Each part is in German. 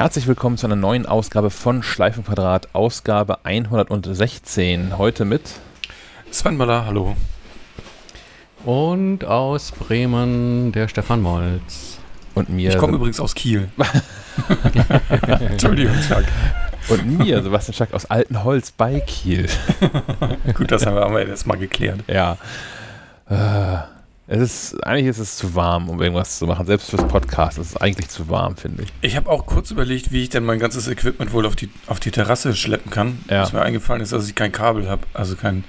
Herzlich willkommen zu einer neuen Ausgabe von Schleifenquadrat, Ausgabe 116. Heute mit Sven Möller, hallo. Und aus Bremen der Stefan Molz. Und mir. Ich komme übrigens aus Kiel. Entschuldigung, Chuck. Und mir, Sebastian Schack aus Altenholz bei Kiel. Gut, das haben wir, jetzt mal geklärt. Ja. Äh, es ist, eigentlich ist es zu warm, um irgendwas zu machen. Selbst fürs Podcast ist es eigentlich zu warm, finde ich. Ich habe auch kurz überlegt, wie ich denn mein ganzes Equipment wohl auf die, auf die Terrasse schleppen kann. Ja. Was mir eingefallen ist, dass ich kein Kabel habe, also kein,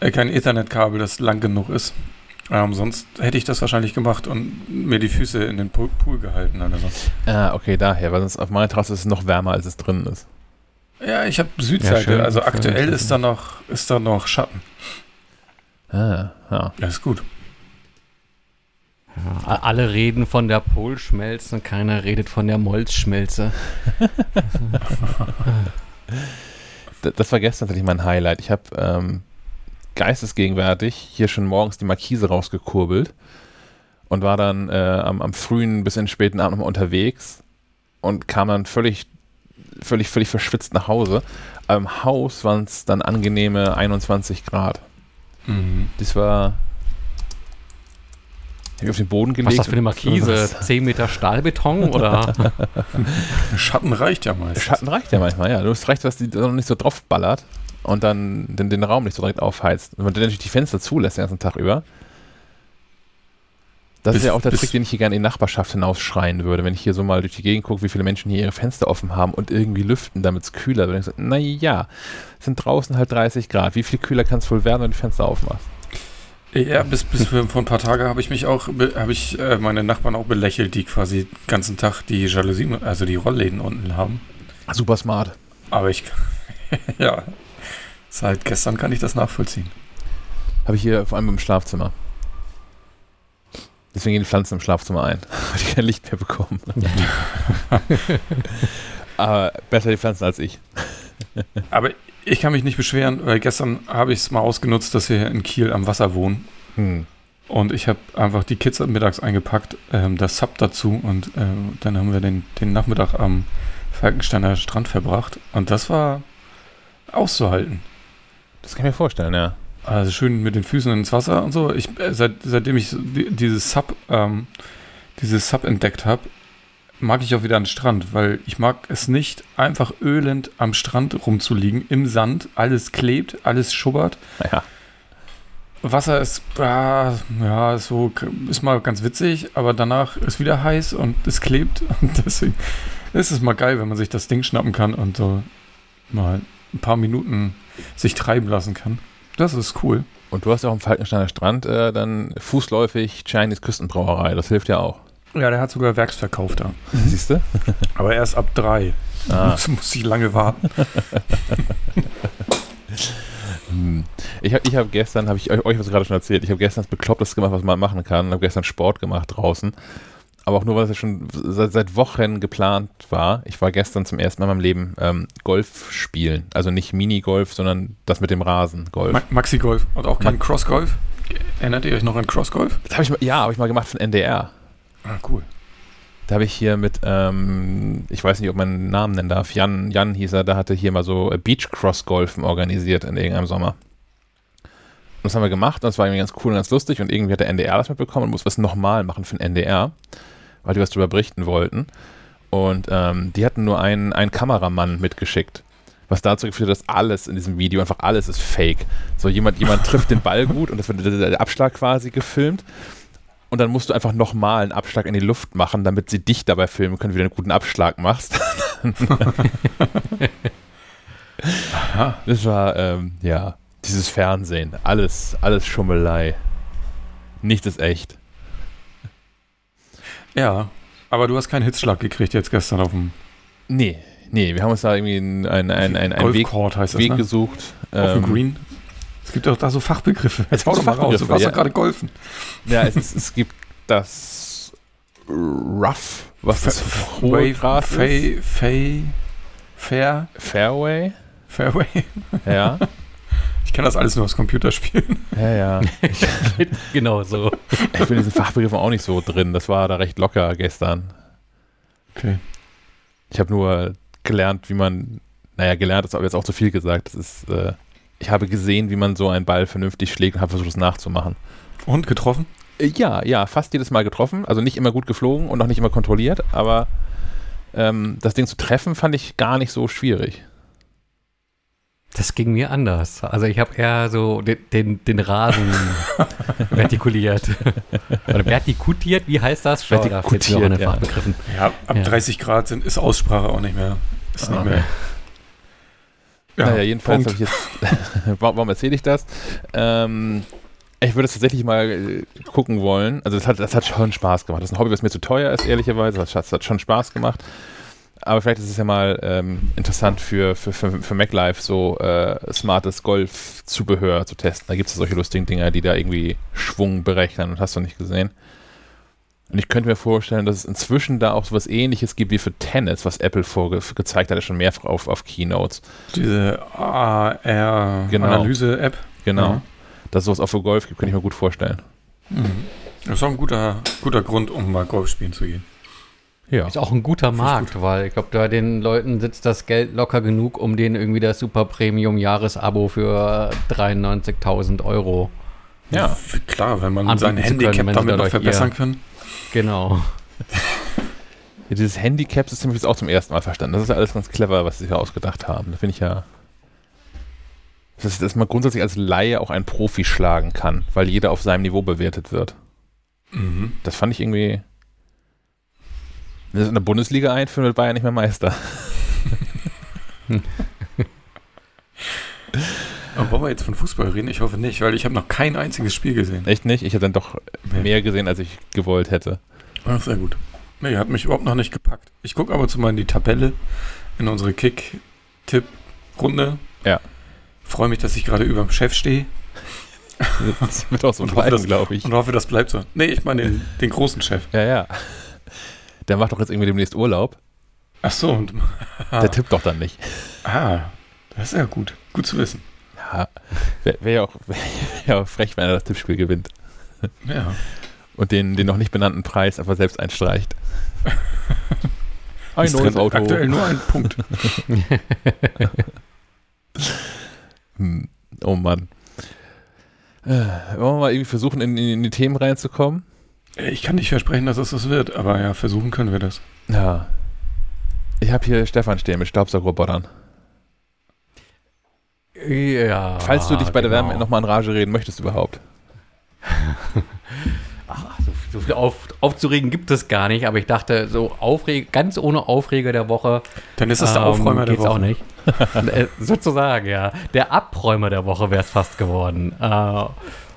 äh, kein Ethernet-Kabel, das lang genug ist. Ähm, sonst hätte ich das wahrscheinlich gemacht und mir die Füße in den Pool, Pool gehalten oder so. Ah, okay, daher, weil sonst auf meiner Terrasse ist es noch wärmer, als es drin ist. Ja, ich habe Südseite, schön, also schön. aktuell ist da noch, ist da noch Schatten. Ah, ja. Ja, ist gut. Ja, alle reden von der Polschmelze, keiner redet von der Molzschmelze. Das war gestern tatsächlich mein Highlight. Ich habe ähm, geistesgegenwärtig hier schon morgens die Markise rausgekurbelt und war dann äh, am, am frühen bis in den späten Abend nochmal unterwegs und kam dann völlig, völlig, völlig verschwitzt nach Hause. Aber Im Haus waren es dann angenehme 21 Grad. Mhm. Das war. Ich hab auf den Boden gelegt. Was ist das für eine Markise? Was? 10 Meter Stahlbeton oder? Schatten reicht ja meistens. Schatten reicht ja manchmal, ja. Nur es reicht, dass die da noch nicht so drauf ballert und dann den, den Raum nicht so direkt aufheizt. Und wenn man dann natürlich die Fenster zulässt den ganzen Tag über. Das Bis- ist ja auch der Trick, den ich hier gerne in die Nachbarschaft hinausschreien würde. Wenn ich hier so mal durch die Gegend gucke, wie viele Menschen hier ihre Fenster offen haben und irgendwie lüften, damit es kühler wird. Ich naja, es sind draußen halt 30 Grad. Wie viel kühler kann es wohl werden, wenn du die Fenster aufmachst? Ja, bis, bis vor ein paar Tagen habe ich mich auch, be- habe ich äh, meine Nachbarn auch belächelt, die quasi den ganzen Tag die Jalousien, also die Rollläden unten haben. Super smart. Aber ich, ja, seit gestern kann ich das nachvollziehen. Habe ich hier vor allem im Schlafzimmer. Deswegen gehen die Pflanzen im Schlafzimmer ein, weil die kein Licht mehr bekommen. Aber besser die Pflanzen als ich. Aber ich kann mich nicht beschweren, weil gestern habe ich es mal ausgenutzt, dass wir hier in Kiel am Wasser wohnen. Hm. Und ich habe einfach die Kids mittags eingepackt, ähm, das Sub dazu und ähm, dann haben wir den, den Nachmittag am Falkensteiner Strand verbracht. Und das war auszuhalten. Das kann ich mir vorstellen, ja. Also schön mit den Füßen ins Wasser und so. Ich, äh, seit, seitdem ich dieses Sub, ähm, dieses Sub entdeckt habe, mag ich auch wieder an den Strand, weil ich mag es nicht, einfach ölend am Strand rumzuliegen, im Sand, alles klebt, alles schubbert. Naja, Wasser ist, ah, ja, so ist mal ganz witzig, aber danach ist wieder heiß und es klebt. Und deswegen ist es mal geil, wenn man sich das Ding schnappen kann und so mal ein paar Minuten sich treiben lassen kann. Das ist cool. und du hast ja auch am Falkensteiner Strand äh, dann fußläufig Chinese Küstenbrauerei. Das hilft ja auch. Ja, der hat sogar Werksverkauf da. Siehst du? Aber erst ab drei. Ah. Muss, muss ich lange warten. Hm. Ich habe ich hab gestern, habe ich euch, euch was gerade schon erzählt, ich habe gestern das Beklopptes gemacht, was man machen kann. Ich habe gestern Sport gemacht draußen. Aber auch nur, weil es ja schon seit, seit Wochen geplant war. Ich war gestern zum ersten Mal in meinem Leben ähm, Golf spielen. Also nicht Minigolf, sondern das mit dem Rasen, Golf. Ma Maxi Golf und auch kein Cross-Golf. Erinnert ihr euch noch an Cross-Golf? Das habe ich mal, ja, habe ich mal gemacht von NDR. Ah, cool. Da habe ich hier mit, ähm, ich weiß nicht, ob man einen Namen nennen darf, Jan, Jan hieß er, da hatte hier mal so äh, Beach Cross Golfen organisiert in irgendeinem Sommer. Und das haben wir gemacht und das war irgendwie ganz cool und ganz lustig und irgendwie hat der NDR das mitbekommen und muss was nochmal machen für den NDR, weil die was darüber berichten wollten. Und ähm, die hatten nur einen, einen Kameramann mitgeschickt. Was dazu geführt hat, dass alles in diesem Video, einfach alles ist fake. So jemand, jemand trifft den Ball gut und das wird der Abschlag quasi gefilmt. Und dann musst du einfach nochmal einen Abschlag in die Luft machen, damit sie dich dabei filmen können, wie du einen guten Abschlag machst. Aha. Das war, ähm, ja, dieses Fernsehen. Alles, alles Schummelei. Nichts ist echt. Ja, aber du hast keinen Hitzschlag gekriegt jetzt gestern auf dem Nee, nee, wir haben uns da irgendwie einen ein, ein, ein, ein Weg, heißt das, Weg ne? gesucht. Auf dem Ähm, Green. Es gibt doch da so Fachbegriffe. Es hau doch mal raus. Du warst ja. doch gerade golfen. Ja, es, ist, es gibt das Rough, was das F- hohe Wave, Gras Fay, Fair, Fairway, Fairway. ja. Ich kenne das alles nur aus Computerspielen. Ja, ja. genau so. Ich bin in diesen Fachbegriffen auch nicht so drin. Das war da recht locker gestern. Okay. Ich habe nur gelernt, wie man, naja, gelernt ist aber jetzt auch zu viel gesagt. Das ist, äh, ich habe gesehen, wie man so einen Ball vernünftig schlägt und habe versucht, es nachzumachen. Und getroffen? Äh, ja, ja, fast jedes Mal getroffen. Also nicht immer gut geflogen und auch nicht immer kontrolliert, aber ähm, das Ding zu treffen fand ich gar nicht so schwierig. Das ging mir anders. Also ich habe eher so den, den, den Rasen vertikuliert. Oder vertikutiert, wie heißt das? Vertikutiert, ja. Fachbegriffen. Ja, ab ja. 30 Grad sind, ist Aussprache auch nicht mehr. Ist nicht okay. Ja, naja, jedenfalls habe ich jetzt. warum erzähle ich das? Ähm, ich würde es tatsächlich mal äh, gucken wollen. Also, das hat, das hat schon Spaß gemacht. Das ist ein Hobby, was mir zu teuer ist, ehrlicherweise. Das hat, das hat schon Spaß gemacht. Aber vielleicht ist es ja mal ähm, interessant für, für, für, für MacLife so äh, smartes Golf-Zubehör zu testen. Da gibt es ja solche lustigen Dinger, die da irgendwie Schwung berechnen und hast du nicht gesehen. Und ich könnte mir vorstellen, dass es inzwischen da auch so was ähnliches gibt wie für Tennis, was Apple vorgezeigt hat, schon mehrfach auf, auf Keynotes. Diese AR-Analyse-App. Genau. genau. Ja. Dass es sowas auch für Golf gibt, könnte ich mir gut vorstellen. Mhm. Das ist auch ein guter, guter Grund, um mal Golf spielen zu gehen. Ja. Ist auch ein guter Markt, weil ich glaube, bei den Leuten sitzt das Geld locker genug, um denen irgendwie das Super Premium Jahresabo für 93.000 Euro. Ja, klar, wenn man sein Handicap können, damit noch verbessern kann. Genau. Ja, dieses Handicap-System habe ich jetzt auch zum ersten Mal verstanden. Das ist ja alles ganz clever, was sie hier ausgedacht haben. Da finde ich ja, dass, dass man grundsätzlich als Laie auch einen Profi schlagen kann, weil jeder auf seinem Niveau bewertet wird. Mhm. Das fand ich irgendwie wenn es in der Bundesliga einführen, wird Bayern nicht mehr Meister. Aber wollen wir jetzt von Fußball reden? Ich hoffe nicht, weil ich habe noch kein einziges Spiel gesehen. Echt nicht? Ich habe dann doch mehr gesehen, als ich gewollt hätte. Ach, sehr gut. Nee, hat mich überhaupt noch nicht gepackt. Ich gucke aber zu mal in die Tabelle, in unsere Kick-Tipp-Runde. Ja. Freue mich, dass ich gerade über dem Chef stehe. Das wird auch so bleiben, glaube ich. Und hoffe, das bleibt so. Nee, ich meine den, den großen Chef. Ja, ja. Der macht doch jetzt irgendwie demnächst Urlaub. Ach so. Und, Der tippt doch dann nicht. Ah, das ist ja gut. Gut zu wissen. Ja, wäre wär ja, auch, wär ja auch frech, wenn er das Tippspiel gewinnt. Ja. Und den, den noch nicht benannten Preis einfach selbst einstreicht. ein neues Auto. Aktuell nur ein Punkt. hm. oh Mann. Äh, wollen wir mal irgendwie versuchen, in, in die Themen reinzukommen? Ich kann nicht versprechen, dass es das wird, aber ja, versuchen können wir das. Ja. Ich habe hier Stefan stehen mit Staubsaugerrobotern. Ja. Falls du dich bei genau. der Wärme nochmal in Rage reden möchtest überhaupt. Ach, so, so viel auf, aufzuregen gibt es gar nicht, aber ich dachte, so Aufreg ganz ohne Aufreger der Woche. Dann ist es der ähm, Aufräumer der Woche. auch nicht. Äh, sozusagen, ja. Der Abräumer der Woche wäre es fast geworden. Äh,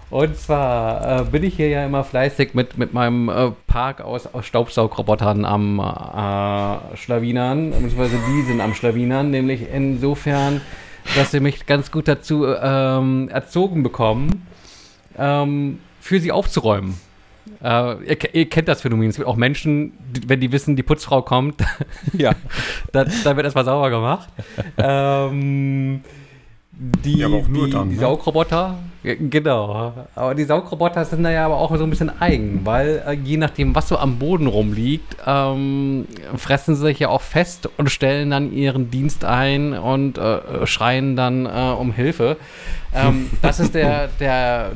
und zwar äh, bin ich hier ja immer fleißig mit, mit meinem äh, Park aus, aus Staubsaugrobotern am äh, Schlawinern, beziehungsweise die sind am Schlawinern, nämlich insofern, dass sie mich ganz gut dazu ähm, erzogen bekommen, ähm, für sie aufzuräumen. Äh, ihr, ihr, kennt das Phänomen. Es gibt auch Menschen, die, wenn die wissen, die Putzfrau kommt, ja. dann, dann wird erstmal sauber gemacht. ähm, die, ja, aber auch nur die, dann, die ne? Saugroboter, genau. Aber die Saugroboter sind da ja aber auch so ein bisschen eigen, weil äh, je nachdem, was so am Boden rumliegt, ähm, fressen sie sich ja auch fest und stellen dann ihren Dienst ein und äh, schreien dann äh, um Hilfe. Ähm, das ist der, der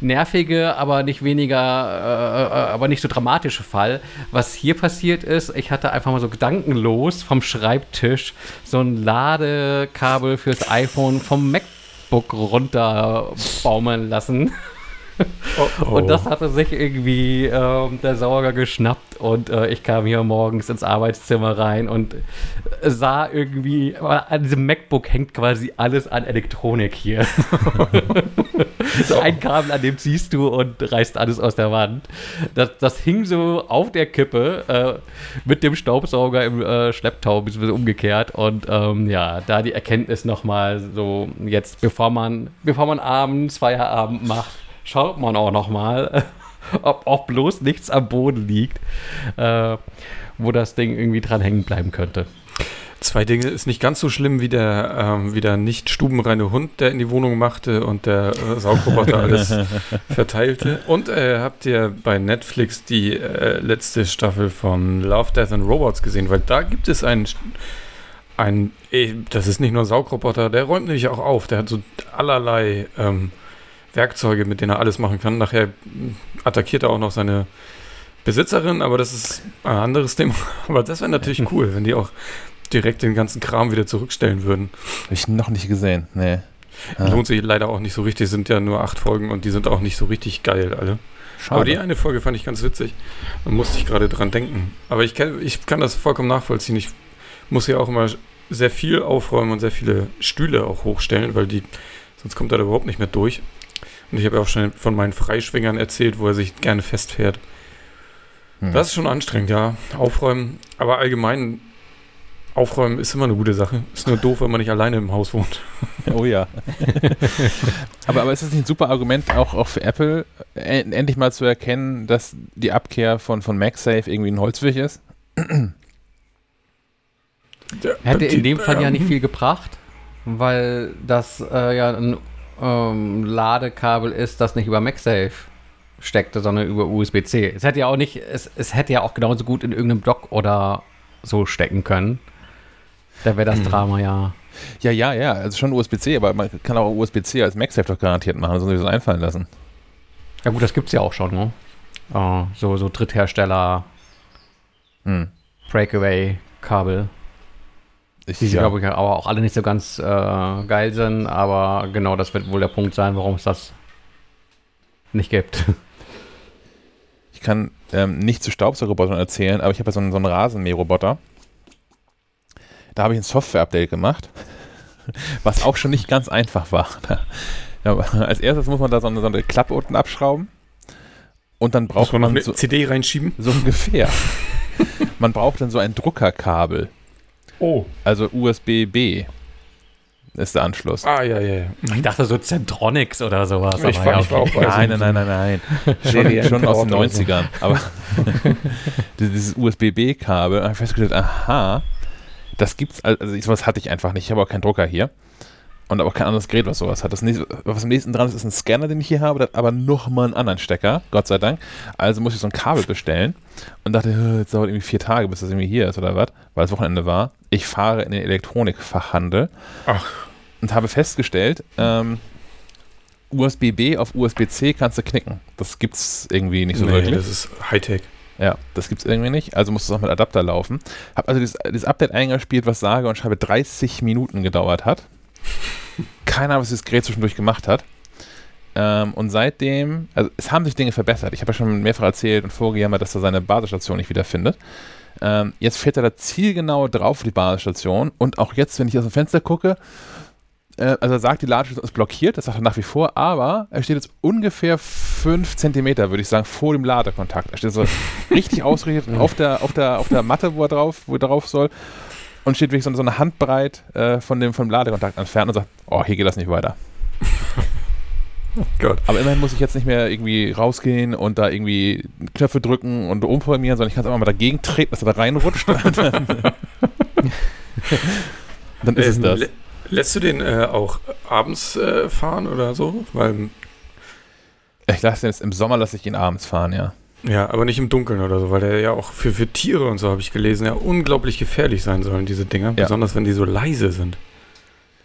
nervige, aber nicht weniger, äh, äh, aber nicht so dramatische Fall. Was hier passiert ist, ich hatte einfach mal so gedankenlos vom Schreibtisch so ein Ladekabel fürs iPhone vom MacBook runterbaumeln lassen. Oh, oh. Und das hatte sich irgendwie ähm, der Sauger geschnappt und äh, ich kam hier morgens ins Arbeitszimmer rein und sah irgendwie, an diesem MacBook hängt quasi alles an Elektronik hier. so ein Kabel, an dem ziehst du und reißt alles aus der Wand. Das, das hing so auf der Kippe äh, mit dem Staubsauger im äh, Schlepptau, bzw. umgekehrt. Und ähm, ja, da die Erkenntnis nochmal so jetzt, bevor man, bevor man abends Feierabend macht, schaut man auch nochmal, ob auch bloß nichts am Boden liegt, äh, wo das Ding irgendwie dran hängen bleiben könnte. Zwei Dinge ist nicht ganz so schlimm wie der, ähm, wie der nicht stubenreine Hund, der in die Wohnung machte und der äh, Saugroboter alles verteilte. Und äh, habt ihr bei Netflix die äh, letzte Staffel von Love, Death and Robots gesehen? Weil da gibt es einen, ein, eh, das ist nicht nur ein Saugroboter, der räumt nämlich auch auf. Der hat so allerlei ähm, Werkzeuge, mit denen er alles machen kann. Nachher attackiert er auch noch seine Besitzerin, aber das ist ein anderes Thema. Aber das wäre natürlich cool, wenn die auch direkt den ganzen Kram wieder zurückstellen würden. Habe ich noch nicht gesehen, nee. Ah. Lohnt sich leider auch nicht so richtig, sind ja nur acht Folgen und die sind auch nicht so richtig geil alle. Schade. Aber die eine Folge fand ich ganz witzig. Da musste ich gerade dran denken. Aber ich kann, ich kann das vollkommen nachvollziehen. Ich muss ja auch immer sehr viel aufräumen und sehr viele Stühle auch hochstellen, weil die, sonst kommt er da überhaupt nicht mehr durch. Und ich habe ja auch schon von meinen Freischwingern erzählt, wo er sich gerne festfährt. Hm. Das ist schon anstrengend, ja. Aufräumen. Aber allgemein, aufräumen ist immer eine gute Sache. Ist nur doof, wenn man nicht alleine im Haus wohnt. Oh ja. aber, aber ist das nicht ein super Argument auch, auch für Apple, äh, endlich mal zu erkennen, dass die Abkehr von, von MagSafe irgendwie ein Holzweg ist? Hätte in dem Fall ja nicht viel gebracht, weil das äh, ja ein ähm, Ladekabel ist, das nicht über MagSafe steckte, sondern über USB-C. Es hätte ja auch nicht, es, es hätte ja auch genauso gut in irgendeinem Dock oder so stecken können. Da wäre das hm. Drama ja. Ja, ja, ja, also schon USB-C, aber man kann auch USB-C als MagSafe doch garantiert machen, sonst das einfallen lassen. Ja gut, das gibt es ja auch schon, ne? Oh, so, so Dritthersteller hm. Breakaway-Kabel. Ich, die, ja. glaube ich, aber auch alle nicht so ganz äh, geil sind, aber genau das wird wohl der Punkt sein, warum es das nicht gibt. Ich kann ähm, nicht zu Staubsaugerrobotern erzählen, aber ich habe ja so einen, so einen Rasenmäherroboter. Da habe ich ein Software-Update gemacht, was auch schon nicht ganz einfach war. Ja, als erstes muss man da so eine, so eine Klappe unten abschrauben und dann braucht man, noch eine so, CD reinschieben. So ungefähr. man braucht dann so ein Druckerkabel. Oh. Also USB-B ist der Anschluss. Ah, ja, ja. Mhm. Ich dachte so Centronics oder sowas. Ich, war, ja, ich war auch nein, nein, nein, nein, nein. schon, schon aus den 90ern. Aber dieses USB-B-Kabel, habe ich festgestellt, aha, das gibt's, also sowas hatte ich einfach nicht. Ich habe auch keinen Drucker hier. Und auch kein anderes Gerät, was sowas hat. Das nächste, was am nächsten dran ist, ist ein Scanner, den ich hier habe, das aber nochmal einen anderen Stecker, Gott sei Dank. Also muss ich so ein Kabel bestellen und dachte, jetzt dauert irgendwie vier Tage, bis das irgendwie hier ist oder was, weil es Wochenende war. Ich fahre in den Elektronikfachhandel. Ach und habe festgestellt, ähm, USB-B auf USB-C kannst du knicken. Das gibt's irgendwie nicht so nee, wirklich. Das ist Hightech. Ja, das gibt's irgendwie nicht. Also muss es auch mit Adapter laufen. Habe also dieses, dieses, Update eingespielt, was sage und schreibe 30 Minuten gedauert hat. Keine Ahnung, was dieses Gerät zwischendurch gemacht hat. Ähm, und seitdem, also es haben sich Dinge verbessert. Ich habe ja schon mehrfach erzählt und vorgejammert, dass er seine Basisstation nicht wiederfindet. Ähm, jetzt fährt er da zielgenau drauf, die Basisstation. Und auch jetzt, wenn ich aus dem Fenster gucke, äh, also er sagt, die Ladestation ist blockiert, das sagt er nach wie vor, aber er steht jetzt ungefähr 5 cm, würde ich sagen, vor dem Ladekontakt. Er steht so richtig ausgerichtet auf, der, auf, der, auf der Matte, wo er drauf, wo er drauf soll und steht wirklich so, so eine Handbreit äh, von dem, vom Ladekontakt entfernt und sagt, oh, hier geht das nicht weiter. Oh Gott. Aber immerhin muss ich jetzt nicht mehr irgendwie rausgehen und da irgendwie Knöpfe drücken und umprogrammieren, sondern ich kann es einfach mal dagegen treten, dass er da reinrutscht. dann ist ähm, es das. Lässt du den äh, auch abends äh, fahren oder so? Weil ich lasse den jetzt im Sommer lasse ich ihn abends fahren, ja. Ja, aber nicht im Dunkeln oder so, weil der ja auch für, für Tiere und so habe ich gelesen, ja unglaublich gefährlich sein sollen, diese Dinger. Ja. Besonders wenn die so leise sind.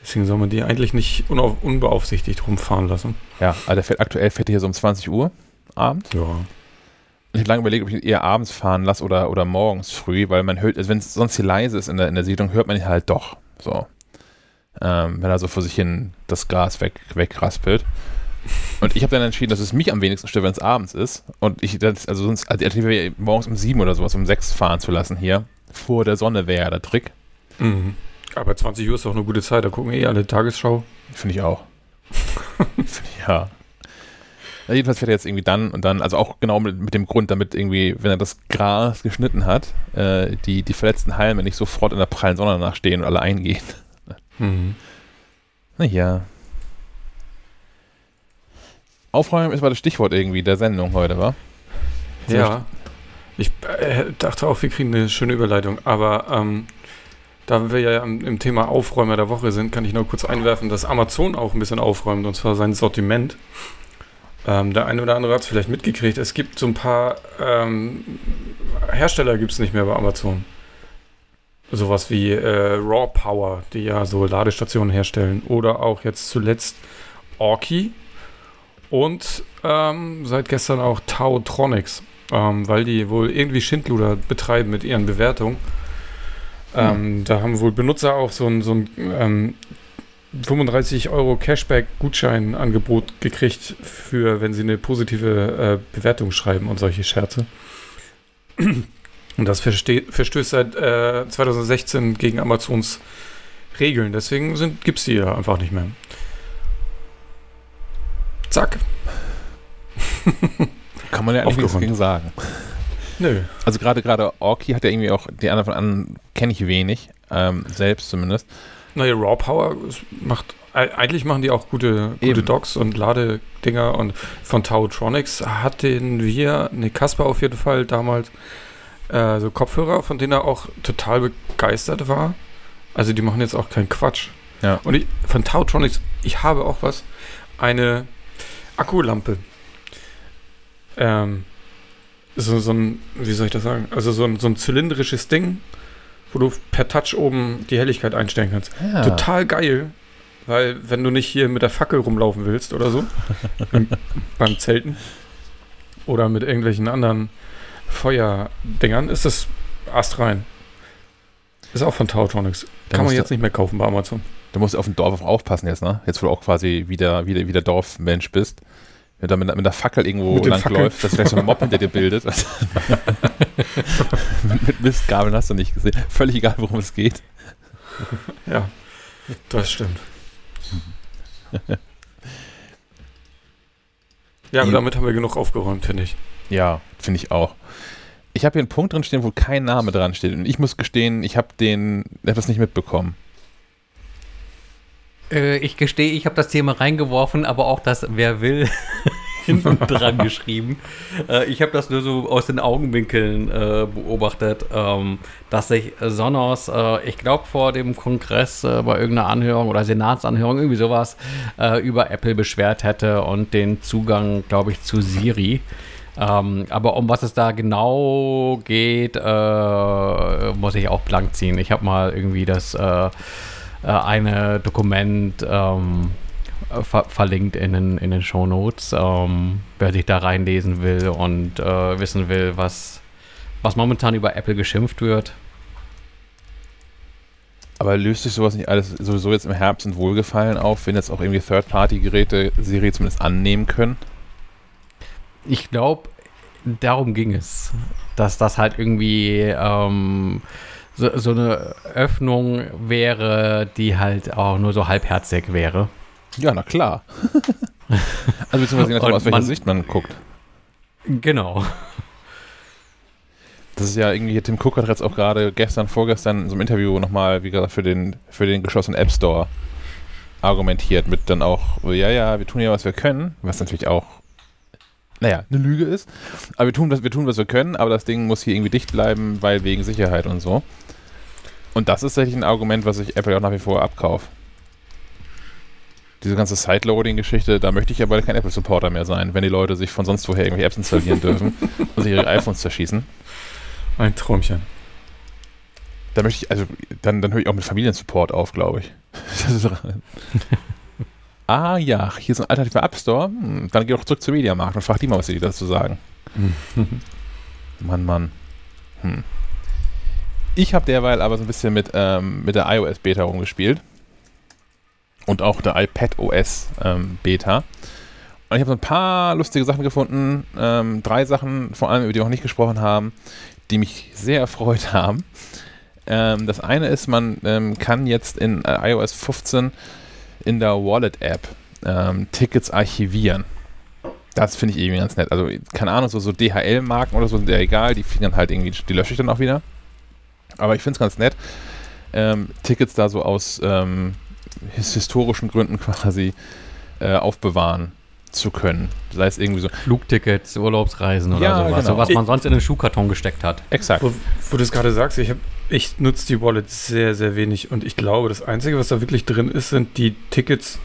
Deswegen soll man die eigentlich nicht unbeaufsichtigt rumfahren lassen. Ja, also der fährt, aktuell fährt er hier so um 20 Uhr abends. Ja. Ich habe lange überlegt, ob ich ihn eher abends fahren lasse oder, oder morgens früh, weil man hört, also wenn es sonst hier leise ist in der, in der Siedlung, hört man ihn halt doch. So ähm, wenn er so vor sich hin das Gras weg, wegraspelt. Und ich habe dann entschieden, dass es mich am wenigsten stört, wenn es abends ist. Und ich, das, also sonst, also die morgens um sieben oder sowas, um sechs fahren zu lassen hier. Vor der Sonne wäre ja der Trick. Mhm. Aber 20 Uhr ist doch eine gute Zeit, da gucken eh alle Tagesschau. Finde ich auch. ja. ja. Jedenfalls fährt er jetzt irgendwie dann und dann, also auch genau mit, mit, dem Grund, damit irgendwie, wenn er das Gras geschnitten hat, äh, die, die verletzten Halme nicht sofort in der prallen Sonne nachstehen und alle eingehen. Mhm. Naja. Aufräumen ist mal das Stichwort irgendwie der Sendung heute, wa? Ja. Ich äh, dachte auch, wir kriegen eine schöne Überleitung, aber ähm, Da wir ja im, im Thema Aufräumer der Woche sind, kann ich nur kurz einwerfen, dass Amazon auch ein bisschen aufräumt, und zwar sein Sortiment. Ähm, der eine oder andere hat es vielleicht mitgekriegt. Es gibt so ein paar ähm, Hersteller gibt es nicht mehr bei Amazon. Sowas wie äh, Raw Power, die ja so Ladestationen herstellen. Oder auch jetzt zuletzt Orki. Und ähm, seit gestern auch Tautronics. Ähm, weil die wohl irgendwie Schindluder betreiben mit ihren Bewertungen. Ähm, Da haben wohl Benutzer auch so ein, so ein ähm, 35 Euro Cashback-Gutschein-Angebot gekriegt, für wenn sie eine positive äh, Bewertung schreiben und solche Scherze. Und das verstößt seit äh, 2016 gegen Amazons Regeln. Deswegen gibt es die ja einfach nicht mehr. Zack. Kann man ja eigentlich nichts gegen sagen. Nö. Also gerade gerade Orki hat ja irgendwie auch, die anderen von anderen kenne ich wenig, ähm, selbst zumindest. Naja, Raw Power macht, eigentlich machen die auch gute, gute Docs und Ladedinger und von Tautronics hatten wir, ne, Kasper auf jeden Fall damals, äh, so Kopfhörer, von denen er auch total begeistert war. Also die machen jetzt auch keinen Quatsch. Ja. Und ich, von Tautronics, ich habe auch was, eine Akkulampe. Ähm, so, so ein, wie soll ich das sagen? Also so ein, so ein zylindrisches Ding, wo du per Touch oben die Helligkeit einstellen kannst. Ja. Total geil, weil wenn du nicht hier mit der Fackel rumlaufen willst oder so, beim, beim Zelten oder mit irgendwelchen anderen Feuerdingern, ist das astrein. Ist auch von Tautronics. Kann man jetzt nicht mehr kaufen bei Amazon. Du musst auf dem Dorf aufpassen jetzt, ne? Jetzt, wo du auch quasi wieder, wieder, wieder Dorfmensch bist. Wenn du da mit, mit der Fackel irgendwo Mit langläufst, dass vielleicht so ein Mob hinter dir bildet. mit, mit Mistgabeln hast du nicht gesehen. Völlig egal, worum es geht. Ja, das stimmt. ja, aber damit haben wir genug aufgeräumt, finde ich. Ja, finde ich auch. Ich habe hier einen Punkt drin stehen, wo kein Name dran steht. Und ich muss gestehen, ich habe den etwas nicht mitbekommen. Äh, ich gestehe, ich habe das Thema reingeworfen, aber auch das Wer will hinten dran geschrieben. Äh, ich habe das nur so aus den Augenwinkeln äh, beobachtet, ähm, dass sich Sonos, äh, ich glaube vor dem Kongress äh, bei irgendeiner Anhörung oder Senatsanhörung, irgendwie sowas, äh, über Apple beschwert hätte und den Zugang, glaube ich, zu Siri. Ähm, aber um was es da genau geht, muss ich auch blank ziehen. Ich habe mal irgendwie das äh, eine Dokument ähm, äh, ver verlinkt in den, in den Shownotes, ähm, wer sich da reinlesen will und äh, wissen will, was, was momentan über Apple geschimpft wird. Aber löst sich sowas nicht alles sowieso jetzt im Herbst in Wohlgefallen auf, wenn jetzt auch irgendwie Third-Party-Geräte Siri zumindest annehmen können? Ich glaube, darum ging es, dass das halt irgendwie ähm, so, so eine Öffnung wäre, die halt auch nur so halbherzig wäre. Ja, na klar. also beziehungsweise nachdem, aus welcher man- Sicht man guckt. Genau. Das ist ja irgendwie, Tim Cook hat jetzt auch gerade gestern, vorgestern in so einem Interview nochmal, wie gesagt, für den, für den geschlossenen App Store argumentiert mit dann auch, ja, ja, wir tun ja, was wir können, was natürlich auch, naja, eine Lüge ist. Aber wir tun, was, wir tun, was wir können, aber das Ding muss hier irgendwie dicht bleiben, weil wegen Sicherheit und so. Und das ist tatsächlich ein Argument, was ich Apple auch nach wie vor abkaufe. Diese ganze Sideloading-Geschichte, da möchte ich ja bald kein Apple-Supporter mehr sein, wenn die Leute sich von sonst woher irgendwelche Apps installieren dürfen und sich ihre iPhones zerschießen. Ein Träumchen. Da möchte ich, also, dann, dann höre ich auch mit Familiensupport auf, glaube ich. Ah ja, hier ist ein alternativer App Store. Hm, dann geh doch zurück zur Mediamarkt und frag die mal, was sie dazu sagen. Mann, Mann. Hm. Ich habe derweil aber so ein bisschen mit, ähm, mit der iOS Beta rumgespielt. Und auch der iPad OS ähm, Beta. Und ich habe so ein paar lustige Sachen gefunden. Ähm, drei Sachen, vor allem, über die wir noch nicht gesprochen haben, die mich sehr erfreut haben. Ähm, das eine ist, man ähm, kann jetzt in äh, iOS 15 in der Wallet-App ähm, Tickets archivieren. Das finde ich irgendwie ganz nett. Also, keine Ahnung, so, so DHL-Marken oder so sind ja egal, die fliegen dann halt irgendwie, die lösche ich dann auch wieder. Aber ich finde es ganz nett, ähm, Tickets da so aus ähm, his historischen Gründen quasi äh, aufbewahren zu können. Sei es irgendwie so, Flugtickets, Urlaubsreisen oder Ja, sowas. genau. So was man sonst in den Schuhkarton gesteckt hat. exakt. Wo, wo du es gerade sagst, ich habe Ich nutze die Wallet sehr, sehr wenig und ich glaube, das Einzige, was da wirklich drin ist, sind die Tickets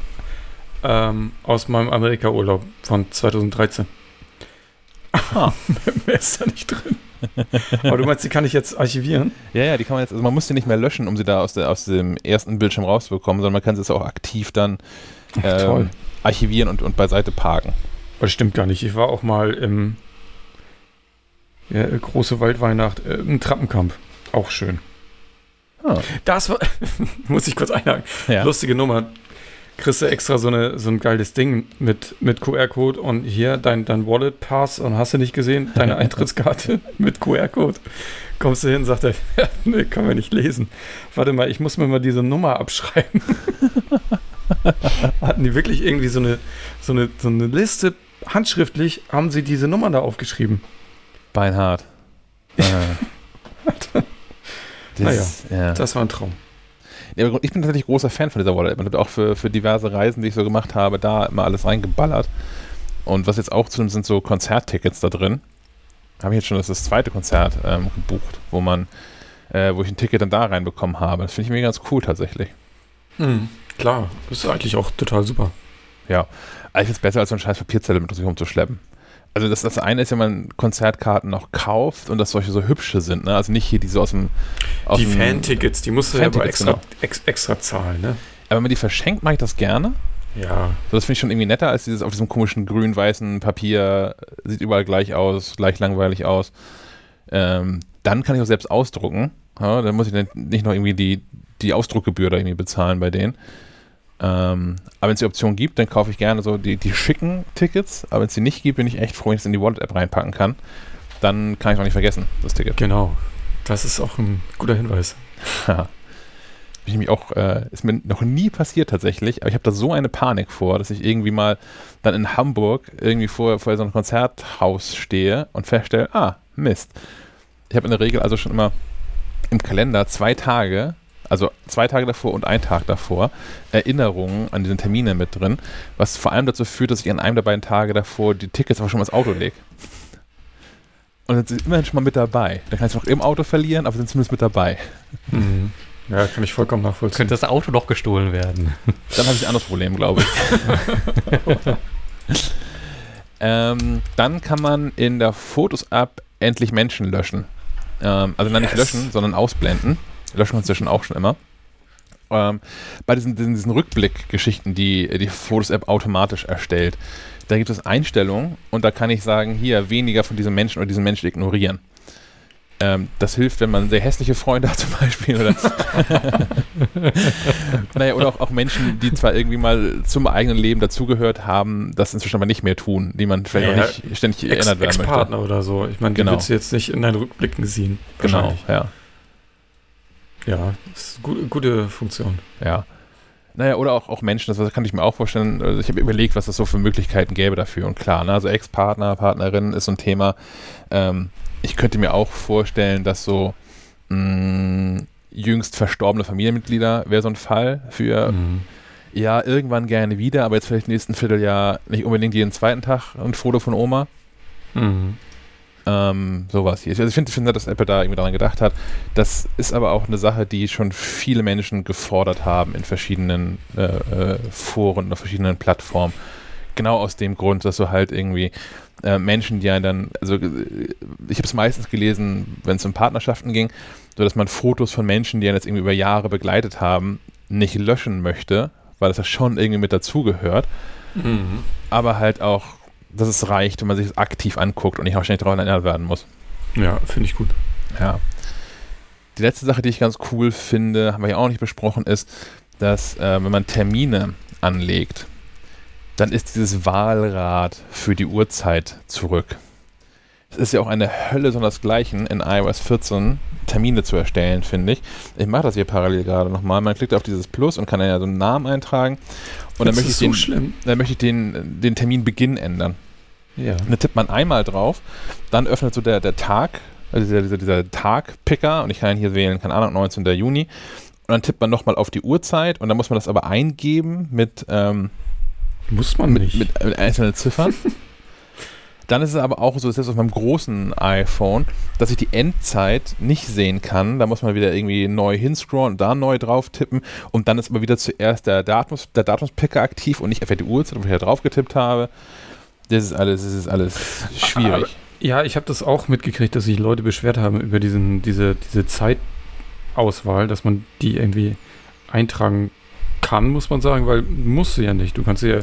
ähm, aus meinem Amerika-Urlaub von 2013. Ah. Mehr ist da nicht drin. Aber du meinst, die kann ich jetzt archivieren? Ja, ja, die kann man jetzt, also man muss die nicht mehr löschen, um sie da aus, der, aus dem ersten Bildschirm rauszubekommen, sondern man kann sie jetzt auch aktiv dann ähm, archivieren und, und beiseite parken. Das stimmt gar nicht. Ich war auch mal im ja, große Waldweihnacht äh, im Trappenkamp. Auch schön. Ah. Das war, muss ich kurz einhaken. Ja. Lustige Nummer. Kriegst du extra so, eine, so ein geiles Ding mit, mit QR-Code und hier dein, dein Wallet-Pass und hast du nicht gesehen, deine Eintrittskarte mit QR-Code. Kommst du hin, sagt er, ja, nee, kann man nicht lesen. Warte mal, ich muss mir mal diese Nummer abschreiben. Hatten die wirklich irgendwie so eine, so, eine, so eine Liste, handschriftlich haben sie diese Nummer da aufgeschrieben. Beinhard. Äh. Naja, das, ja. Das war ein Traum. Ich bin tatsächlich großer Fan von dieser Wallet. Man hat auch für, für diverse Reisen, die ich so gemacht habe, da immer alles reingeballert. Und was jetzt auch zu sind so Konzerttickets da drin. Habe ich jetzt schon das, das zweite Konzert ähm, gebucht, wo man, äh, wo ich ein Ticket dann da reinbekommen habe. Das finde ich mir ganz cool tatsächlich. Hm, klar, das ist eigentlich auch total super. Ja, also ich finde es besser als so ein scheiß Papierzettel mit sich rumzuschleppen. Also das, das eine ist, wenn man Konzertkarten noch kauft und dass solche so hübsche sind, ne? Also nicht hier diese aus dem aus die Fan-Tickets, die musst du ja aber extra, genau. ex, extra zahlen, ne? Aber wenn man die verschenkt, mache ich das gerne. Ja. So, das finde ich schon irgendwie netter als dieses auf diesem komischen grün-weißen Papier, sieht überall gleich aus, gleich langweilig aus. Ähm, dann kann ich auch selbst ausdrucken. Ja, dann muss ich dann nicht noch irgendwie die, die Ausdruckgebühr da irgendwie bezahlen bei denen. Ähm, aber wenn es die Option gibt, dann kaufe ich gerne so die, die schicken Tickets. Aber wenn es die nicht gibt, bin ich echt froh, wenn ich es in die Wallet-App reinpacken kann. Dann kann ich auch nicht vergessen, das Ticket. Genau. Das ist auch ein guter Hinweis. Ja. Ich nämlich auch, äh, ist mir noch nie passiert tatsächlich, aber ich habe da so eine Panik vor, dass ich irgendwie mal dann in Hamburg irgendwie vor, vor so einem Konzerthaus stehe und feststelle, ah, Mist. Ich habe in der Regel also schon immer im Kalender zwei Tage, also zwei Tage davor und ein Tag davor, Erinnerungen an diese Termine mit drin, was vor allem dazu führt, dass ich an einem der beiden Tage davor die Tickets einfach schon mal ins Auto lege. Und dann sind sie immerhin schon mal mit dabei. Dann kann ich es noch im Auto verlieren, aber sind zumindest mit dabei. Mhm. Ja, kann ich vollkommen nachvollziehen. Könnte das Auto noch gestohlen werden. Dann habe ich ein anderes Problem, glaube ich. ähm, dann kann man in der Fotos-App endlich Menschen löschen. Ähm, also nein, nicht Yes. löschen, sondern ausblenden. Löschen wir inzwischen auch schon immer. Ähm, bei diesen, diesen, diesen Rückblick-Geschichten, die die Fotos-App automatisch erstellt, da gibt es Einstellungen und da kann ich sagen, hier weniger von diesem Menschen oder diesen Menschen ignorieren. Ähm, das hilft, wenn man sehr hässliche Freunde hat zum Beispiel. Oder, naja, oder auch, auch Menschen, die zwar irgendwie mal zum eigenen Leben dazugehört haben, das inzwischen aber nicht mehr tun, die man vielleicht Ja, auch nicht ständig Ex erinnert werden möchte. Ex-Partner oder so. Ich meine, die Genau. willst du jetzt nicht in deinen Rückblicken sehen. Genau, ja. Ja, das ist eine gute, gute Funktion. Ja. Naja, oder auch, auch Menschen, das kann ich mir auch vorstellen. Also ich habe überlegt, was es so für Möglichkeiten gäbe dafür. Und klar, ne, also Ex-Partner, Partnerin ist so ein Thema. Ähm, ich könnte mir auch vorstellen, dass so mh, jüngst verstorbene Familienmitglieder wäre so ein Fall für, Mhm. ja, irgendwann gerne wieder, aber jetzt vielleicht im nächsten Vierteljahr nicht unbedingt jeden zweiten Tag ein Foto von Oma. Mhm. Ähm, sowas hier. Also ich finde, find, dass Apple da irgendwie daran gedacht hat. Das ist aber auch eine Sache, die schon viele Menschen gefordert haben in verschiedenen äh, äh, Foren oder verschiedenen Plattformen. Genau aus dem Grund, dass du halt irgendwie äh, Menschen, die ja dann, also äh, ich habe es meistens gelesen, wenn es um Partnerschaften ging, so dass man Fotos von Menschen, die einen jetzt irgendwie über Jahre begleitet haben, nicht löschen möchte, weil das ja schon irgendwie mit dazugehört Mhm. aber halt auch, dass es reicht, wenn man sich das aktiv anguckt und nicht auch ständig daran erinnert werden muss. Ja, finde ich gut. Ja. Die letzte Sache, die ich ganz cool finde, haben wir ja auch nicht besprochen, ist, dass äh, wenn man Termine anlegt, dann ist dieses Wahlrad für die Uhrzeit zurück. Es ist ja auch eine Hölle sondersgleichen in iOS 14 Termine zu erstellen, finde ich. Ich mache das hier parallel gerade nochmal. Man klickt auf dieses Plus und kann dann ja so einen Namen eintragen. Und dann Das möchte ich so den, schlimm. dann möchte ich den, den Terminbeginn ändern. Ja. Und dann tippt man einmal drauf, dann öffnet so der, der Tag, also dieser, dieser, dieser Tag-Picker und ich kann hier wählen, keine Ahnung, 19. Juni. Und dann tippt man nochmal auf die Uhrzeit und dann muss man das aber eingeben mit, ähm, Muss man mit, nicht. mit, mit einzelnen Ziffern. Dann ist es aber auch so, selbst auf meinem großen iPhone, dass ich die Endzeit nicht sehen kann. Da muss man wieder irgendwie neu hinscrollen und da neu drauf tippen. Und dann ist aber wieder zuerst der, Datums, der Datumspicker aktiv und nicht einfach die Uhrzeit, wo ich da drauf getippt habe. Das ist alles, das ist alles schwierig. Aber, ja, ich habe das auch mitgekriegt, dass sich Leute beschwert haben über diesen, diese, diese Zeitauswahl, dass man die irgendwie eintragen kann, muss man sagen, weil musst du ja nicht. Du kannst ja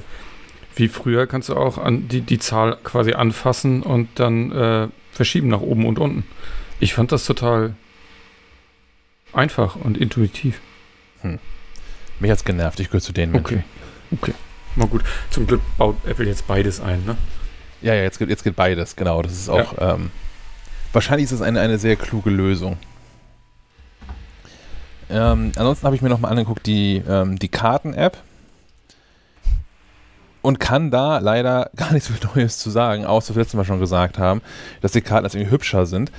wie früher kannst du auch an die, die Zahl quasi anfassen und dann äh, verschieben nach oben und unten. Ich fand das total einfach und intuitiv. Hm. Mich hat's genervt, ich gehöre zu den Menschen. Okay, okay. Mal gut. Zum Glück baut Apple jetzt beides ein, ne? Ja, ja, jetzt geht, jetzt geht beides, genau. Das ist auch, ja. ähm, wahrscheinlich ist es eine, eine sehr kluge Lösung. Ähm, ansonsten habe ich mir nochmal angeguckt, die, ähm, die Karten-App und kann da leider gar nichts Neues zu sagen, außer was wir letztes Mal schon gesagt haben, dass die Karten jetzt irgendwie hübscher sind.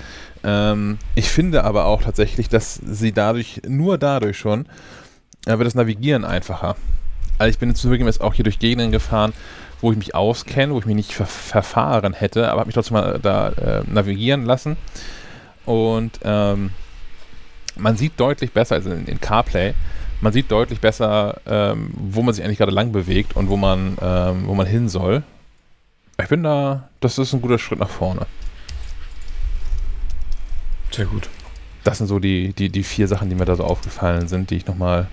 Ähm, ich finde aber auch tatsächlich, dass sie dadurch, nur dadurch schon, äh, wird das Navigieren einfacher. Also ich bin jetzt zugegeben auch hier durch Gegenden gefahren, wo ich mich auskenne, wo ich mich nicht ver verfahren hätte, aber habe mich trotzdem mal da äh, navigieren lassen. Und ähm, man sieht deutlich besser, also in, in CarPlay, man sieht deutlich besser, ähm, wo man sich eigentlich gerade lang bewegt und wo man, ähm, wo man hin soll. Ich bin da, das ist ein guter Schritt nach vorne. Sehr gut. Das sind so die, die, die vier Sachen, die mir da so aufgefallen sind, die ich nochmal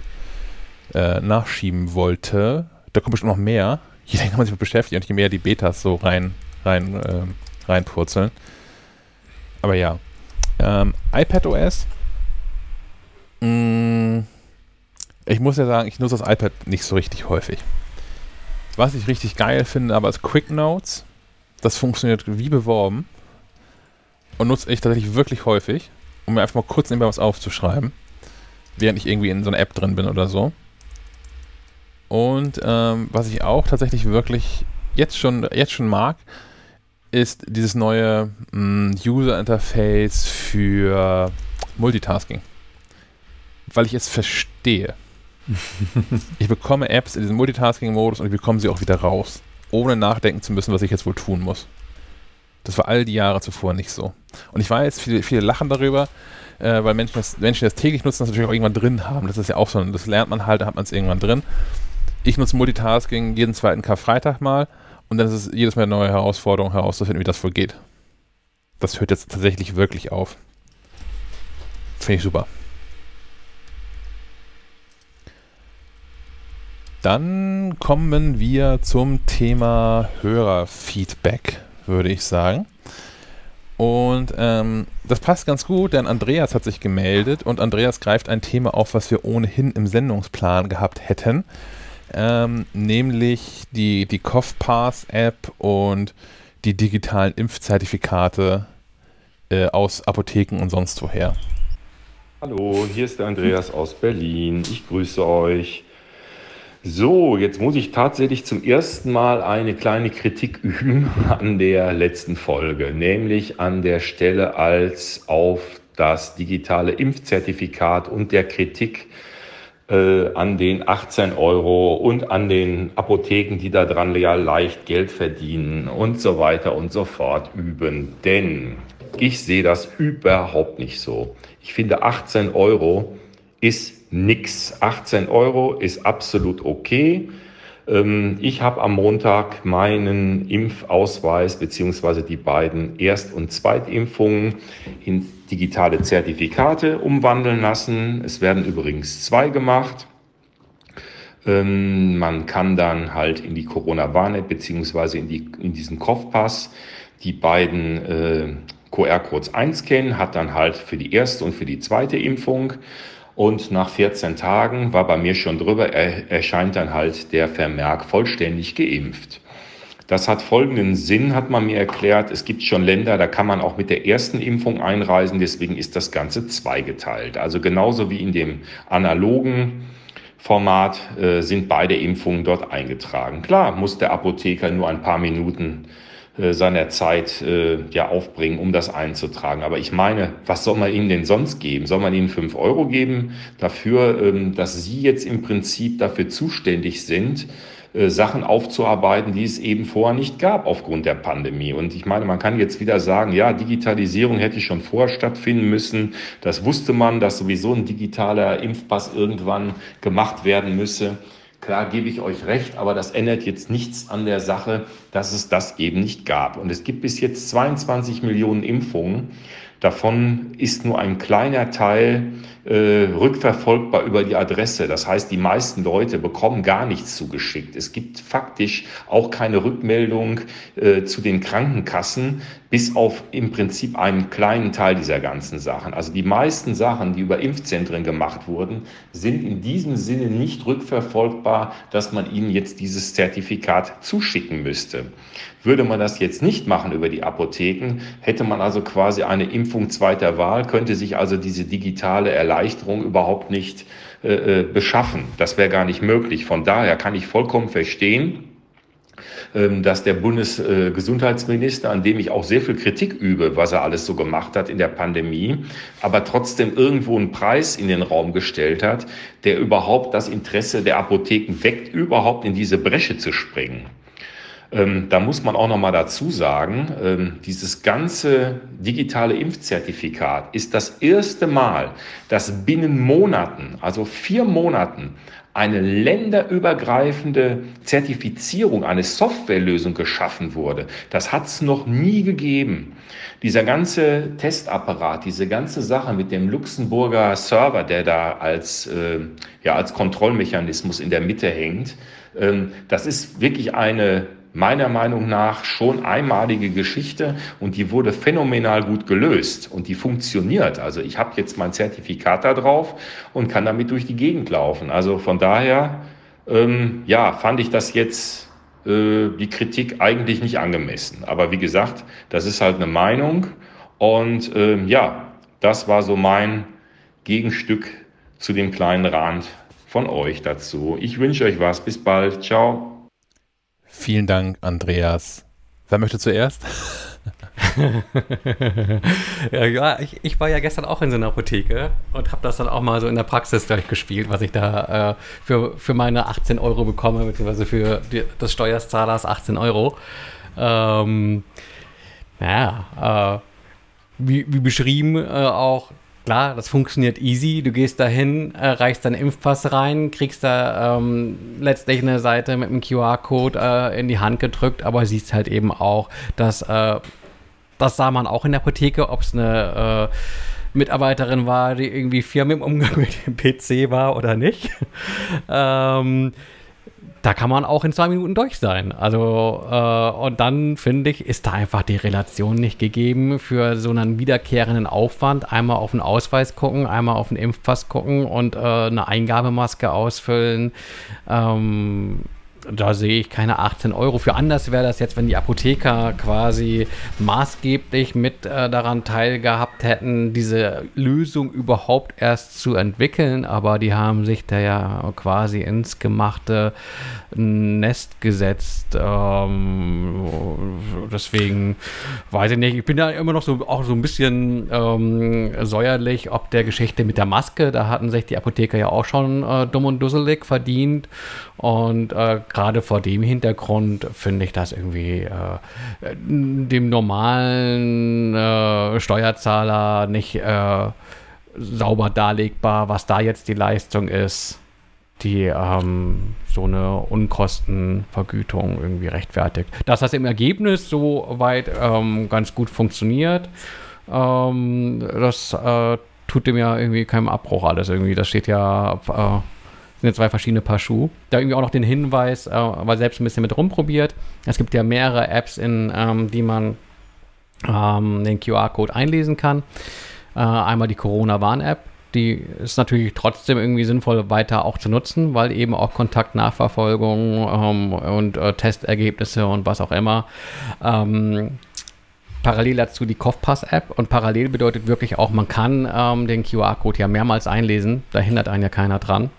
äh, nachschieben wollte. Da kommt bestimmt noch mehr. Je länger man sich mit beschäftigt und je mehr die Betas so rein, rein, äh, reinpurzeln. Aber ja. Ähm, iPad OS. Mh, mm, ich muss ja sagen, ich nutze das iPad nicht so richtig häufig. Was ich richtig geil finde, aber ist Quick Notes. Das funktioniert wie beworben. Und nutze ich tatsächlich wirklich häufig, um mir einfach mal kurz nebenbei was aufzuschreiben. Während ich irgendwie in so einer App drin bin oder so. Und ähm, was ich auch tatsächlich wirklich jetzt schon, jetzt schon mag, ist dieses neue mm, User Interface für Multitasking. Weil ich es verstehe ich bekomme Apps in diesem Multitasking-Modus und ich bekomme sie auch wieder raus, ohne nachdenken zu müssen, was ich jetzt wohl tun muss. Das war all die Jahre zuvor nicht so. Und ich weiß, viele, viele lachen darüber, äh, weil Menschen das, Menschen, die das täglich nutzen, das natürlich auch irgendwann drin haben. Das ist ja auch so, das lernt man halt, da hat man es irgendwann drin. Ich nutze Multitasking jeden zweiten Karfreitag mal und dann ist es jedes Mal eine neue Herausforderung herauszufinden, wie das wohl geht. Das hört jetzt tatsächlich wirklich auf. Finde ich super. Dann kommen wir zum Thema Hörerfeedback, würde ich sagen. Und ähm, das passt ganz gut, denn Andreas hat sich gemeldet und Andreas greift ein Thema auf, was wir ohnehin im Sendungsplan gehabt hätten, ähm, nämlich die, die CoughPass-App und die digitalen Impfzertifikate äh, aus Apotheken und sonst woher. Hallo, hier ist der Andreas aus Berlin. Ich grüße euch. So, jetzt muss ich tatsächlich zum ersten Mal eine kleine Kritik üben an der letzten Folge, nämlich an der Stelle, als auf das digitale Impfzertifikat und der Kritik äh, an den 18 Euro und an den Apotheken, die daran ja leicht Geld verdienen und so weiter und so fort üben. Denn ich sehe das überhaupt nicht so. Ich finde 18 Euro ist nix. 18 Euro ist absolut okay. Ähm, ich habe am Montag meinen Impfausweis beziehungsweise die beiden Erst- und Zweitimpfungen in digitale Zertifikate umwandeln lassen. Es werden übrigens zwei gemacht. Ähm, man kann dann halt in die Corona-Warn-App beziehungsweise in, die, in diesen Kopfpass die beiden äh, QR-Codes einscannen, hat dann halt für die erste und für die zweite Impfung und nach 14 Tagen war bei mir schon drüber, erscheint dann halt der Vermerk vollständig geimpft. Das hat folgenden Sinn, hat man mir erklärt. Es gibt schon Länder, da kann man auch mit der ersten Impfung einreisen. Deswegen ist das Ganze zweigeteilt. Also genauso wie in dem analogen Format äh, sind beide Impfungen dort eingetragen. Klar muss der Apotheker nur ein paar Minuten äh, seiner Zeit äh, ja aufbringen, um das einzutragen. Aber ich meine, was soll man ihnen denn sonst geben? Soll man ihnen fünf Euro geben dafür, ähm, dass sie jetzt im Prinzip dafür zuständig sind, äh, Sachen aufzuarbeiten, die es eben vorher nicht gab aufgrund der Pandemie. Und ich meine, man kann jetzt wieder sagen, ja, Digitalisierung hätte schon vorher stattfinden müssen. Das wusste man, dass sowieso ein digitaler Impfpass irgendwann gemacht werden müsse. Klar gebe ich euch recht, aber das ändert jetzt nichts an der Sache, dass es das eben nicht gab. Und es gibt bis jetzt 22 Millionen Impfungen. Davon ist nur ein kleiner Teil äh, rückverfolgbar über die Adresse. Das heißt, die meisten Leute bekommen gar nichts zugeschickt. Es gibt faktisch auch keine Rückmeldung äh, zu den Krankenkassen, bis auf im Prinzip einen kleinen Teil dieser ganzen Sachen. Also die meisten Sachen, die über Impfzentren gemacht wurden, sind in diesem Sinne nicht rückverfolgbar, dass man ihnen jetzt dieses Zertifikat zuschicken müsste. Würde man das jetzt nicht machen über die Apotheken, hätte man also quasi eine Impfung zweiter Wahl, könnte sich also diese digitale Erleichterung überhaupt nicht äh, äh beschaffen. Das wäre gar nicht möglich. Von daher kann ich vollkommen verstehen, ähm, dass der Bundesgesundheitsminister, an dem ich auch sehr viel Kritik übe, was er alles so gemacht hat in der Pandemie, aber trotzdem irgendwo einen Preis in den Raum gestellt hat, der überhaupt das Interesse der Apotheken weckt, überhaupt in diese Bresche zu springen. Ähm, da muss man auch noch mal dazu sagen, ähm, dieses ganze digitale Impfzertifikat ist das erste Mal, dass binnen Monaten, also vier Monaten, eine länderübergreifende Zertifizierung, eine Softwarelösung geschaffen wurde. Das hat es noch nie gegeben. Dieser ganze Testapparat, diese ganze Sache mit dem Luxemburger Server, der da als, äh, ja, als Kontrollmechanismus in der Mitte hängt, ähm, das ist wirklich eine meiner Meinung nach schon einmalige Geschichte und die wurde phänomenal gut gelöst und die funktioniert. Also ich habe jetzt mein Zertifikat da drauf und kann damit durch die Gegend laufen. Also von daher, ähm, ja, fand ich das jetzt äh, die Kritik eigentlich nicht angemessen. Aber wie gesagt, das ist halt eine Meinung und ähm, ja, das war so mein Gegenstück zu dem kleinen Rand von euch dazu. Ich wünsche euch was. Bis bald. Ciao. Vielen Dank, Andreas. Wer möchte zuerst? ja, ja ich, ich, war ja gestern auch in so einer Apotheke und habe das dann auch mal so in der Praxis durchgespielt, was ich da äh, für, für meine 18 Euro bekomme, beziehungsweise für die, des Steuerzahlers 18 Euro. Ähm, naja, äh, wie, wie, beschrieben, äh, auch Klar, das funktioniert easy. Du gehst dahin, äh, reichst deinen Impfpass rein, kriegst da ähm, letztlich eine Seite mit einem QR-Code äh, in die Hand gedrückt, aber siehst halt eben auch, dass äh, das sah man auch in der Apotheke, ob es eine äh, Mitarbeiterin war, die irgendwie Firmen im Umgang mit dem PC war oder nicht. ähm, da kann man auch in zwei Minuten durch sein. Also, äh, und dann finde ich, ist da einfach die Relation nicht gegeben für so einen wiederkehrenden Aufwand. Einmal auf den Ausweis gucken, einmal auf den Impfpass gucken und äh, eine Eingabemaske ausfüllen. Ähm, da sehe ich keine 18 Euro. Für anders wäre das jetzt, wenn die Apotheker quasi maßgeblich mit äh, daran teilgehabt hätten, diese Lösung überhaupt erst zu entwickeln. Aber die haben sich da ja quasi ins gemachte Nest gesetzt. Ähm, deswegen weiß ich nicht. Ich bin da immer noch so auch so ein bisschen ähm, säuerlich, ob der Geschichte mit der Maske. Da hatten sich die Apotheker ja auch schon äh, dumm und dusselig verdient. Und äh, gerade vor dem Hintergrund finde ich das irgendwie äh, dem normalen äh, Steuerzahler nicht äh, sauber darlegbar, was da jetzt die Leistung ist, die ähm, so eine Unkostenvergütung irgendwie rechtfertigt. Dass das im Ergebnis so weit ähm, ganz gut funktioniert, ähm, das äh, tut dem ja irgendwie keinen Abbruch alles irgendwie. Das steht ja äh, sind ja zwei verschiedene Paar Schuhe. Da irgendwie auch noch den Hinweis, äh, weil selbst ein bisschen mit rumprobiert. Es gibt ja mehrere Apps, in ähm, die man ähm, den QR-Code einlesen kann. Äh, einmal die Corona-Warn-App. Die ist natürlich trotzdem irgendwie sinnvoll weiter auch zu nutzen, weil eben auch Kontaktnachverfolgung ähm, und äh, Testergebnisse und was auch immer ähm, parallel dazu die Kopfpass-App und parallel bedeutet wirklich auch, man kann ähm, den QR-Code ja mehrmals einlesen, da hindert einen ja keiner dran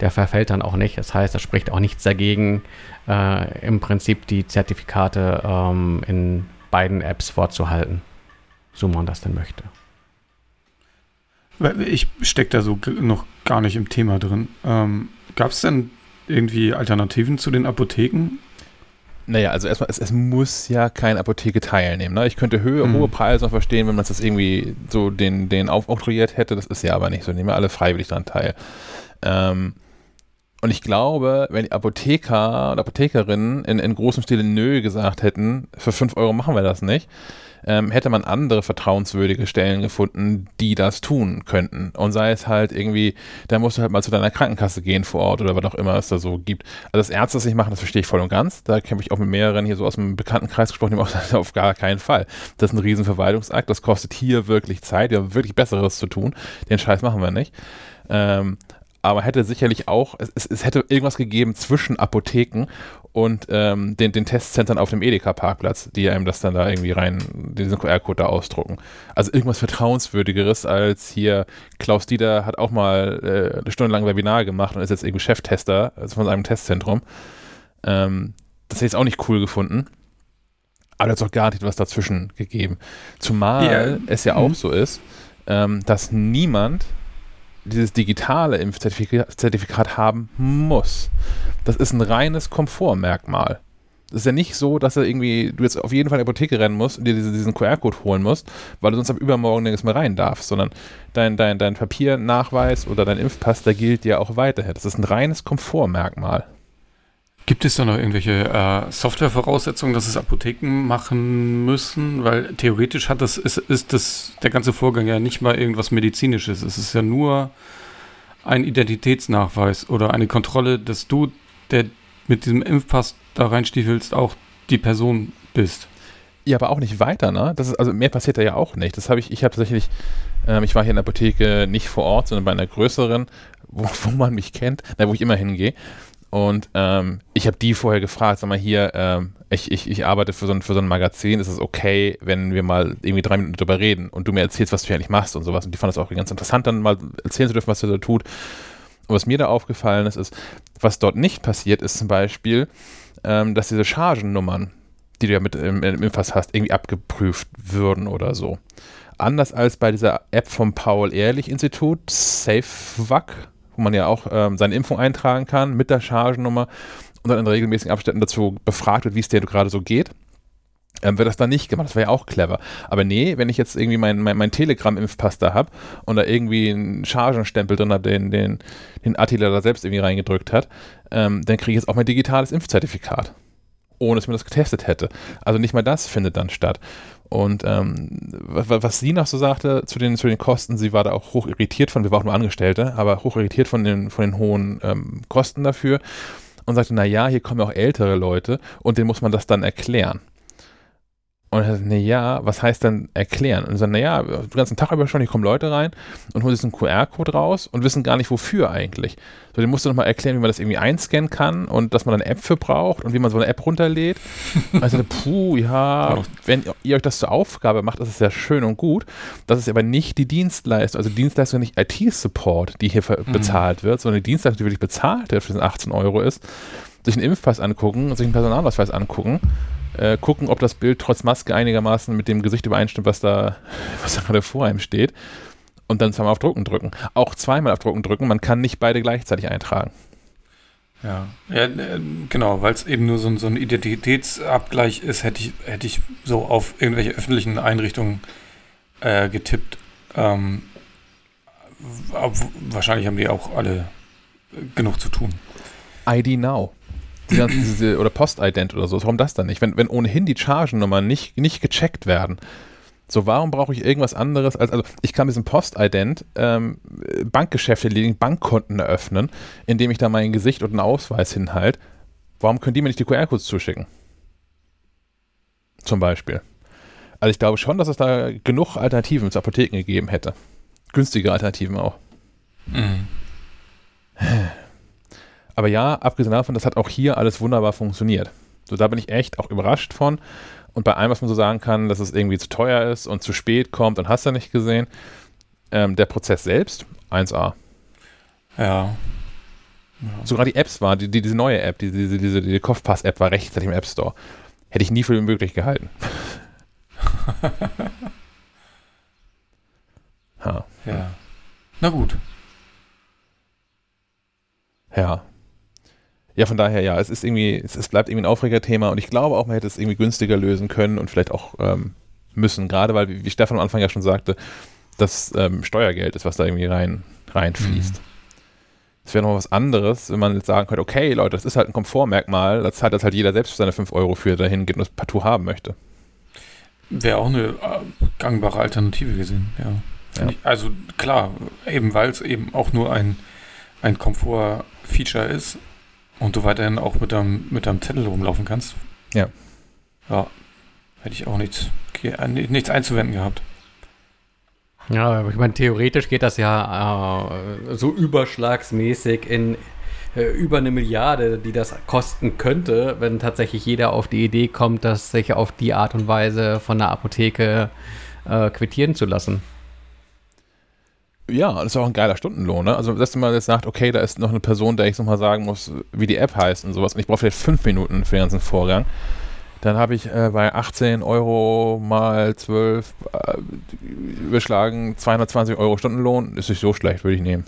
der verfällt dann auch nicht. Das heißt, da spricht auch nichts dagegen, äh, im Prinzip die Zertifikate ähm, in beiden Apps vorzuhalten, so man das denn möchte. Ich stecke da so noch gar nicht im Thema drin. Ähm, Gab es denn irgendwie Alternativen zu den Apotheken? Naja, also erstmal, es, es muss ja keine Apotheke teilnehmen. Ne? Ich könnte Höhe, Mhm. hohe Preise noch verstehen, wenn man das irgendwie so den, den aufoktroyiert hätte. Das ist ja aber nicht so. Nehmen wir alle freiwillig daran teil. Ähm, und ich glaube, wenn die Apotheker und Apothekerinnen in, in großem Stile Nö gesagt hätten, für 5 Euro machen wir das nicht, ähm, hätte man andere vertrauenswürdige Stellen gefunden, die das tun könnten. Und sei es halt irgendwie, da musst du halt mal zu deiner Krankenkasse gehen vor Ort oder was auch immer es da so gibt. Also, dass Ärzte das nicht machen, das verstehe ich voll und ganz. Da habe ich auch mit mehreren hier so aus dem Bekanntenkreis gesprochen, die haben auch auf gar keinen Fall. Das ist ein Riesenverwaltungsakt, das kostet hier wirklich Zeit, wir haben wirklich Besseres zu tun. Den Scheiß machen wir nicht. Ähm, aber hätte sicherlich auch, es, es, hätte irgendwas gegeben zwischen Apotheken und ähm, den, den Testzentren auf dem Edeka-Parkplatz, die einem das dann da irgendwie rein, diesen QR-Code da ausdrucken. Also irgendwas Vertrauenswürdigeres als hier, Klaus Dieter hat auch mal äh, eine Stunde lang Webinar gemacht und ist jetzt irgendwie Cheftester also von seinem Testzentrum. Ähm, das hätte ich jetzt auch nicht cool gefunden. Aber da hat es auch gar nicht was dazwischen gegeben. Zumal Ja. es ja Mhm. auch so ist, ähm, dass niemand dieses digitale Impfzertifikat Zertifikat haben muss. Das ist ein reines Komfortmerkmal. Das ist ja nicht so, dass er irgendwie, du jetzt auf jeden Fall in die Apotheke rennen musst und dir diese, diesen QR-Code holen musst, weil du sonst ab übermorgen nirgends mehr rein darfst, sondern dein, dein, dein Papiernachweis oder dein Impfpass, der gilt dir auch weiterhin. Das ist ein reines Komfortmerkmal. Gibt es da noch irgendwelche äh, Softwarevoraussetzungen, dass es Apotheken machen müssen? Weil theoretisch hat das, ist, ist das, der ganze Vorgang ja nicht mal irgendwas Medizinisches. Es ist ja nur ein Identitätsnachweis oder eine Kontrolle, dass du, der mit diesem Impfpass da reinstiefelst, auch die Person bist. Ja, aber auch nicht weiter, ne? Das ist, also mehr passiert da ja auch nicht. Das habe ich, ich habe tatsächlich, ähm, ich war hier in der Apotheke nicht vor Ort, sondern bei einer größeren, wo, wo man mich kennt, na, wo ich immer hingehe. Und ähm, ich habe die vorher gefragt, sag mal hier, ähm, ich, ich, ich arbeite für so, ein, für so ein Magazin, ist es okay, wenn wir mal irgendwie drei Minuten drüber reden und du mir erzählst, was du hier eigentlich machst und sowas. Und die fanden das auch ganz interessant, dann mal erzählen zu dürfen, was er da tut. Und was mir da aufgefallen ist, ist, was dort nicht passiert, ist zum Beispiel, ähm, dass diese Chargennummern, die du ja mit im, im Impfpass hast, irgendwie abgeprüft würden oder so. Anders als bei dieser App vom Paul-Ehrlich-Institut, SafeVac, wo man ja auch ähm, seine Impfung eintragen kann mit der Chargennummer und dann in regelmäßigen Abständen dazu befragt wird, wie es dir gerade so geht, ähm, wird das dann nicht gemacht. Das wäre ja auch clever. Aber nee, wenn ich jetzt irgendwie meinen mein, mein Telegram-Impfpass da habe und da irgendwie einen Chargenstempel drin habe, den, den, den Attila da selbst irgendwie reingedrückt hat, ähm, dann kriege ich jetzt auch mein digitales Impfzertifikat. Ohne dass mir das getestet hätte. Also nicht mal das findet dann statt. Und ähm, was, sie noch so sagte zu den, zu den Kosten, sie war da auch hoch irritiert von, wir waren auch nur Angestellte, aber hoch irritiert von den, von den hohen ähm, Kosten dafür und sagte, na ja, hier kommen auch ältere Leute und denen muss man das dann erklären. Und er sagte, na ja, was heißt dann erklären? Und er sagte, na ja, den ganzen Tag über schon, hier kommen Leute rein und holen sich einen QR-Code raus und wissen gar nicht, wofür eigentlich. So, den musst du nochmal erklären, wie man das irgendwie einscannen kann und dass man eine App für braucht und wie man so eine App runterlädt. Sagte, puh, ja, wenn ihr euch das zur Aufgabe macht, das ist ja schön und gut. Das ist aber nicht die Dienstleistung, also Dienstleistung nicht IT-Support, die hier Mhm. bezahlt wird, sondern die Dienstleistung, die wirklich bezahlt wird für diesen 18 Euro ist, sich einen Impfpass angucken, sich einen Personalausweis angucken, äh, gucken, ob das Bild trotz Maske einigermaßen mit dem Gesicht übereinstimmt, was da, was da gerade vor einem steht. Und dann zweimal auf Drucken drücken. Auch zweimal auf Drucken drücken. Man kann nicht beide gleichzeitig eintragen. Ja, ja äh, genau, weil es eben nur so, ein- so ein Identitätsabgleich ist, hätte ich, hätte ich so auf irgendwelche öffentlichen Einrichtungen äh, getippt. Ähm, wahrscheinlich haben die auch alle äh, genug zu tun. ID Now. Die ganzen, diese, oder Postident oder so. Warum das dann nicht? Wenn, wenn ohnehin die Chargennummern nicht, nicht gecheckt werden. So, warum brauche ich irgendwas anderes als, also ich kann mit diesem Postident ähm, Bankgeschäfte erledigen, Bankkonten eröffnen, indem ich da mein Gesicht und einen Ausweis hinhalte. Warum können die mir nicht die QR-Codes zuschicken? Zum Beispiel. Also ich glaube schon, dass es da genug Alternativen zu Apotheken gegeben hätte. Günstige Alternativen auch. Mhm. Aber ja, abgesehen davon, das hat auch hier alles wunderbar funktioniert. So, da bin ich echt auch überrascht von. Und bei allem, was man so sagen kann, dass es irgendwie zu teuer ist und zu spät kommt und hast du nicht gesehen, ähm, der Prozess selbst, 1A. Ja. Sogar die Apps war, die, die, diese neue App, die, diese, diese, die Kopfpass-App war rechtzeitig im App Store. Hätte ich nie für möglich gehalten. ha, Ja. Na gut. ja. Ja, von daher, ja, es ist irgendwie, es, es bleibt irgendwie ein Aufregerthema und ich glaube auch, man hätte es irgendwie günstiger lösen können und vielleicht auch ähm, müssen, gerade weil, wie, Stefan am Anfang ja schon sagte, das ähm, Steuergeld ist, was da irgendwie rein, reinfließt. Mhm. Es wäre noch was anderes, wenn man jetzt sagen könnte, okay, Leute, das ist halt ein Komfortmerkmal, das zahlt das halt jeder selbst für seine 5 Euro für dahin geht und das partout haben möchte. Wäre auch eine äh, gangbare Alternative gesehen, ja. ja. Ich, also klar, eben weil es eben auch nur ein, ein Komfort-Feature ist und du weiterhin auch mit deinem, mit deinem Zettel rumlaufen kannst. Ja. Ja, hätte ich auch nichts, nichts einzuwenden gehabt. Ja, aber ich meine, theoretisch geht das ja äh, so überschlagsmäßig in äh, über eine Milliarde, die das kosten könnte, wenn tatsächlich jeder auf die Idee kommt, das sich auf die Art und Weise von der Apotheke äh, quittieren zu lassen. Ja, das ist auch ein geiler Stundenlohn. Ne? Also, dass man jetzt sagt, okay, da ist noch eine Person, der ich nochmal sagen muss, wie die App heißt und sowas, und ich brauche vielleicht fünf Minuten für den ganzen Vorgang dann habe ich äh, bei 18 Euro mal 12 äh, überschlagen 220 Euro Stundenlohn. Ist nicht so schlecht, würde ich nehmen.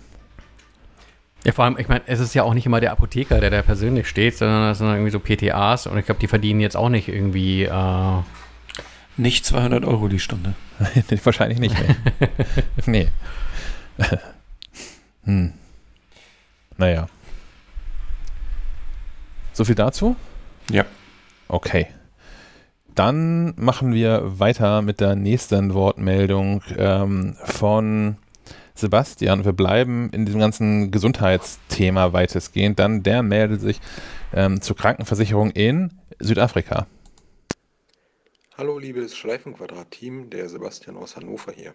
Ja, vor allem, ich meine, es ist ja auch nicht immer der Apotheker, der da persönlich steht, sondern das sind irgendwie so PTAs und ich glaube, die verdienen jetzt auch nicht irgendwie. Äh nicht 200 Euro die Stunde. Wahrscheinlich nicht. Nee. nee. hm. Naja. So viel dazu? Ja. Okay. Dann machen wir weiter mit der nächsten Wortmeldung ähm, von Sebastian. Wir bleiben in diesem ganzen Gesundheitsthema weitestgehend. Dann der meldet sich ähm, zur Krankenversicherung in Südafrika. Hallo liebes Schleifenquadrat-Team, der Sebastian aus Hannover hier.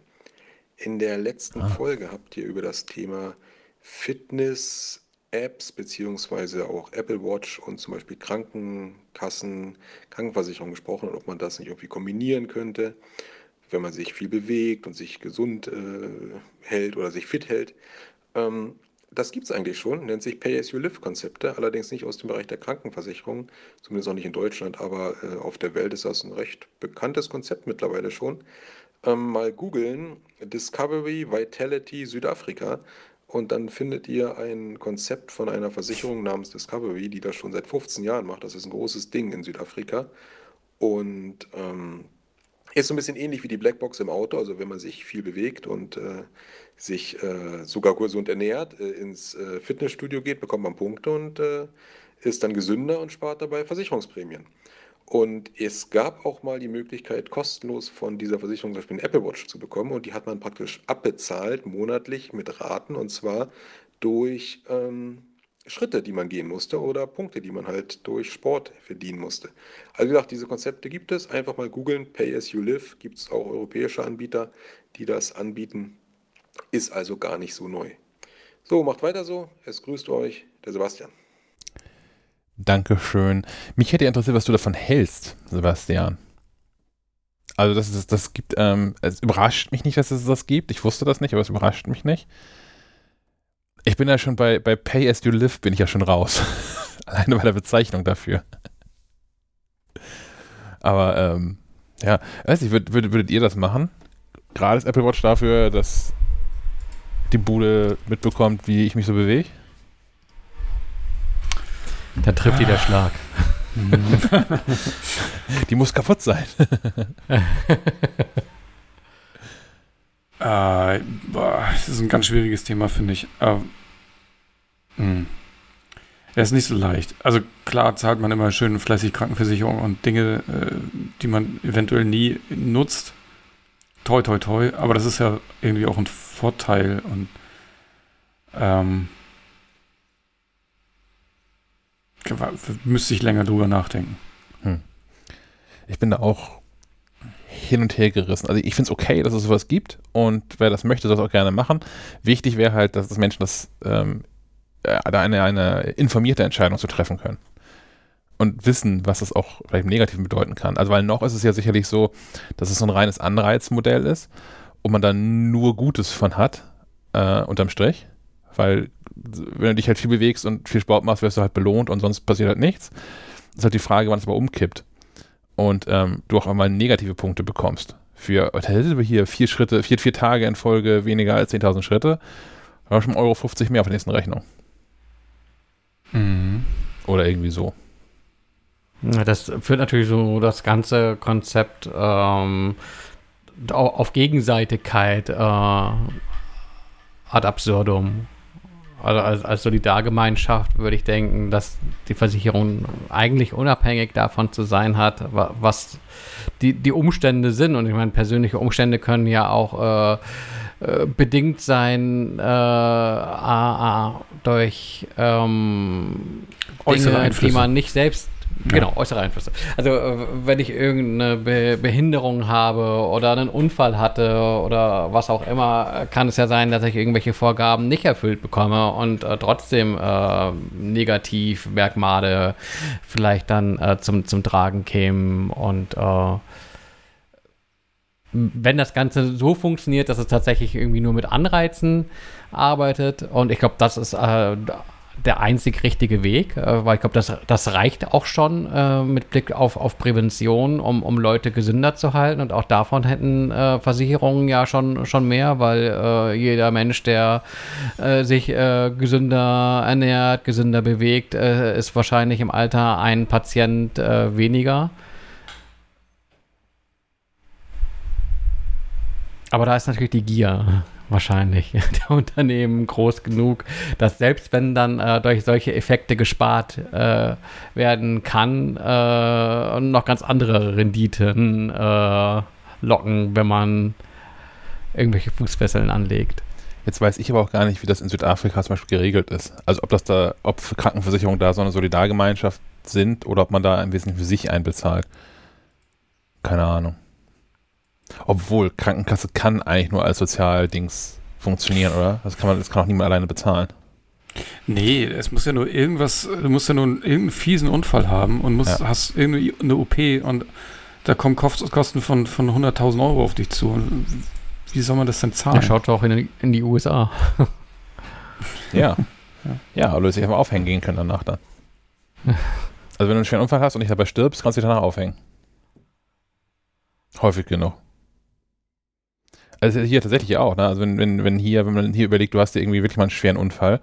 In der letzten ah. Folge habt ihr über das Thema Fitness Apps beziehungsweise auch Apple Watch und zum Beispiel Krankenkassen, Krankenversicherung gesprochen und ob man das nicht irgendwie kombinieren könnte, wenn man sich viel bewegt und sich gesund äh, hält oder sich fit hält. Ähm, das gibt es eigentlich schon, nennt sich Pay-as-you-live-Konzepte, allerdings nicht aus dem Bereich der Krankenversicherung, zumindest auch nicht in Deutschland, aber äh, auf der Welt ist das ein recht bekanntes Konzept mittlerweile schon. Ähm, mal googeln, Discovery Vitality Südafrika und dann findet ihr ein Konzept von einer Versicherung namens Discovery, die das schon seit 15 Jahren macht. Das ist ein großes Ding in Südafrika. Und ähm, ist so ein bisschen ähnlich wie die Blackbox im Auto. Also wenn man sich viel bewegt und äh, sich äh, sogar gesund ernährt, äh, ins äh, Fitnessstudio geht, bekommt man Punkte und äh, ist dann gesünder und spart dabei Versicherungsprämien. Und es gab auch mal die Möglichkeit, kostenlos von dieser Versicherung zum Beispiel eine Apple Watch zu bekommen. Und die hat man praktisch abbezahlt, monatlich mit Raten. Und zwar durch ähm, Schritte, die man gehen musste oder Punkte, die man halt durch Sport verdienen musste. Also wie gesagt, diese Konzepte gibt es. Einfach mal googeln, Pay as you live. Gibt es auch europäische Anbieter, die das anbieten. Ist also gar nicht so neu. So, macht weiter so. Es grüßt euch, der Sebastian. Dankeschön. Mich hätte interessiert, was du davon hältst, Sebastian. Also das, ist, das gibt, ähm, es überrascht mich nicht, dass es das gibt. Ich wusste das nicht, aber es überrascht mich nicht. Ich bin ja schon bei, bei Pay as you live bin ich ja schon raus. Alleine bei der Bezeichnung dafür. Aber ähm, ja, weiß ich, würd, würd, würdet ihr das machen? Gerade ist Apple Watch dafür, dass die Bude mitbekommt, wie ich mich so bewege? Da trifft ah. der Schlag. Die muss kaputt sein. äh, boah, das ist ein ganz schwieriges Thema, finde ich. Äh, hm. Er ist nicht so leicht. Also klar zahlt man immer schön fleißig Krankenversicherung und Dinge, äh, die man eventuell nie nutzt. Toi, toi, toi. Aber das ist ja irgendwie auch ein Vorteil und ähm, Müsste ich länger drüber nachdenken. Hm. Ich bin da auch hin und her gerissen. Also ich finde es okay, dass es sowas gibt und wer das möchte, soll es auch gerne machen. Wichtig wäre halt, dass das Menschen das ähm, äh, da eine, eine informierte Entscheidung zu treffen können. Und wissen, was das auch vielleicht im Negativen bedeuten kann. Also weil noch ist es ja sicherlich so, dass es so ein reines Anreizmodell ist und man dann nur Gutes von hat, äh, unterm Strich. Weil wenn du dich halt viel bewegst und viel Sport machst, wirst du halt belohnt und sonst passiert halt nichts. Das ist halt die Frage, wann es aber umkippt. Und ähm, du auch einmal negative Punkte bekommst. Für, hier vier Schritte, vier, vier Tage in Folge weniger als 10.000 Schritte, da schon Euro 50 mehr auf der nächsten Rechnung. Mhm. Oder irgendwie so. Das führt natürlich so das ganze Konzept ähm, auf Gegenseitigkeit äh, ad absurdum. Also als, als Solidargemeinschaft würde ich denken, dass die Versicherung eigentlich unabhängig davon zu sein hat, was die, die Umstände sind. Und ich meine, persönliche Umstände können ja auch äh, äh, bedingt sein äh, durch ähm, Dinge, die man nicht selbst Genau, ja. äußere Einflüsse. Also äh, wenn ich irgendeine Be Behinderung habe oder einen Unfall hatte oder was auch immer, kann es ja sein, dass ich irgendwelche Vorgaben nicht erfüllt bekomme und äh, trotzdem äh, Negativmerkmale vielleicht dann äh, zum, zum Tragen kämen und äh, wenn das Ganze so funktioniert, dass es tatsächlich irgendwie nur mit Anreizen arbeitet und ich glaube, das ist äh, der einzig richtige Weg, äh, weil ich glaube, das, das reicht auch schon äh, mit Blick auf, auf Prävention, um, um Leute gesünder zu halten. Und auch davon hätten äh, Versicherungen ja schon, schon mehr, weil äh, jeder Mensch, der äh, sich äh, gesünder ernährt, gesünder bewegt, ist wahrscheinlich im Alter ein Patient weniger. Aber da ist natürlich die Gier wahrscheinlich der Unternehmen groß genug, dass selbst wenn dann äh, durch solche Effekte gespart äh, werden kann, äh, noch ganz andere Renditen äh, locken, wenn man irgendwelche Fußfesseln anlegt. Jetzt weiß ich aber auch gar nicht, wie das in Südafrika zum Beispiel geregelt ist. Also ob das da, ob Krankenversicherungen da so eine Solidargemeinschaft sind oder ob man da ein Wesentlichen für sich einbezahlt. Keine Ahnung. Obwohl, Krankenkasse kann eigentlich nur als Sozialdings funktionieren, oder? Das kann man, das kann auch niemand alleine bezahlen. Nee, es muss ja nur irgendwas, du musst ja nur irgendeinen fiesen Unfall haben und musst, ja. hast irgendeine OP und da kommen Kosten von, von 100.000 Euro auf dich zu. Wie soll man das denn zahlen? Ja, schaut doch in, in die USA. ja. ja. Ja, aber du hättest dich einfach aufhängen gehen können danach dann. Also wenn du einen schweren Unfall hast und nicht dabei stirbst, kannst du dich danach aufhängen. Häufig genug. Also hier tatsächlich auch, ne? Also wenn, wenn, wenn hier, wenn man hier überlegt, du hast dir irgendwie wirklich mal einen schweren Unfall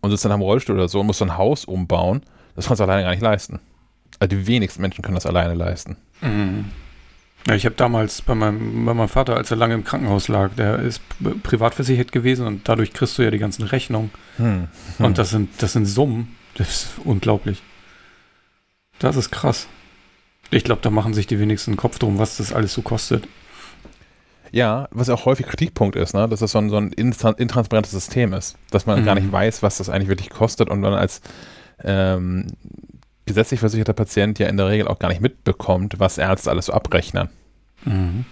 und sitzt dann am Rollstuhl oder so und musst ein Haus umbauen, das kannst du alleine gar nicht leisten. Also die wenigsten Menschen können das alleine leisten. Mhm. Ja, ich habe damals bei meinem, bei meinem Vater, als er lange im Krankenhaus lag, der ist privat versichert gewesen und dadurch kriegst du ja die ganzen Rechnungen. Hm. Hm. Und das sind, das sind Summen. Das ist unglaublich. Das ist krass. Ich glaube, da machen sich die wenigsten Kopf drum, was das alles so kostet. Ja, was auch häufig Kritikpunkt ist, ne? dass das so ein, so ein intransparentes System ist, dass man mhm. gar nicht mhm. weiß, was das eigentlich wirklich kostet und man als ähm, gesetzlich versicherter Patient ja in der Regel auch gar nicht mitbekommt, was Ärzte alles so abrechnen. Mhm.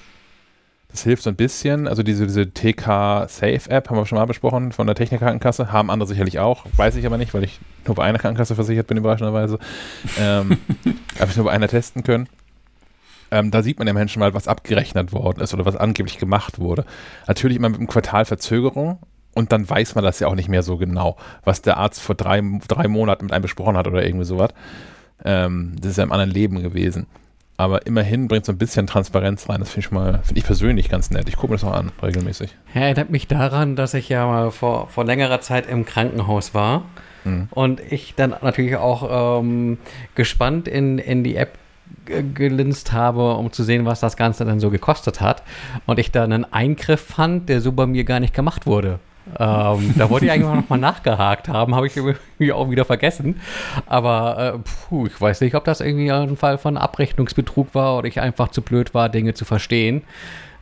Das hilft so ein bisschen. Also diese, diese TK Safe App haben wir schon mal besprochen von der Technikkrankenkasse. Haben andere sicherlich auch. Weiß ich aber nicht, weil ich nur bei einer Krankenkasse versichert bin, überraschenderweise. ähm, Habe ich nur bei einer testen können. Ähm, da sieht man ja Menschen mal, was abgerechnet worden ist oder was angeblich gemacht wurde. Natürlich immer mit einem Quartal Verzögerung und dann weiß man das ja auch nicht mehr so genau, was der Arzt vor drei, drei Monaten mit einem besprochen hat oder irgendwie sowas. Ähm, das ist ja im anderen Leben gewesen. Aber immerhin bringt so ein bisschen Transparenz rein. Das finde ich mal, finde ich persönlich ganz nett. Ich gucke mir das auch an, regelmäßig. Erinnert mich daran, dass ich ja mal vor, vor längerer Zeit im Krankenhaus war. Mhm. Und ich dann natürlich auch ähm, gespannt in, in die App gelinst habe, um zu sehen, was das Ganze dann so gekostet hat. Und ich da einen Eingriff fand, der so bei mir gar nicht gemacht wurde. Ähm, da wollte ich eigentlich noch mal nachgehakt haben, habe ich irgendwie auch wieder vergessen. Aber äh, puh, ich weiß nicht, ob das irgendwie ein Fall von Abrechnungsbetrug war oder ich einfach zu blöd war, Dinge zu verstehen.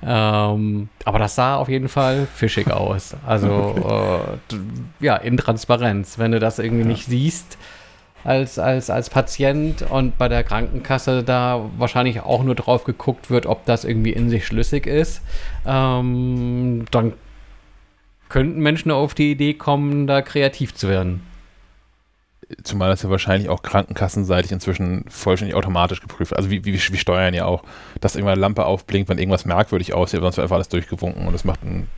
Ähm, aber das sah auf jeden Fall fischig aus. Also äh, ja, in Transparenz. Wenn du das irgendwie ja. nicht siehst, als, als, als Patient und bei der Krankenkasse da wahrscheinlich auch nur drauf geguckt wird, ob das irgendwie in sich schlüssig ist, ähm, dann könnten Menschen auf die Idee kommen, da kreativ zu werden. Zumal das ja wahrscheinlich auch krankenkassenseitig inzwischen vollständig automatisch geprüft wird. Also wie, wie, wie steuern ja auch, dass irgendwann eine Lampe aufblinkt, wenn irgendwas merkwürdig aussieht, sonst wird einfach alles durchgewunken und das macht ein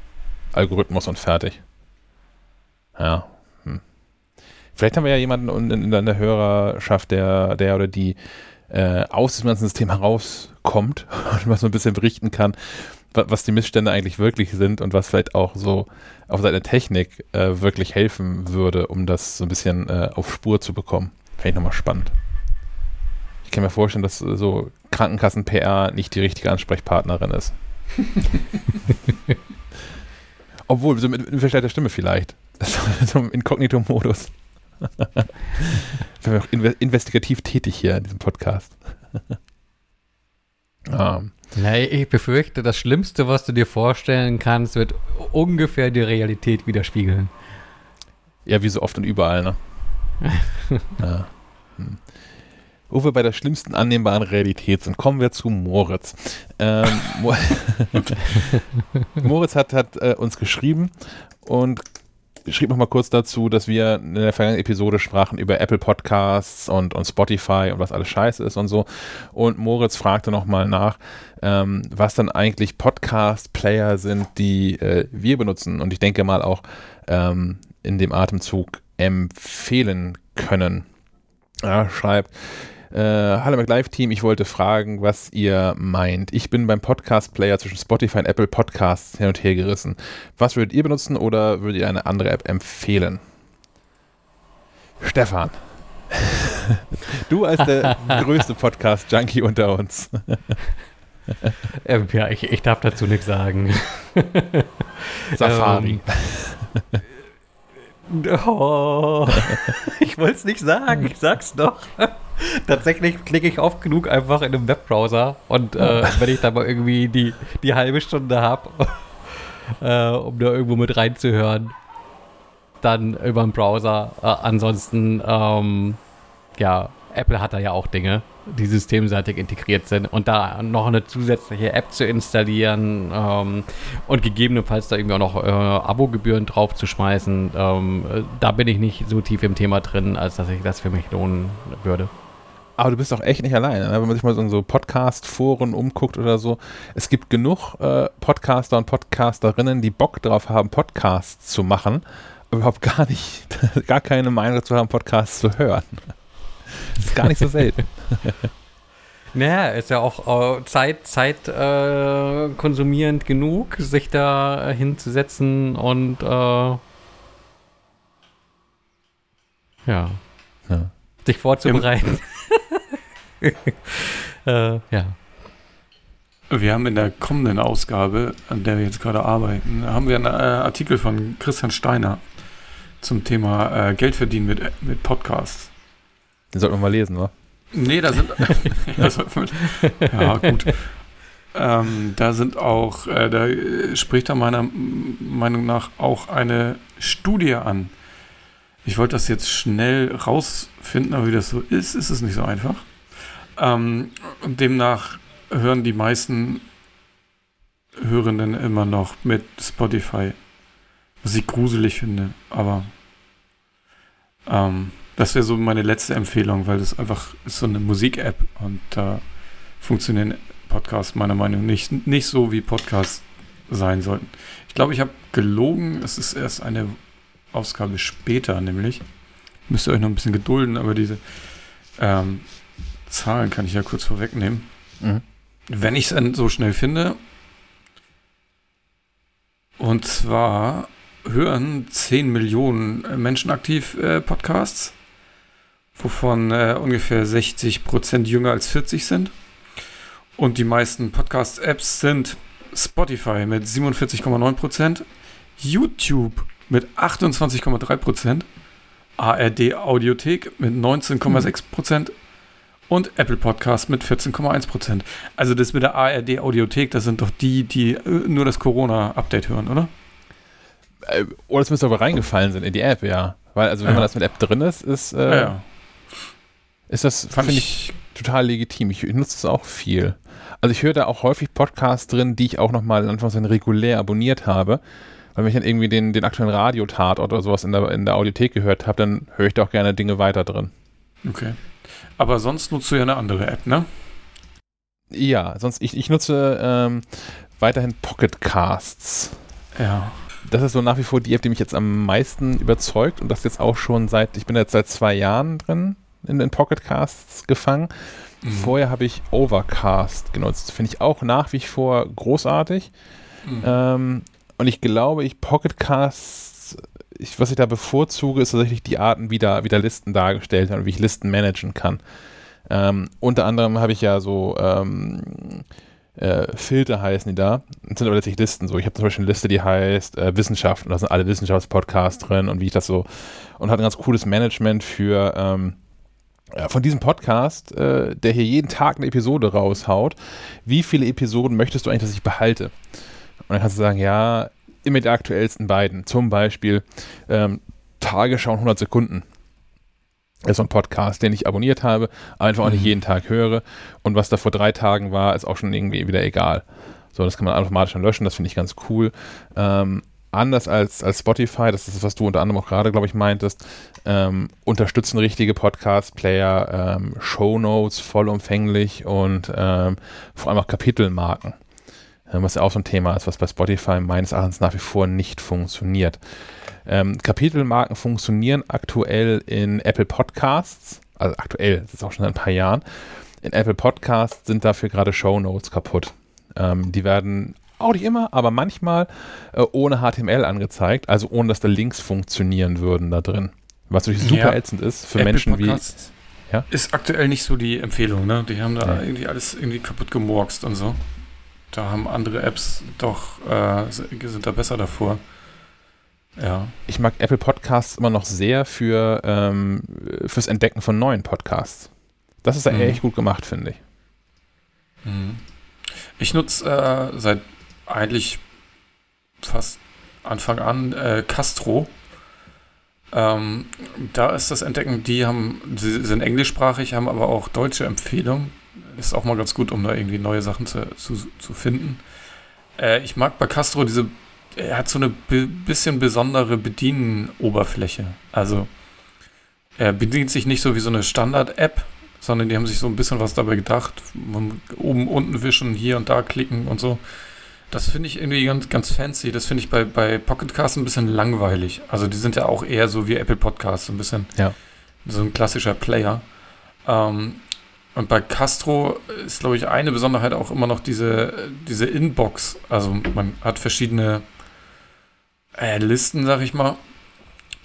Algorithmus und fertig. Ja, Vielleicht haben wir ja jemanden in, in der Hörerschaft, der, der oder die äh, aus diesem ganzen System herauskommt und mal so ein bisschen berichten kann, was die Missstände eigentlich wirklich sind und was vielleicht auch so auf Seite der Technik äh, wirklich helfen würde, um das so ein bisschen äh, auf Spur zu bekommen. Fände ich nochmal spannend. Ich kann mir vorstellen, dass äh, so Krankenkassen-PR nicht die richtige Ansprechpartnerin ist. Obwohl, so mit, mit verstellter Stimme vielleicht. so im Inkognito-Modus. Wir sind auch investigativ tätig hier in diesem Podcast. um. Ja, ich befürchte, das Schlimmste, was du dir vorstellen kannst, wird ungefähr die Realität widerspiegeln. Ja, wie so oft und überall, ne? ja. Hm. Wo wir bei der schlimmsten annehmbaren Realität sind, kommen wir zu Moritz. Ähm, Moritz hat, hat äh, uns geschrieben und schrieb noch mal kurz dazu, dass wir in der vergangenen Episode sprachen über Apple Podcasts und, und Spotify und was alles scheiße ist und so. Und Moritz fragte noch mal nach, ähm, was dann eigentlich Podcast-Player sind, die äh, wir benutzen und ich denke mal auch ähm, in dem Atemzug empfehlen können. Er schreibt, äh, Hallo MacLive-Team, ich wollte fragen, was ihr meint. Ich bin beim Podcast-Player zwischen Spotify und Apple Podcasts hin und her gerissen. Was würdet ihr benutzen oder würdet ihr eine andere App empfehlen? Stefan. du als der größte Podcast-Junkie unter uns. ähm, ja, ich, ich darf dazu nichts sagen. Safari. Ähm, oh, ich wollte es nicht sagen, ich sag's doch. Tatsächlich klicke ich oft genug einfach in einem Webbrowser und äh, wenn ich da mal irgendwie die, die halbe Stunde habe, äh, um da irgendwo mit reinzuhören, dann über den Browser. Äh, ansonsten, ähm, ja, Apple hat da ja auch Dinge, die systemseitig integriert sind und da noch eine zusätzliche App zu installieren ähm, und gegebenenfalls da irgendwie auch noch äh, Abogebühren drauf zu schmeißen, ähm, äh, da bin ich nicht so tief im Thema drin, als dass ich das für mich lohnen würde. Aber du bist auch echt nicht alleine, ne? wenn man sich mal so in so Podcast-Foren umguckt oder so. Es gibt genug äh, Podcaster und Podcasterinnen, die Bock drauf haben, Podcasts zu machen, aber überhaupt gar nicht, gar keine Meinung dazu haben, Podcasts zu hören. Das ist gar nicht so selten. Naja, ist ja auch äh, Zeit, Zeit äh, konsumierend genug, sich da hinzusetzen und äh, ja, ja, sich vorzubereiten. äh, ja. Wir haben in der kommenden Ausgabe, an der wir jetzt gerade arbeiten, haben wir einen äh, Artikel von Christian Steiner zum Thema äh, Geld verdienen mit, mit Podcasts. Den sollten wir mal lesen, wa? Nee, da sind. ja, gut. Ähm, da sind auch, äh, da spricht er meiner Meinung nach auch eine Studie an. Ich wollte das jetzt schnell rausfinden, aber wie das so ist, ist es nicht so einfach. Ähm, demnach hören die meisten Hörenden immer noch mit Spotify, was ich gruselig finde, aber ähm, das wäre so meine letzte Empfehlung, weil das einfach ist so eine Musik-App und da äh, funktionieren Podcasts meiner Meinung nach nicht, nicht so, wie Podcasts sein sollten. Ich glaube, ich habe gelogen, es ist erst eine Ausgabe später, nämlich. Müsst ihr euch noch ein bisschen gedulden, aber diese ähm, Zahlen kann ich ja kurz vorwegnehmen. Mhm. Wenn ich es so schnell finde. Und zwar hören 10 Millionen Menschen aktiv äh, Podcasts, wovon äh, ungefähr 60 Prozent jünger als 40 sind. Und die meisten Podcast-Apps sind Spotify mit 47,9 Prozent, YouTube mit 28,3 Prozent, ARD Audiothek mit 19,6 Prozent und Apple Podcast mit 14,1 Prozent. Also das mit der ARD Audiothek, das sind doch die, die äh, nur das Corona-Update hören, oder? Äh, oder es müsste aber reingefallen sein in die App, ja. Weil, also wenn ja. man das mit App drin ist, ist, äh, ja. ist das, finde ich, total legitim. Ich nutze es auch viel. Also ich höre da auch häufig Podcasts drin, die ich auch nochmal in Anführungszeichen regulär abonniert habe. Wenn ich dann irgendwie den, den aktuellen Radiotatort oder sowas in der, in der Audiothek gehört habe, dann höre ich da auch gerne Dinge weiter drin. Okay. Aber sonst nutzt du ja eine andere App, ne? Ja, sonst ich, ich nutze ähm, weiterhin Pocket Casts. Ja. Das ist so nach wie vor die App, die mich jetzt am meisten überzeugt und das jetzt auch schon seit, ich bin jetzt seit zwei Jahren drin in den Pocket Casts gefangen. Mhm. Vorher habe ich Overcast genutzt. Finde ich auch nach wie vor großartig. Mhm. Ähm, und ich glaube, ich Pocket Casts ich, was ich da bevorzuge, ist tatsächlich die Arten, wie da, wie da Listen dargestellt werden wie ich Listen managen kann. Ähm, unter anderem habe ich ja so ähm, äh, Filter heißen die da. Das sind aber letztlich Listen so. Ich habe zum Beispiel eine Liste, die heißt äh, Wissenschaft und da sind alle Wissenschaftspodcasts drin und wie ich das so und hat ein ganz cooles Management für ähm, ja, von diesem Podcast, äh, der hier jeden Tag eine Episode raushaut. Wie viele Episoden möchtest du eigentlich, dass ich behalte? Und dann kannst du sagen, ja, immer die aktuellsten beiden. Zum Beispiel ähm, Tagesschau 100 Sekunden. Das ist so ein Podcast, den ich abonniert habe, einfach auch nicht jeden Tag höre. Und was da vor drei Tagen war, ist auch schon irgendwie wieder egal. So, das kann man automatisch dann löschen, das finde ich ganz cool. Ähm, anders als, als Spotify, das ist das, was du unter anderem auch gerade, glaube ich, meintest, ähm, unterstützen richtige Podcast-Player, ähm, Shownotes vollumfänglich und ähm, vor allem auch Kapitelmarken. Ähm, was ja auch so ein Thema ist, was bei Spotify meines Erachtens nach wie vor nicht funktioniert. Ähm, Kapitelmarken funktionieren aktuell in Apple Podcasts, also aktuell, das ist auch schon seit ein paar Jahren. In Apple Podcasts sind dafür gerade Show Notes kaputt. Ähm, die werden auch nicht immer, aber manchmal äh, ohne HTML angezeigt, also ohne dass da Links funktionieren würden da drin. Was natürlich super Ja. ätzend ist für Apple Menschen Podcasts Ja? Ist aktuell nicht so die Empfehlung, ne? Die haben da Ja. irgendwie alles irgendwie kaputt gemurkst und so. Da haben andere Apps doch, äh, sind da besser davor. Ja. ich mag Apple Podcasts immer noch sehr für ähm, fürs Entdecken von neuen Podcasts. Das ist Mhm. echt gut gemacht, finde ich. Mhm. Ich nutze äh, seit eigentlich fast Anfang an äh, Castro. Ähm, da ist das Entdecken, die haben, sie sind englischsprachig, haben aber auch deutsche Empfehlungen. Ist auch mal ganz gut, um da irgendwie neue Sachen zu, zu, zu finden. Äh, ich mag bei Castro diese, er hat so eine bi- bisschen besondere Bedienoberfläche. Also er bedient sich nicht so wie so eine Standard-App, sondern die haben sich so ein bisschen was dabei gedacht. Man, oben, unten wischen, hier und da klicken und so. Das finde ich irgendwie ganz, ganz fancy. Das finde ich bei, bei Pocket Cast ein bisschen langweilig. Also die sind ja auch eher so wie Apple Podcasts, so ein bisschen Ja. so ein klassischer Player. Ähm, und bei Castro ist, glaube ich, eine Besonderheit auch immer noch diese, diese Inbox. Also man hat verschiedene äh, Listen, sag ich mal.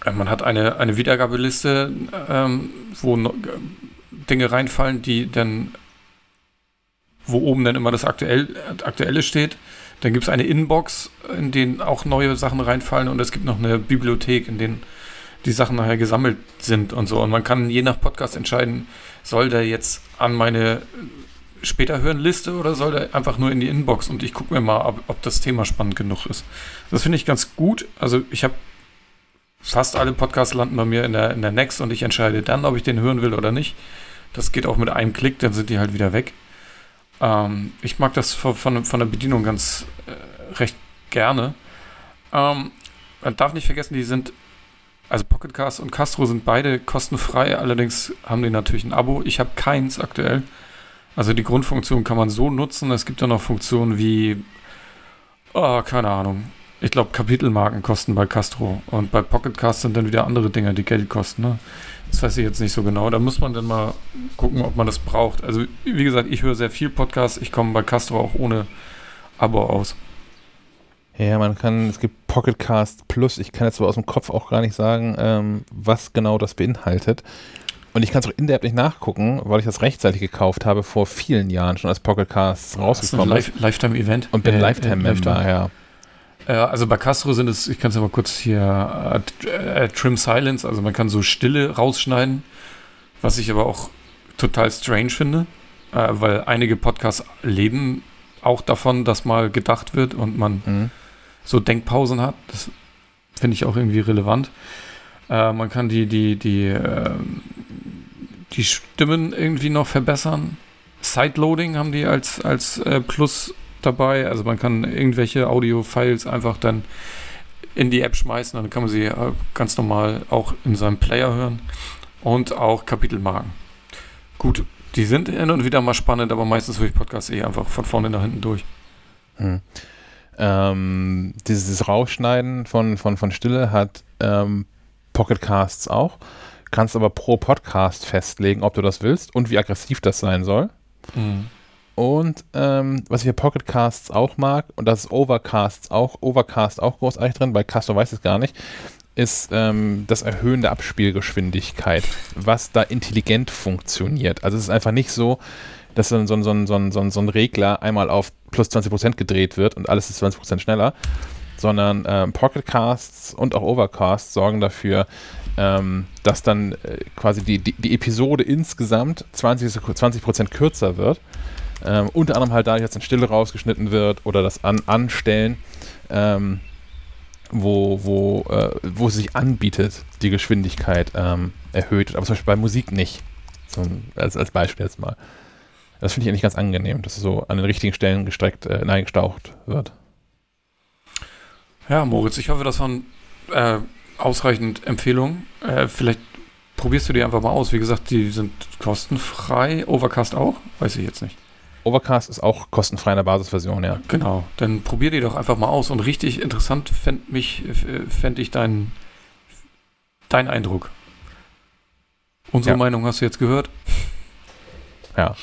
Äh, Man hat eine, eine Wiedergabeliste, ähm, wo no, Dinge reinfallen, die dann, wo oben dann immer das Aktuell, Aktuelle steht. Dann gibt es eine Inbox, in denen auch neue Sachen reinfallen und es gibt noch eine Bibliothek, in denen die Sachen nachher gesammelt sind und so. Und man kann je nach Podcast entscheiden, soll der jetzt an meine später hören Liste oder soll der einfach nur in die Inbox und ich gucke mir mal, ob, ob das Thema spannend genug ist. Das finde ich ganz gut. Also ich habe fast alle Podcasts landen bei mir in der, in der Next und ich entscheide dann, ob ich den hören will oder nicht. Das geht auch mit einem Klick, dann sind die halt wieder weg. Ähm, ich mag das von, von, von der Bedienung ganz äh, recht gerne. Ähm, man darf nicht vergessen, die sind, also Pocketcast und Castro sind beide kostenfrei, allerdings haben die natürlich ein Abo. Ich habe keins aktuell. Also die Grundfunktion kann man so nutzen. Es gibt ja noch Funktionen wie, oh, keine Ahnung. Ich glaube, Kapitelmarken kosten bei Castro und bei Pocketcast sind dann wieder andere Dinge, die Geld kosten. Ne? Das weiß ich jetzt nicht so genau. Da muss man dann mal gucken, ob man das braucht. Also, wie gesagt, ich höre sehr viel Podcasts. Ich komme bei Castro auch ohne Abo aus. Ja, man kann, es gibt Pocket Cast Plus, ich kann jetzt aber aus dem Kopf auch gar nicht sagen, ähm, was genau das beinhaltet. Und ich kann es auch in der App nicht nachgucken, weil ich das rechtzeitig gekauft habe, vor vielen Jahren schon als Pocket Cast Das ist ein rausgekommen ist. Live Oh, Lifetime-Event. Und bin Äh, Lifetime-Member, Lifetime. ja. Äh, also bei Castro sind es, ich kann es ja mal kurz hier, äh, äh, Trim Silence, also man kann so Stille rausschneiden, was ich aber auch total strange finde, äh, weil einige Podcasts leben auch davon, dass mal gedacht wird und man Mhm. So Denkpausen hat. Das finde ich auch irgendwie relevant. Äh, man kann die, die, die, ähm, die Stimmen irgendwie noch verbessern. Sideloading haben die als, als äh, Plus dabei. Also man kann irgendwelche Audio-Files einfach dann in die App schmeißen, dann kann man sie äh, ganz normal auch in seinem Player hören. Und auch Kapitelmarken. Gut, die sind hin und wieder mal spannend, aber meistens höre ich Podcasts eh einfach von vorne nach hinten durch. Hm. Ähm, dieses Rausschneiden von, von, von Stille hat ähm, Pocket Casts auch. Kannst aber pro Podcast festlegen, ob du das willst und wie aggressiv das sein soll. Und ähm, was ich bei Pocket Casts auch mag, und das ist Overcasts auch, Overcast auch großartig drin, bei Castro weiß ich es gar nicht, ist ähm, das Erhöhen der Abspielgeschwindigkeit, was da intelligent funktioniert. Also es ist einfach nicht so, dass so ein, so so so so ein Regler einmal auf plus 20% gedreht wird und alles ist 20% schneller, sondern ähm, Pocketcasts und auch Overcasts sorgen dafür, ähm, dass dann äh, quasi die, die, die, Episode insgesamt 20, 20% kürzer wird. Ähm, unter anderem halt dadurch, dass dann Stille rausgeschnitten wird oder das An Anstellen, ähm, wo, wo, äh, wo es sich anbietet, die Geschwindigkeit ähm, erhöht. Aber zum Beispiel bei Musik nicht. Zum, als, als Beispiel jetzt mal. Das finde ich eigentlich ganz angenehm, dass es so an den richtigen Stellen gestreckt, äh, nein, gestaucht wird. Ja, Moritz, ich hoffe, das waren äh, ausreichend Empfehlungen. Äh, vielleicht probierst du die einfach mal aus. Wie gesagt, die sind kostenfrei. Overcast auch? Weiß ich jetzt nicht. Overcast ist auch kostenfrei in der Basisversion, ja. Genau, dann probier die doch einfach mal aus. Und richtig interessant fände fänd ich deinen dein Eindruck. Unsere ja. Meinung hast du jetzt gehört? Ja.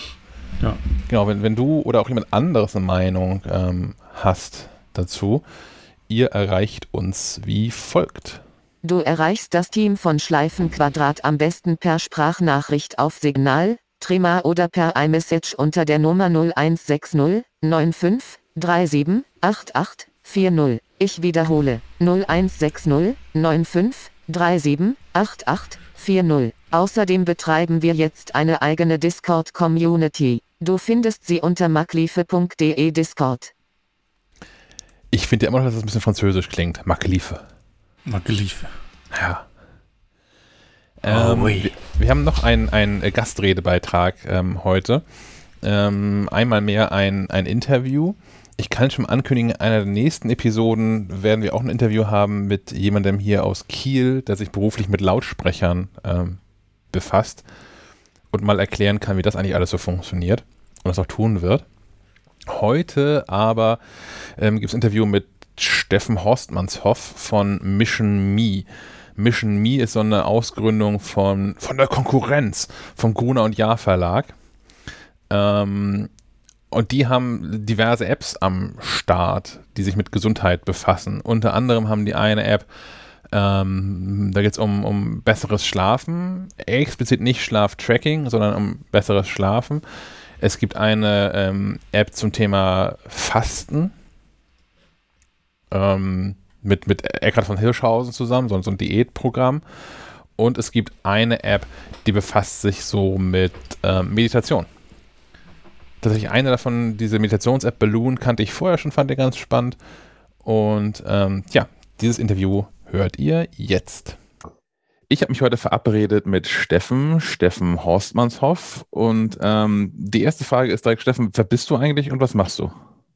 Ja. Genau, wenn, wenn du oder auch jemand anderes eine Meinung ähm, hast dazu, ihr erreicht uns wie folgt. Du erreichst das Team von Schleifenquadrat am besten per Sprachnachricht auf Signal, Trima oder per iMessage unter der Nummer 0160 95 37 88 40. Ich wiederhole 0160 95 37 88 40. Außerdem betreiben wir jetzt eine eigene Discord-Community. Du findest sie unter makliefe.de Discord. Ich finde ja immer noch, dass es das ein bisschen französisch klingt. Makliefe. Makliefe. Ja. Ähm, oh, wir, wir, haben noch einen, einen Gastredebeitrag ähm, heute. Ähm, einmal mehr ein, ein Interview. Ich kann schon ankündigen, in einer der nächsten Episoden werden wir auch ein Interview haben mit jemandem hier aus Kiel, der sich beruflich mit Lautsprechern ähm, befasst und mal erklären kann, wie das eigentlich alles so funktioniert und das auch tun wird. Heute aber ähm, gibt es ein Interview mit Steffen Horstmannshoff von Mission Me. Mission Me ist so eine Ausgründung von, von der Konkurrenz vom Gruner und Jahr Verlag. Ähm, und die haben diverse Apps am Start, die sich mit Gesundheit befassen. Unter anderem haben die eine App, ähm, da geht es um, um besseres Schlafen, explizit nicht Schlaftracking, sondern um besseres Schlafen. Es gibt eine ähm, App zum Thema Fasten ähm, mit, mit Eckhard von Hirschhausen zusammen, so, so ein Diätprogramm. Und es gibt eine App, die befasst sich so mit ähm, Meditation. Tatsächlich eine davon, diese Meditations-App Balloon, kannte ich vorher schon, fand ich ganz spannend. Und ähm, ja, dieses Interview hört ihr jetzt. Ich habe mich heute verabredet mit Steffen, Steffen Horstmannshoff. Und ähm, die erste Frage ist direkt, Steffen, wer bist du eigentlich und was machst du?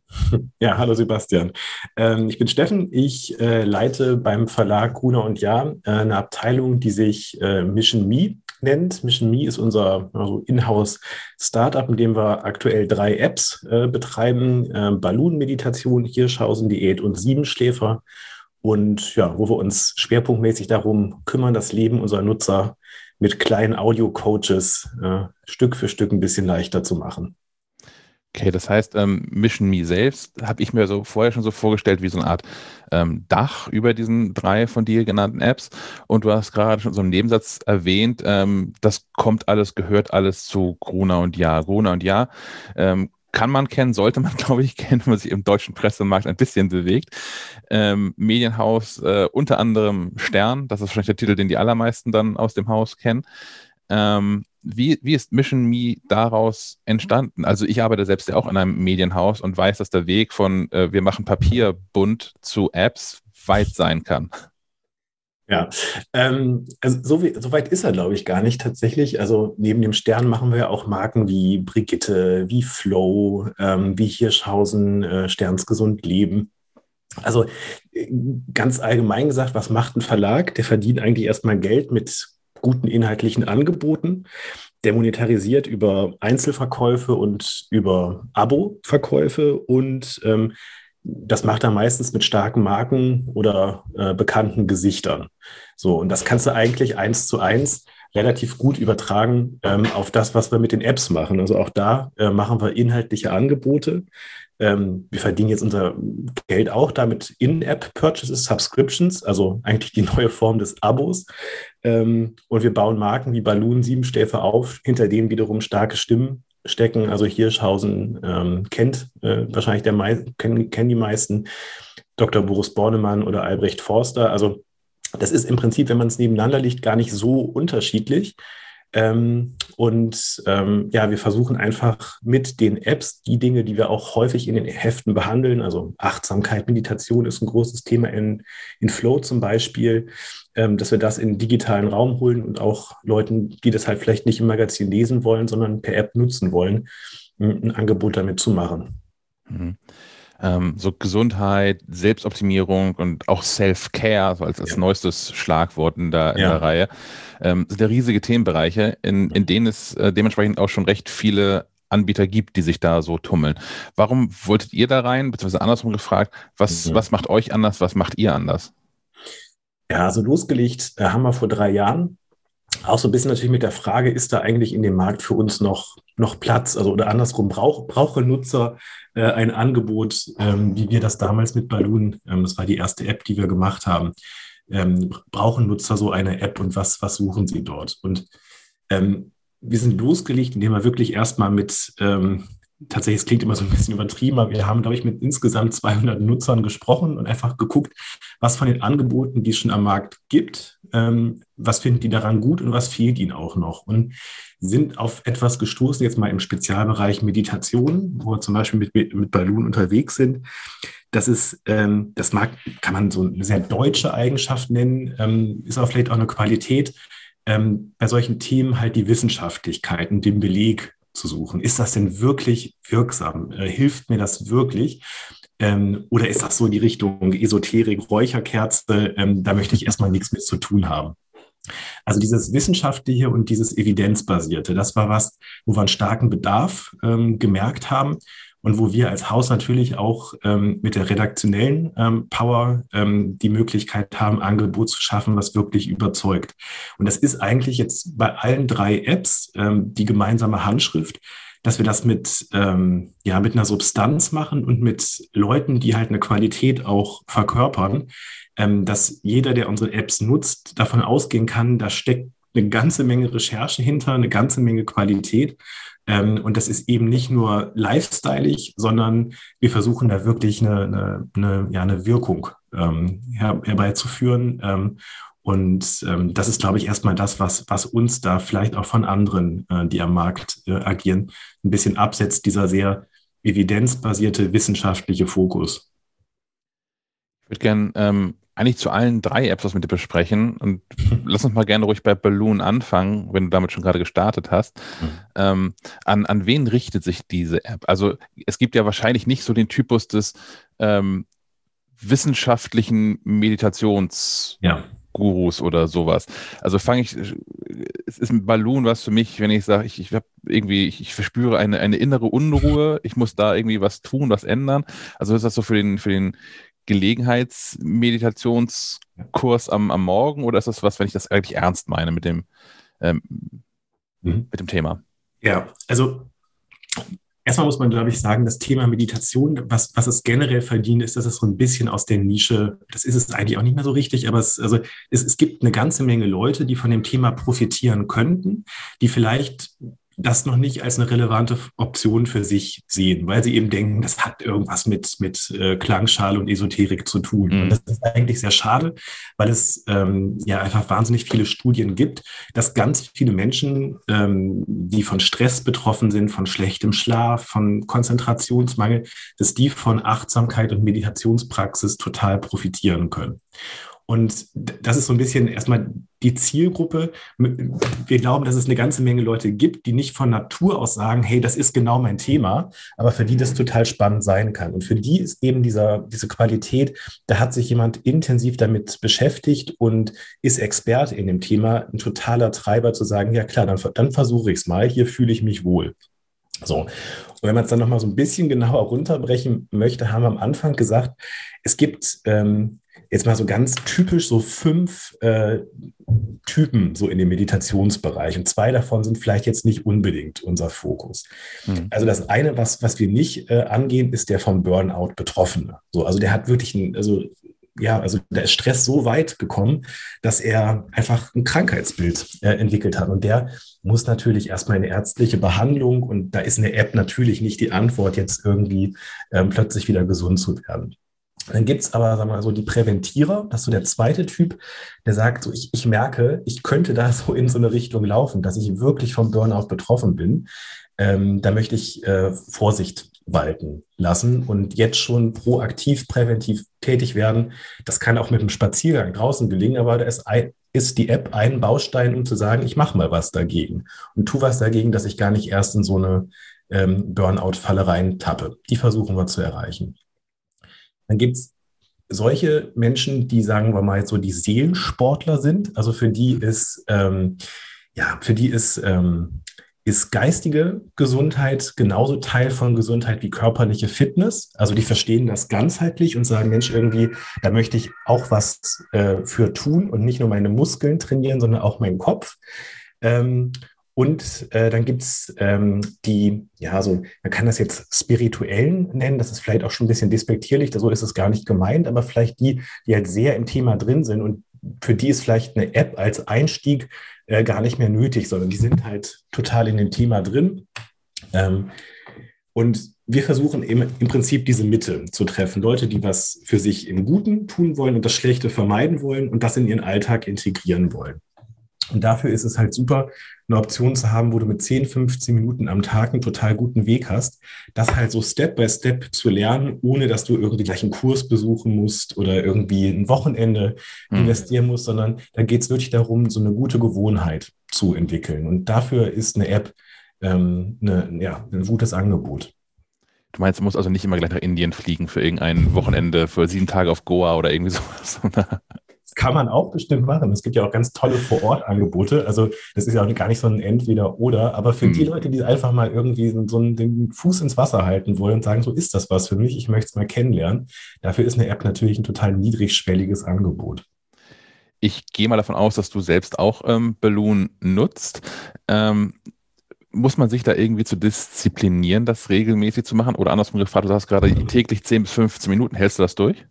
Ja, hallo Sebastian. Ähm, ich bin Steffen. Ich äh, leite beim Verlag Gruner und Jahr äh, eine Abteilung, die sich äh, Mission Me nennt. Mission Me ist unser also Inhouse-Startup, in dem wir aktuell drei Apps äh, betreiben: äh, Balloon-Meditation, Hirschhausen-Diät und Siebenschläfer und ja, wo wir uns schwerpunktmäßig darum kümmern, das Leben unserer Nutzer mit kleinen Audio-Coaches äh, Stück für Stück ein bisschen leichter zu machen. Okay, das heißt, ähm, Mission Me selbst habe ich mir so vorher schon so vorgestellt wie so eine Art ähm, Dach über diesen drei von dir genannten Apps. Und du hast gerade schon so einen Nebensatz erwähnt, ähm, das kommt alles, gehört alles zu Gruner und Ja. Gruner und Ja ähm, kann man kennen, sollte man, glaube ich, kennen, wenn man sich im deutschen Pressemarkt ein bisschen bewegt. Ähm, Medienhaus, äh, unter anderem Stern, das ist wahrscheinlich der Titel, den die allermeisten dann aus dem Haus kennen. Ähm, wie, wie ist Mission Me daraus entstanden? Also ich arbeite selbst ja auch in einem Medienhaus und weiß, dass der Weg von äh, wir machen Papierbund zu Apps weit sein kann. Ja, ähm, also so, wie, so weit ist er, glaube ich, gar nicht tatsächlich. Also neben dem Stern machen wir ja auch Marken wie Brigitte, wie Flow, ähm, wie Hirschhausen, äh, Sterns gesund leben. Also äh, ganz allgemein gesagt, was macht ein Verlag? Der verdient eigentlich erstmal Geld mit guten inhaltlichen Angeboten. Der monetarisiert über Einzelverkäufe und über Abo-Verkäufe und ähm, das macht er meistens mit starken Marken oder äh, bekannten Gesichtern. So, und das kannst du eigentlich eins zu eins relativ gut übertragen ähm, auf das, was wir mit den Apps machen. Also auch da äh, machen wir inhaltliche Angebote. Ähm, wir verdienen jetzt unser Geld auch damit In-App-Purchases, Subscriptions, also eigentlich die neue Form des Abos. Ähm, und wir bauen Marken wie Balloon, Siebenstäfe auf, hinter denen wiederum starke Stimmen stecken. Also Hirschhausen ähm, kennt äh, wahrscheinlich der Mei kennen, kennen die meisten. Dr. Boris Bornemann oder Albrecht Forster. Also das ist im Prinzip, wenn man es nebeneinander liegt, gar nicht so unterschiedlich. Ähm, und ähm, ja, wir versuchen einfach mit den Apps die Dinge, die wir auch häufig in den Heften behandeln, also Achtsamkeit, Meditation ist ein großes Thema in, in Flow zum Beispiel, ähm, dass wir das in den digitalen Raum holen und auch Leuten, die das halt vielleicht nicht im Magazin lesen wollen, sondern per App nutzen wollen, ein Angebot damit zu machen. Mhm ähm, so Gesundheit, Selbstoptimierung und auch Self-Care, so als, als ja. neuestes Schlagwort in der, in ja. der Reihe, ähm, sind ja riesige Themenbereiche, in, in denen es äh, dementsprechend auch schon recht viele Anbieter gibt, die sich da so tummeln. Warum wolltet ihr da rein, beziehungsweise andersrum gefragt, was, mhm. was macht euch anders, was macht ihr anders? Ja, also losgelegt äh, haben wir vor drei Jahren auch so ein bisschen natürlich mit der Frage, ist da eigentlich in dem Markt für uns noch, noch Platz? Also oder andersrum, brauch, brauchen Nutzer äh, ein Angebot, ähm, wie wir das damals mit Balloon, ähm, das war die erste App, die wir gemacht haben, ähm, brauchen Nutzer so eine App und was, was suchen sie dort? Und ähm, wir sind losgelegt, indem wir wirklich erstmal mit, ähm, tatsächlich, es klingt immer so ein bisschen übertrieben, aber wir haben, glaube ich, mit insgesamt 200 Nutzern gesprochen und einfach geguckt, was von den Angeboten, die es schon am Markt gibt, ähm, was finden die daran gut und was fehlt ihnen auch noch. Und sind auf etwas gestoßen, jetzt mal im Spezialbereich Meditation, wo wir zum Beispiel mit, mit, Balloon unterwegs sind. Das ist, ähm, das mag, kann man so eine sehr deutsche Eigenschaft nennen, ähm, ist aber vielleicht auch eine Qualität, ähm, bei solchen Themen halt die Wissenschaftlichkeit und den Beleg zu suchen. Ist das denn wirklich wirksam? Äh, hilft mir das wirklich? Ähm, oder ist das so die Richtung Esoterik, Räucherkerze? Ähm, da möchte ich erstmal nichts mit zu tun haben. Also dieses Wissenschaftliche und dieses Evidenzbasierte, das war was, wo wir einen starken Bedarf ähm, gemerkt haben und wo wir als Haus natürlich auch ähm, mit der redaktionellen ähm, Power ähm, die Möglichkeit haben, Angebot zu schaffen, was wirklich überzeugt. Und das ist eigentlich jetzt bei allen drei Apps ähm, die gemeinsame Handschrift, dass wir das mit, ähm, ja, mit einer Substanz machen und mit Leuten, die halt eine Qualität auch verkörpern, dass jeder, der unsere Apps nutzt, davon ausgehen kann, da steckt eine ganze Menge Recherche hinter, eine ganze Menge Qualität. Ähm, und das ist eben nicht nur lifestyleig, sondern wir versuchen da wirklich eine, eine, eine ja, eine Wirkung ähm, her, herbeizuführen. Ähm, und ähm, das ist, glaube ich, erstmal das, was, was uns da vielleicht auch von anderen, äh, die am Markt äh, agieren, ein bisschen absetzt, dieser sehr evidenzbasierte wissenschaftliche Fokus. Ich würde gerne ähm, eigentlich zu allen drei Apps was mit dir besprechen und lass uns mal gerne ruhig bei Balloon anfangen, wenn du damit schon gerade gestartet hast. Mhm. Ähm, an, an wen richtet sich diese App? Also es gibt ja wahrscheinlich nicht so den Typus des ähm, wissenschaftlichen Meditations- ja. Oder sowas. Also fange ich, es ist ein Balloon was für mich, wenn ich sage, ich, ich habe irgendwie, ich, ich, verspüre eine, eine innere Unruhe, ich muss da irgendwie was tun, was ändern. Also ist das so für den, für den Gelegenheitsmeditationskurs am, am Morgen oder ist das was, wenn ich das eigentlich ernst meine mit dem, ähm, mhm. mit dem Thema? Ja, also Erstmal muss man, glaube ich, sagen, das Thema Meditation, was, was es generell verdient, ist, dass es so ein bisschen aus der Nische, das ist es eigentlich auch nicht mehr so richtig, aber es, also es, es gibt eine ganze Menge Leute, die von dem Thema profitieren könnten, die vielleicht das noch nicht als eine relevante Option für sich sehen, weil sie eben denken, das hat irgendwas mit, mit äh, Klangschale und Esoterik zu tun. Mhm. Und das ist eigentlich sehr schade, weil es ähm, ja einfach wahnsinnig viele Studien gibt, dass ganz viele Menschen, ähm, die von Stress betroffen sind, von schlechtem Schlaf, von Konzentrationsmangel, dass die von Achtsamkeit und Meditationspraxis total profitieren können. Und das ist so ein bisschen erstmal die Zielgruppe. Wir glauben, dass es eine ganze Menge Leute gibt, die nicht von Natur aus sagen, hey, das ist genau mein Thema, aber für die das total spannend sein kann. Und für die ist eben dieser, diese Qualität, da hat sich jemand intensiv damit beschäftigt und ist Experte in dem Thema, ein totaler Treiber zu sagen, ja klar, dann, dann versuche ich es mal, hier fühle ich mich wohl. So. Und wenn man es dann nochmal so ein bisschen genauer runterbrechen möchte, haben wir am Anfang gesagt, es gibt ähm, jetzt mal so ganz typisch so fünf äh, Typen so in dem Meditationsbereich. Und zwei davon sind vielleicht jetzt nicht unbedingt unser Fokus. Mhm. Also das eine, was, was wir nicht äh, angehen, ist der vom Burnout Betroffene. So, also der hat wirklich ein, also ja, also da ist Stress so weit gekommen, dass er einfach ein Krankheitsbild äh, entwickelt hat. Und der muss natürlich erstmal eine ärztliche Behandlung und da ist eine App natürlich nicht die Antwort, jetzt irgendwie ähm, plötzlich wieder gesund zu werden. Dann gibt's aber, sagen wir mal so, die Präventierer. Das ist so der zweite Typ, der sagt, so, ich, ich merke, ich könnte da so in so eine Richtung laufen, dass ich wirklich vom Burnout betroffen bin. Ähm, da möchte ich äh, Vorsicht walten lassen und jetzt schon proaktiv, präventiv tätig werden. Das kann auch mit einem Spaziergang draußen gelingen, aber da ist, ist die App ein Baustein, um zu sagen, ich mache mal was dagegen und tu was dagegen, dass ich gar nicht erst in so eine ähm, Burnout-Falle reintappe. Die versuchen wir zu erreichen. Dann gibt es solche Menschen, die, sagen wir mal, so die Seelensportler sind. Also für die ist, ähm, ja, für die ist ähm, ist geistige Gesundheit genauso Teil von Gesundheit wie körperliche Fitness. Also die verstehen das ganzheitlich und sagen, Mensch, irgendwie, da möchte ich auch was äh, für tun und nicht nur meine Muskeln trainieren, sondern auch meinen Kopf. Ähm, und äh, dann gibt's ähm, die, ja, so, man kann das jetzt spirituellen nennen, das ist vielleicht auch schon ein bisschen despektierlich, so ist es gar nicht gemeint, aber vielleicht die, die halt sehr im Thema drin sind und für die ist vielleicht eine App als Einstieg äh, gar nicht mehr nötig, sondern die sind halt total in dem Thema drin. Ähm, und wir versuchen im, im Prinzip diese Mitte zu treffen. Leute, die was für sich im Guten tun wollen und das Schlechte vermeiden wollen und das in ihren Alltag integrieren wollen. Und dafür ist es halt super, eine Option zu haben, wo du mit 10, 15 Minuten am Tag einen total guten Weg hast, das halt so Step by Step zu lernen, ohne dass du irgendwie gleich einen Kurs besuchen musst oder irgendwie ein Wochenende mhm. investieren musst, sondern da geht es wirklich darum, so eine gute Gewohnheit zu entwickeln. Und dafür ist eine App ähm, eine, ja, ein gutes Angebot. Du meinst, du musst also nicht immer gleich nach Indien fliegen für irgendein Wochenende, für sieben Tage auf Goa oder irgendwie sowas kann man auch bestimmt machen. Es gibt ja auch ganz tolle Vor-Ort-Angebote. Also das ist ja auch gar nicht so ein Entweder-Oder. Aber für mhm. die Leute, die einfach mal irgendwie so einen, den Fuß ins Wasser halten wollen und sagen, so ist das was für mich, ich möchte es mal kennenlernen, dafür ist eine App natürlich ein total niedrigschwelliges Angebot. Ich gehe mal davon aus, dass du selbst auch ähm, Balloon nutzt. Ähm, muss man sich da irgendwie zu disziplinieren, das regelmäßig zu machen? Oder andersrum gefragt, du sagst gerade täglich 10 bis 15 Minuten. Hältst du das durch?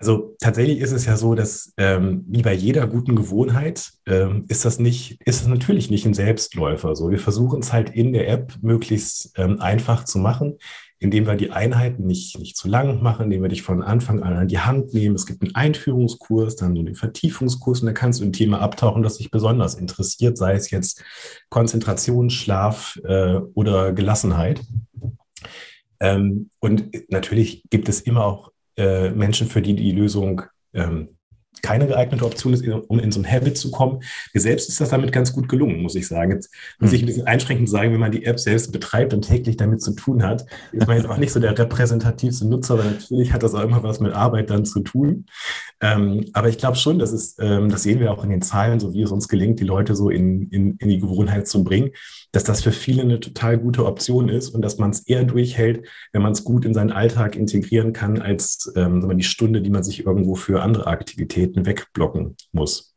Also tatsächlich ist es ja so, dass ähm, wie bei jeder guten Gewohnheit ähm, ist das nicht, ist es natürlich nicht ein Selbstläufer. So, wir versuchen es halt in der App möglichst ähm, einfach zu machen, indem wir die Einheiten nicht, nicht zu lang machen, indem wir dich von Anfang an an die Hand nehmen. Es gibt einen Einführungskurs, dann so den Vertiefungskurs und da kannst du ein Thema abtauchen, das dich besonders interessiert, sei es jetzt Konzentration, Schlaf äh, oder Gelassenheit. Ähm, und natürlich gibt es immer auch äh, Menschen, für die die Lösung ähm, keine geeignete Option ist, um in so ein Habit zu kommen. Mir selbst ist das damit ganz gut gelungen, muss ich sagen. Jetzt muss ich ein bisschen einschränkend sagen, wenn man die App selbst betreibt und täglich damit zu tun hat, ist man jetzt auch nicht so der repräsentativste Nutzer, weil natürlich hat das auch immer was mit Arbeit dann zu tun. Ähm, aber ich glaube schon, dass es, ähm, das sehen wir auch in den Zahlen, so wie es uns gelingt, die Leute so in, in, in die Gewohnheit zu bringen, dass das für viele eine total gute Option ist und dass man es eher durchhält, wenn man es gut in seinen Alltag integrieren kann, als ähm, die Stunde, die man sich irgendwo für andere Aktivitäten wegblocken muss.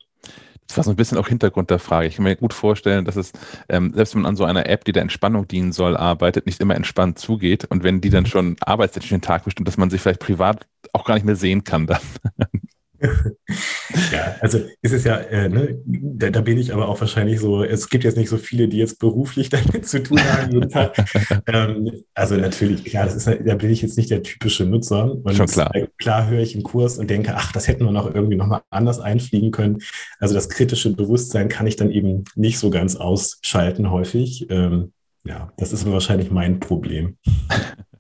Das war so ein bisschen auch Hintergrund der Frage. Ich kann mir gut vorstellen, dass es, ähm, selbst wenn man an so einer App, die der Entspannung dienen soll, arbeitet, nicht immer entspannt zugeht. Und wenn die dann schon arbeitstechnisch den Tag bestimmt, dass man sich vielleicht privat auch gar nicht mehr sehen kann dann. Ja, also ist es ja, äh, ne, da, da, bin ich aber auch wahrscheinlich so, es gibt jetzt nicht so viele, die jetzt beruflich damit zu tun haben. ähm, also natürlich, klar, das ist, da bin ich jetzt nicht der typische Nutzer. Und Schon klar. Klar höre ich einen Kurs und denke, ach, das hätten wir noch irgendwie nochmal anders einfliegen können. Also das kritische Bewusstsein kann ich dann eben nicht so ganz ausschalten häufig. Ähm, ja, das ist wahrscheinlich mein Problem.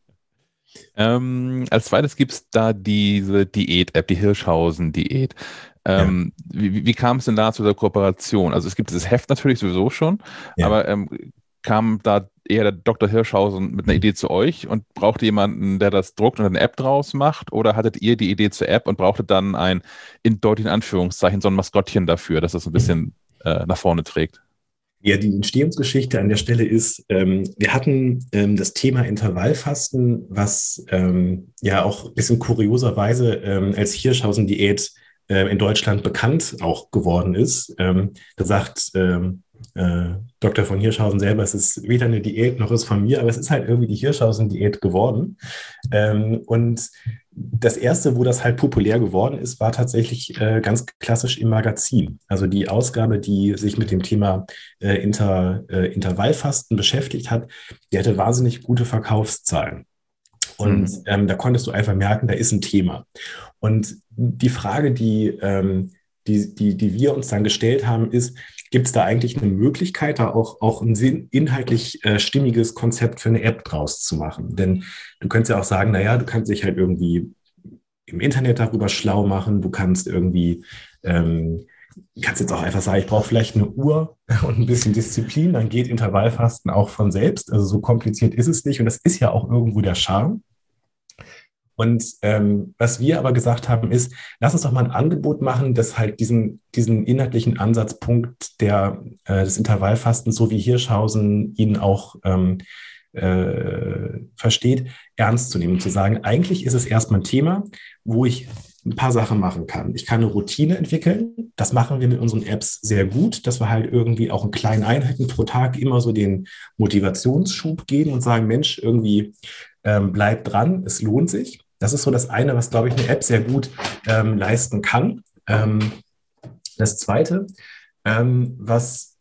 Ähm, als zweites gibt es da diese Diät-App, die Hirschhausen-Diät. Ähm, ja. Wie, wie kam es denn da zu der Kooperation? Also es gibt dieses Heft natürlich sowieso schon, ja. aber ähm, kam da eher der Dr. Hirschhausen mit einer Idee zu euch und brauchte jemanden, der das druckt und eine App draus macht? Oder hattet ihr die Idee zur App und brauchtet dann ein, in deutlichen Anführungszeichen, so ein Maskottchen dafür, dass das ein bisschen äh, nach vorne trägt? Ja, die Entstehungsgeschichte an der Stelle ist, ähm, wir hatten ähm, das Thema Intervallfasten, was ähm, ja auch ein bisschen kurioserweise ähm, als Hirschhausen-Diät äh, in Deutschland bekannt auch geworden ist. Ähm, da sagt ähm, äh, Dr. von Hirschhausen selber, es ist weder eine Diät noch ist von mir, aber es ist halt irgendwie die Hirschhausen-Diät geworden. Und das erste, wo das halt populär geworden ist, war tatsächlich äh, ganz klassisch im Magazin. Also die Ausgabe, die sich mit dem Thema äh, Inter, äh, Intervallfasten beschäftigt hat, die hatte wahnsinnig gute Verkaufszahlen. Und mhm. ähm, da konntest du einfach merken, da ist ein Thema. Und die Frage, die, ähm, die, die, die wir uns dann gestellt haben, ist, Gibt es da eigentlich eine Möglichkeit, da auch, auch ein inhaltlich äh, stimmiges Konzept für eine App draus zu machen? Denn du könntest ja auch sagen, naja, du kannst dich halt irgendwie im Internet darüber schlau machen, du kannst irgendwie, ähm, kannst jetzt auch einfach sagen, ich brauche vielleicht eine Uhr und ein bisschen Disziplin, dann geht Intervallfasten auch von selbst. Also so kompliziert ist es nicht und das ist ja auch irgendwo der Charme. Und ähm, was wir aber gesagt haben, ist, lass uns doch mal ein Angebot machen, das halt diesen, diesen inhaltlichen Ansatzpunkt der, äh, des Intervallfastens, so wie Hirschhausen ihn auch ähm, äh, versteht, ernst zu nehmen. Zu sagen, eigentlich ist es erstmal ein Thema, wo ich ein paar Sachen machen kann. Ich kann eine Routine entwickeln. Das machen wir mit unseren Apps sehr gut, dass wir halt irgendwie auch in kleinen Einheiten pro Tag immer so den Motivationsschub geben und sagen, Mensch, irgendwie ähm, bleib dran, es lohnt sich. Das ist so das eine, was, glaube ich, eine App sehr gut ähm, leisten kann. Ähm, das zweite, ähm, was,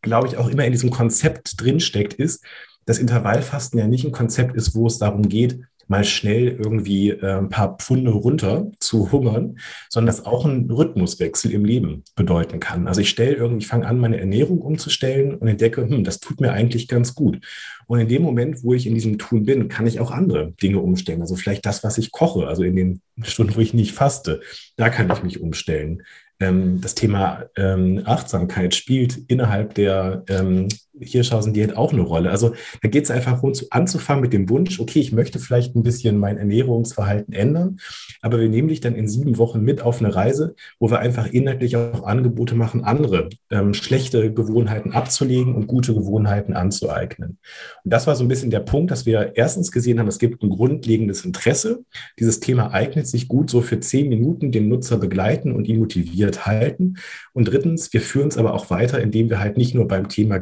glaube ich, auch immer in diesem Konzept drinsteckt, ist, dass Intervallfasten ja nicht ein Konzept ist, wo es darum geht, mal schnell irgendwie äh, ein paar Pfunde runter zu hungern, sondern das auch ein Rhythmuswechsel im Leben bedeuten kann. Also ich stelle irgendwie, fange an, meine Ernährung umzustellen und entdecke, hm, das tut mir eigentlich ganz gut. Und in dem Moment, wo ich in diesem Tun bin, kann ich auch andere Dinge umstellen. Also vielleicht das, was ich koche, also in den Stunden, wo ich nicht faste, da kann ich mich umstellen. Ähm, das Thema ähm, Achtsamkeit spielt innerhalb der ähm, Hirschhausen-Diät auch eine Rolle. Also da geht es einfach rund anzufangen mit dem Wunsch, okay, ich möchte vielleicht ein bisschen mein Ernährungsverhalten ändern, aber wir nehmen dich dann in sieben Wochen mit auf eine Reise, wo wir einfach inhaltlich auch Angebote machen, andere ähm, schlechte Gewohnheiten abzulegen und gute Gewohnheiten anzueignen. Und das war so ein bisschen der Punkt, dass wir erstens gesehen haben, es gibt ein grundlegendes Interesse. Dieses Thema eignet sich gut, so für zehn Minuten den Nutzer begleiten und ihn motiviert halten. Und drittens, wir führen es aber auch weiter, indem wir halt nicht nur beim Thema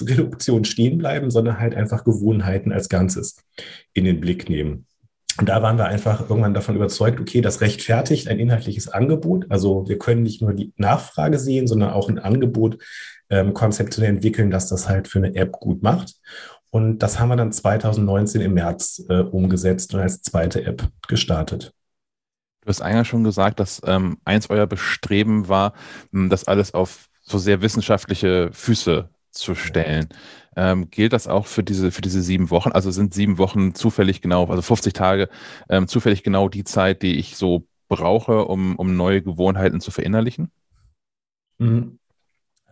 Gewichtsreduktion stehen bleiben, sondern halt einfach Gewohnheiten als Ganzes in den Blick nehmen. Und da waren wir einfach irgendwann davon überzeugt, okay, das rechtfertigt ein inhaltliches Angebot. Also wir können nicht nur die Nachfrage sehen, sondern auch ein Angebot ähm, konzeptionell entwickeln, dass das halt für eine App gut macht. Und das haben wir dann 2019 im März äh, umgesetzt und als zweite App gestartet. Du hast eingangs schon gesagt, dass ähm, eins eurer Bestreben war, das alles auf so sehr wissenschaftliche Füße zu stellen. Ähm, gilt das auch für diese, für diese sieben Wochen? Also sind sieben Wochen zufällig genau, also 50 Tage, ähm, zufällig genau die Zeit, die ich so brauche, um, um neue Gewohnheiten zu verinnerlichen? Mhm.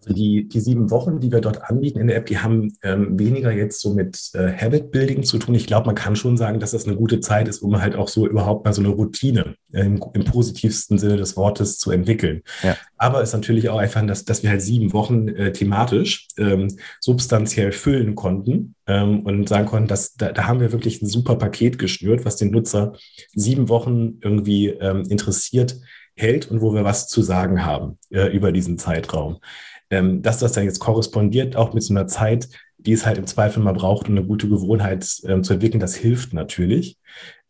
Also die, die sieben Wochen, die wir dort anbieten in der App, die haben ähm, weniger jetzt so mit äh, Habit Building zu tun. Ich glaube, man kann schon sagen, dass das eine gute Zeit ist, um halt auch so überhaupt mal so eine Routine äh, im, im, positivsten Sinne des Wortes zu entwickeln. Ja. Aber es ist natürlich auch einfach, dass, dass wir halt sieben Wochen äh, thematisch ähm, substanziell füllen konnten ähm, und sagen konnten, dass da, da haben wir wirklich ein super Paket geschnürt, was den Nutzer sieben Wochen irgendwie ähm, interessiert hält und wo wir was zu sagen haben äh, über diesen Zeitraum ähm, dass das dann jetzt korrespondiert auch mit so einer Zeit, die es halt im Zweifel mal braucht, um eine gute Gewohnheit ähm, zu entwickeln, das hilft natürlich.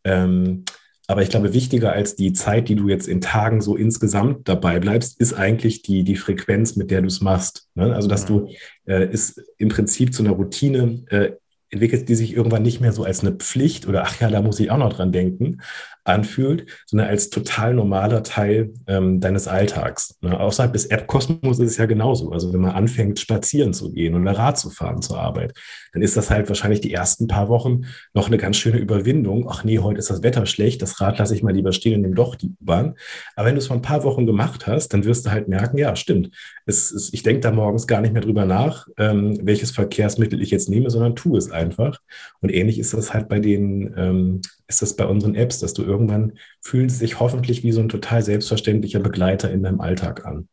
Ähm, aber ich glaube, wichtiger als die Zeit, die du jetzt in Tagen so insgesamt dabei bleibst, ist eigentlich die, die Frequenz, mit der du es machst. Ne? Also, dass du äh, ist im Prinzip zu einer Routine äh, entwickelt, die sich irgendwann nicht mehr so als eine Pflicht oder ach ja, da muss ich auch noch dran denken, anfühlt, sondern als total normaler Teil ähm, deines Alltags. Ne? Außerhalb des App-Kosmos ist es ja genauso. Also wenn man anfängt, spazieren zu gehen oder Rad zu fahren zur Arbeit, dann ist das halt wahrscheinlich die ersten paar Wochen noch eine ganz schöne Überwindung. Ach nee, heute ist das Wetter schlecht, das Rad lasse ich mal lieber stehen und nehme doch die U-Bahn. Aber wenn du es vor ein paar Wochen gemacht hast, dann wirst du halt merken, ja, stimmt. Es, es, ich denke da morgens gar nicht mehr drüber nach, ähm, welches Verkehrsmittel ich jetzt nehme, sondern tue es einfach. Und ähnlich ist das halt bei den ähm, ist das bei unseren Apps, dass du irgendwann fühlen sie sich hoffentlich wie so ein total selbstverständlicher Begleiter in deinem Alltag an.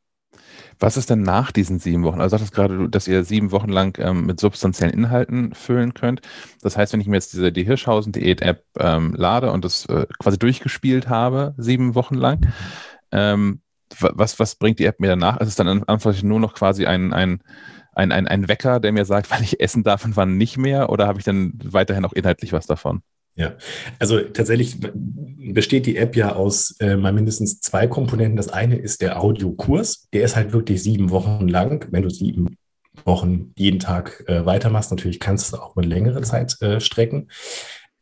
Was ist denn nach diesen sieben Wochen? Also sagtest gerade, dass ihr sieben Wochen lang ähm, mit substanziellen Inhalten füllen könnt. Das heißt, wenn ich mir jetzt diese die Hirschhausen-Diät-App ähm, lade und das äh, quasi durchgespielt habe, sieben Wochen lang, ähm, was, was bringt die App mir danach? Ist es dann einfach nur noch quasi ein, ein, ein, ein, ein Wecker, der mir sagt, wann ich essen darf und wann nicht mehr? Oder habe ich dann weiterhin auch inhaltlich was davon? Ja, also tatsächlich besteht die App ja aus äh, mal mindestens zwei Komponenten. Das eine ist der Audiokurs. Der ist halt wirklich sieben Wochen lang. Wenn du sieben Wochen jeden Tag äh, weitermachst, natürlich kannst du es auch mit längere Zeit äh, strecken.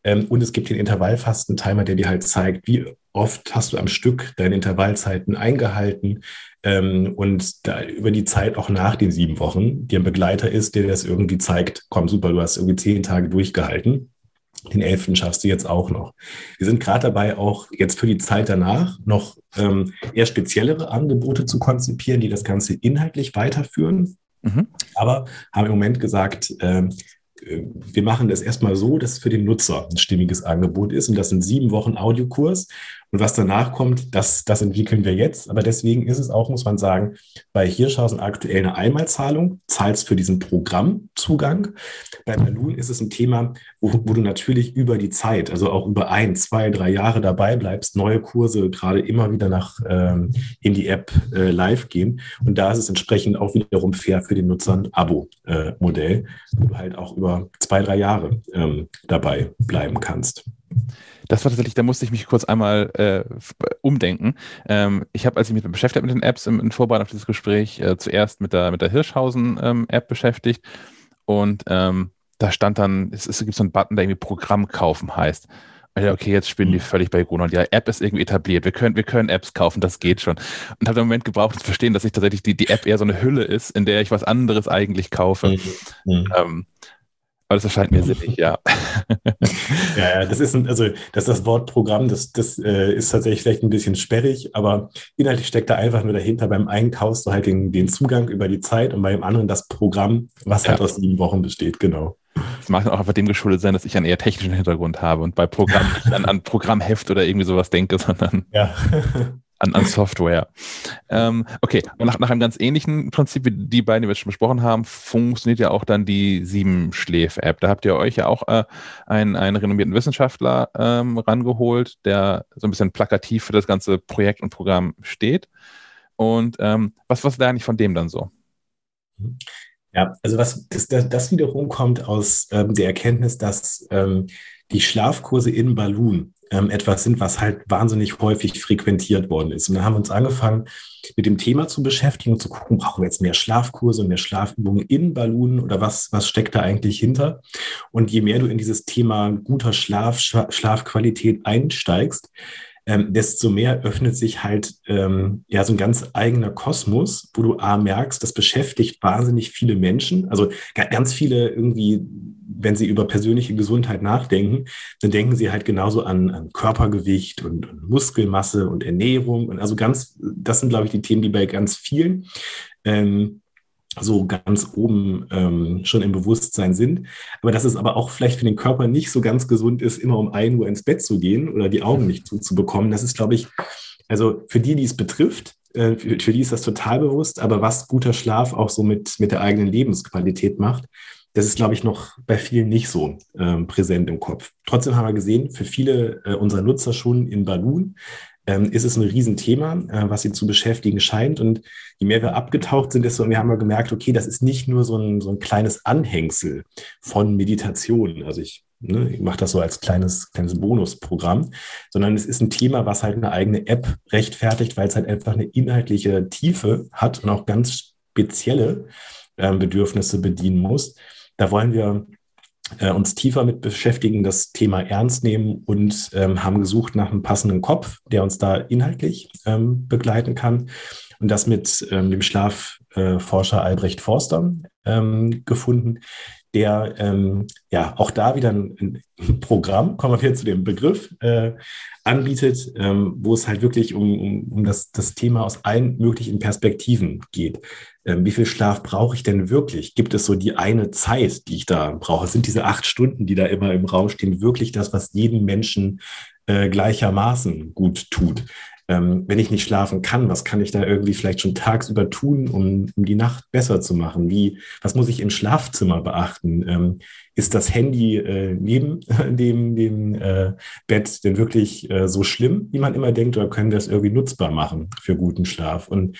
Ähm, und es gibt den Intervallfasten-Timer, der dir halt zeigt, wie oft hast du am Stück deine Intervallzeiten eingehalten ähm, und da über die Zeit auch nach den sieben Wochen dir ein Begleiter ist, der das irgendwie zeigt, komm super, du hast irgendwie zehn Tage durchgehalten. Den elften schaffst du jetzt auch noch. Wir sind gerade dabei, auch jetzt für die Zeit danach noch ähm, eher speziellere Angebote zu konzipieren, die das Ganze inhaltlich weiterführen. Mhm. Aber haben im Moment gesagt, äh, wir machen das erstmal so, dass es für den Nutzer ein stimmiges Angebot ist. Und das sind sieben Wochen Audiokurs. Und was danach kommt, das, das entwickeln wir jetzt. Aber deswegen ist es auch, muss man sagen, bei Hirschhausen aktuell eine Einmalzahlung, zahlst für diesen Programmzugang. Bei Balloon ist es ein Thema, wo, wo du natürlich über die Zeit, also auch über ein, zwei, drei Jahre dabei bleibst, neue Kurse gerade immer wieder nach ähm, in die App äh, live gehen. Und da ist es entsprechend auch wiederum fair für den Nutzer ein Abo-Modell, äh, wo du halt auch über zwei, drei Jahre ähm, dabei bleiben kannst. Das war tatsächlich, da musste ich mich kurz einmal äh, umdenken. Ähm, ich habe, als ich mich beschäftigt mit den Apps im, in Vorbereitung auf dieses Gespräch, äh, zuerst mit der, mit der Hirschhausen-App ähm, beschäftigt. Und ähm, da stand dann, es, es gibt so einen Button, der irgendwie Programm kaufen heißt. Okay, jetzt spielen die mhm. völlig bei Gruner. Die App ist irgendwie etabliert. Wir können, wir können Apps kaufen, das geht schon. Und habe den Moment gebraucht, um zu verstehen, dass ich tatsächlich die, die App eher so eine Hülle ist, in der ich was anderes eigentlich kaufe. Mhm. mhm. Ähm, aber das erscheint mir sinnig, ja. ja, ja, das ist ein, also das, das Wort Programm, das, das äh, ist tatsächlich vielleicht ein bisschen sperrig, aber inhaltlich steckt da einfach nur dahinter. Beim einen kaufst du halt den, den Zugang über die Zeit und beim anderen das Programm, was ja. halt aus sieben Wochen besteht, genau. Das mag auch einfach dem geschuldet sein, dass ich einen eher technischen Hintergrund habe und bei Programm nicht an, an Programmheft oder irgendwie sowas denke, sondern ja an, an Software. Ähm, okay, nach, nach einem ganz ähnlichen Prinzip wie die beiden, die wir schon besprochen haben, funktioniert ja auch dann die Sieben-Schläf-App. Da habt ihr euch ja auch äh, einen, einen renommierten Wissenschaftler ähm, rangeholt, der so ein bisschen plakativ für das ganze Projekt und Programm steht. Und ähm, was, was lerne ich von dem dann so? Ja, also was das, das wiederum kommt aus ähm, der Erkenntnis, dass ähm, die Schlafkurse in Balloon ähm, etwas sind, was halt wahnsinnig häufig frequentiert worden ist. Und dann haben wir uns angefangen, mit dem Thema zu beschäftigen und zu gucken, brauchen wir jetzt mehr Schlafkurse und mehr Schlafübungen in Balloonen oder was, was steckt da eigentlich hinter? Und je mehr du in dieses Thema guter Schlaf, Schlafqualität einsteigst, ähm, desto mehr öffnet sich halt ähm, ja so ein ganz eigener Kosmos, wo du A merkst, das beschäftigt wahnsinnig viele Menschen. Also ganz viele irgendwie, wenn sie über persönliche Gesundheit nachdenken, dann denken sie halt genauso an, an Körpergewicht und, und, Muskelmasse und Ernährung. Und also ganz, das sind, glaube ich, die Themen, die bei ganz vielen ähm, so ganz oben ähm, schon im Bewusstsein sind. Aber dass es aber auch vielleicht für den Körper nicht so ganz gesund ist, immer um ein Uhr ins Bett zu gehen oder die Augen nicht zuzubekommen, das ist, glaube ich, also für die, die es betrifft, äh, für, für, die ist das total bewusst. Aber was guter Schlaf auch so mit, mit der eigenen Lebensqualität macht, das ist, glaube ich, noch bei vielen nicht so äh, präsent im Kopf. Trotzdem haben wir gesehen, für viele äh, unserer Nutzer schon in Balloon ähm, ist es ein Riesenthema, äh, was sie zu beschäftigen scheint. Und je mehr wir abgetaucht sind, desto mehr haben wir gemerkt, okay, das ist nicht nur so ein, so ein kleines Anhängsel von Meditation. Also ich, ne, ich mache das so als kleines, kleines Bonusprogramm, sondern es ist ein Thema, was halt eine eigene App rechtfertigt, weil es halt einfach eine inhaltliche Tiefe hat und auch ganz spezielle äh, Bedürfnisse bedienen muss. Da wollen wir äh, uns tiefer mit beschäftigen, das Thema ernst nehmen und ähm, haben gesucht nach einem passenden Kopf, der uns da inhaltlich ähm, begleiten kann. Und das mit ähm, dem Schlafforscher äh, Albrecht Forster ähm, gefunden, der ähm, ja auch da wieder ein, ein, Programm, kommen wir zu dem Begriff, äh, anbietet, ähm, wo es halt wirklich um, um, um das, das Thema aus allen möglichen Perspektiven geht. Ähm, wie viel Schlaf brauche ich denn wirklich? Gibt es so die eine Zeit, die ich da brauche? Sind diese acht Stunden, die da immer im Raum stehen, wirklich das, was jedem Menschen äh, gleichermaßen gut tut? ähm, wenn ich nicht schlafen kann, was kann ich da irgendwie vielleicht schon tagsüber tun, um, um die Nacht besser zu machen? Wie, was muss ich im Schlafzimmer beachten? Ähm, ist das Handy äh, neben dem, dem äh, Bett denn wirklich äh, so schlimm, wie man immer denkt, oder können wir es irgendwie nutzbar machen für guten Schlaf? Und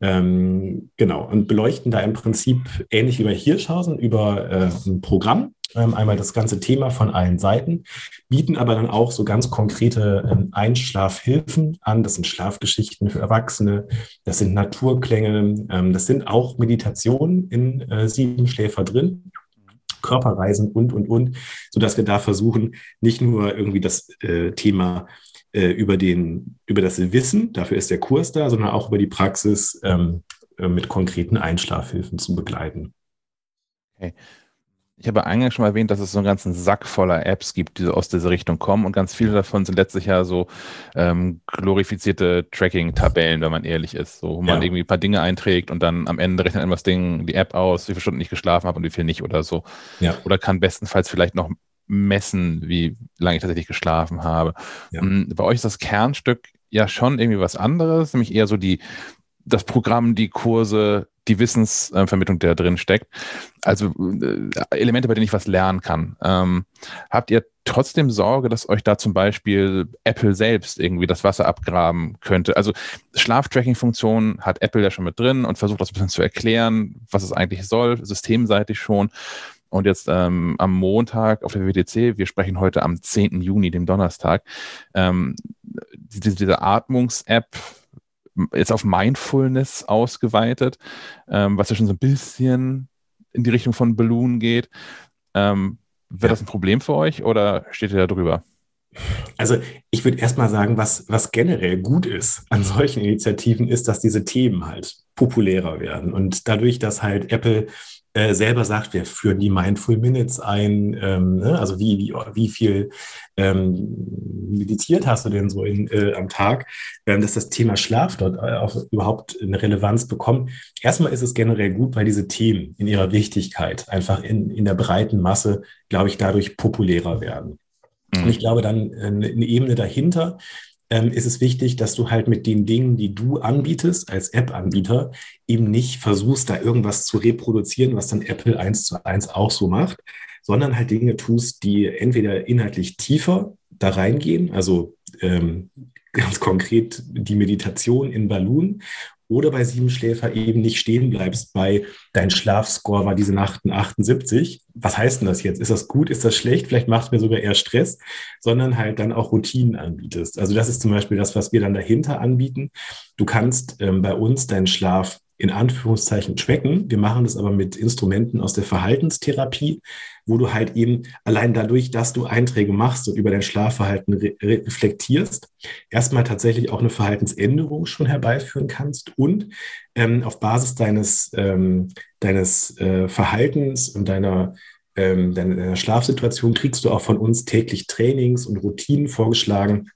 ähm, genau, und beleuchten da im Prinzip ähnlich wie bei Hirschhausen über äh, ein Programm, ähm, einmal das ganze Thema von allen Seiten, bieten aber dann auch so ganz konkrete ähm, Einschlafhilfen an. Das sind Schlafgeschichten für Erwachsene, das sind Naturklänge, ähm, das sind auch Meditationen in äh, Sieben Schläfer drin. Körperreisen und, und, und, sodass wir da versuchen, nicht nur irgendwie das äh, Thema äh, über, den, über das Wissen, dafür ist der Kurs da, sondern auch über die Praxis ähm, äh, mit konkreten Einschlafhilfen zu begleiten. Okay. Ich habe eingangs schon erwähnt, dass es so einen ganzen Sack voller Apps gibt, die aus dieser Richtung kommen. Und ganz viele davon sind letztlich ja so ähm, glorifizierte Tracking-Tabellen, wenn man ehrlich ist. So, wo man ja. irgendwie ein paar Dinge einträgt und dann am Ende rechnet das Ding, die App aus, wie viele Stunden ich geschlafen habe und wie viel nicht oder so. Ja. Oder kann bestenfalls vielleicht noch messen, wie lange ich tatsächlich geschlafen habe. Ja. Mm, bei euch ist das Kernstück ja schon irgendwie was anderes, nämlich eher so die, das Programm, die Kurse, die Wissensvermittlung, die da drin steckt. Also äh, Elemente, bei denen ich was lernen kann. Ähm, habt ihr trotzdem Sorge, dass euch da zum Beispiel Apple selbst irgendwie das Wasser abgraben könnte? Also Schlaftracking-Funktion hat Apple ja schon mit drin und versucht das ein bisschen zu erklären, was es eigentlich soll, systemseitig schon. Und jetzt ähm, am Montag auf der WDC, wir sprechen heute am 10. Juni, dem Donnerstag, ähm, diese, diese Atmungs-App jetzt auf Mindfulness ausgeweitet, ähm, was ja schon so ein bisschen in die Richtung von Balloon geht. Ähm, Wäre ja. das ein Problem für euch oder steht ihr da drüber? Also ich würde erstmal sagen, was, was generell gut ist an solchen Initiativen, ist, dass diese Themen halt populärer werden. Und dadurch, dass halt Apple äh, selber sagt, wir führen die Mindful Minutes ein, ähm, ne? also wie, wie, wie viel ähm, meditiert hast du denn so in, äh, am Tag, ähm, dass das Thema Schlaf dort äh, auch überhaupt eine Relevanz bekommt. Erstmal ist es generell gut, weil diese Themen in ihrer Wichtigkeit einfach in, in der breiten Masse, glaube ich, dadurch populärer werden. Und mhm. ich glaube dann äh, eine Ebene dahinter ähm, ist es wichtig, dass du halt mit den Dingen, die du anbietest als App-Anbieter, eben nicht versuchst, da irgendwas zu reproduzieren, was dann Apple eins zu eins auch so macht, sondern halt Dinge tust, die entweder inhaltlich tiefer da reingehen, also ähm, ganz konkret die Meditation in Balloon oder bei Siebenschläfer eben nicht stehen bleibst bei dein Schlafscore war diese Nacht ein 78. Was heißt denn das jetzt? Ist das gut? Ist das schlecht? Vielleicht macht es mir sogar eher Stress, sondern halt dann auch Routinen anbietest. Also das ist zum Beispiel das, was wir dann dahinter anbieten. Du kannst ähm, bei uns deinen Schlaf in Anführungszeichen tracken. Wir machen das aber mit Instrumenten aus der Verhaltenstherapie, wo du halt eben allein dadurch, dass du Einträge machst und über dein Schlafverhalten re reflektierst, erstmal tatsächlich auch eine Verhaltensänderung schon herbeiführen kannst und ähm, auf Basis deines, ähm, deines äh, Verhaltens und deiner ähm, deiner Schlafsituation kriegst du auch von uns täglich Trainings und Routinen vorgeschlagen,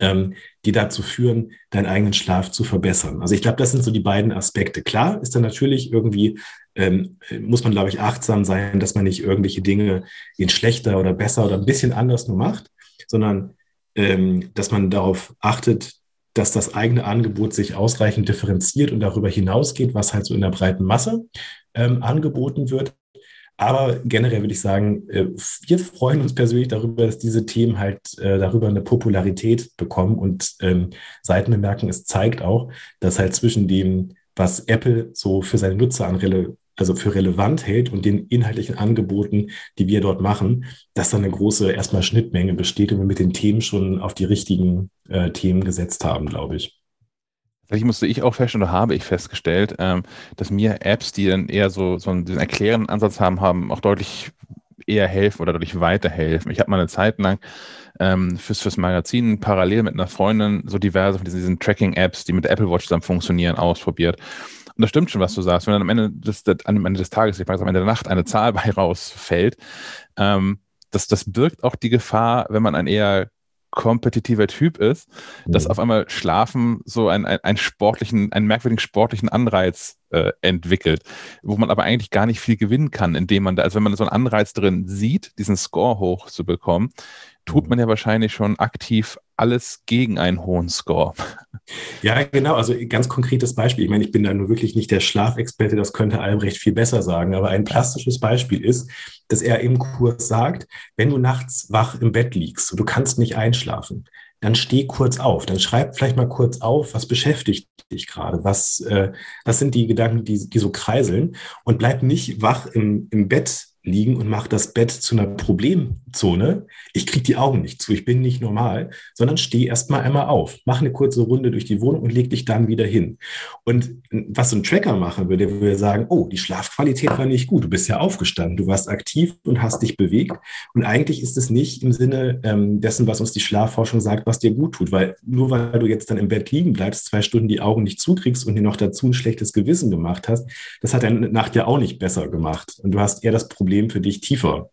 ähm, die dazu führen, deinen eigenen Schlaf zu verbessern. Also ich glaube, das sind so die beiden Aspekte. Klar ist dann natürlich irgendwie, ähm, muss man, glaube ich, achtsam sein, dass man nicht irgendwelche Dinge in schlechter oder besser oder ein bisschen anders nur macht, sondern ähm, dass man darauf achtet, dass das eigene Angebot sich ausreichend differenziert und darüber hinausgeht, was halt so in der breiten Masse ähm, angeboten wird. Aber generell würde ich sagen, äh, wir freuen uns persönlich darüber, dass diese Themen halt äh, darüber eine Popularität bekommen und ähm, Seitenbemerken, es zeigt auch, dass halt zwischen dem, was Apple so für seine Nutzer an Rele also für relevant hält und den inhaltlichen Angeboten, die wir dort machen, dass da eine große erstmal Schnittmenge besteht und wir mit den Themen schon auf die richtigen äh, Themen gesetzt haben, glaube ich. Tatsächlich musste ich auch feststellen, oder habe ich festgestellt, ähm, dass mir Apps, die dann eher so, so einen erklärenden Ansatz haben, haben auch deutlich eher helfen oder deutlich weiterhelfen. Ich habe mal eine Zeit lang ähm, fürs, fürs Magazin parallel mit einer Freundin so diverse von diesen, diesen Tracking-Apps, die mit Apple Watch zusammen funktionieren, ausprobiert. Und das stimmt schon, was du sagst. Wenn dann am Ende des, am Ende des Tages, ich weiß, am Ende der Nacht eine Zahl bei rausfällt, ähm, das, das birgt auch die Gefahr, wenn man ein eher kompetitiver Typ ist, dass mhm. auf einmal Schlafen so einen, einen sportlichen, einen merkwürdigen sportlichen Anreiz äh, entwickelt, wo man aber eigentlich gar nicht viel gewinnen kann, indem man da, also wenn man so einen Anreiz drin sieht, diesen Score hoch zu bekommen, tut man ja wahrscheinlich schon aktiv alles gegen einen hohen Score. Ja, genau. Also ganz konkretes Beispiel. Ich meine, ich bin da nur wirklich nicht der Schlafexperte, das könnte Albrecht viel besser sagen. Aber ein plastisches Beispiel ist, dass er im Kurs sagt, wenn du nachts wach im Bett liegst und du kannst nicht einschlafen, dann steh kurz auf. Dann schreib vielleicht mal kurz auf, was beschäftigt dich gerade? Was, äh, was sind die Gedanken, die, die so kreiseln? Und bleib nicht wach im, im Bett liegen und mache das Bett zu einer Problemzone. Ich kriege die Augen nicht zu, ich bin nicht normal, sondern steh erstmal einmal auf, mach eine kurze Runde durch die Wohnung und leg dich dann wieder hin. Und was so ein Tracker machen würde, würde sagen, oh, die Schlafqualität war nicht gut, du bist ja aufgestanden, du warst aktiv und hast dich bewegt. Und eigentlich ist es nicht im Sinne ähm, dessen, was uns die Schlafforschung sagt, was dir gut tut, weil nur weil du jetzt dann im Bett liegen bleibst, zwei Stunden die Augen nicht zukriegst und dir noch dazu ein schlechtes Gewissen gemacht hast, das hat deine Nacht ja auch nicht besser gemacht. Und du hast eher das Problem, für dich tiefer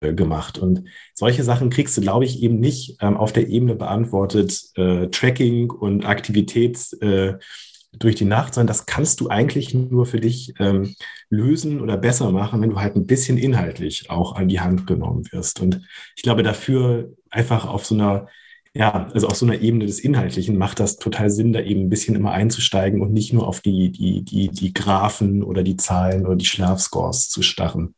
gemacht. Und solche Sachen kriegst du, glaube ich, eben nicht ähm, auf der Ebene beantwortet, äh, Tracking und Aktivität äh, durch die Nacht, sondern das kannst du eigentlich nur für dich ähm, lösen oder besser machen, wenn du halt ein bisschen inhaltlich auch an die Hand genommen wirst. Und ich glaube, dafür einfach auf so einer ja, also auf so einer Ebene des Inhaltlichen macht das total Sinn, da eben ein bisschen immer einzusteigen und nicht nur auf die, die, die, die Graphen oder die Zahlen oder die Schlafscores zu starren.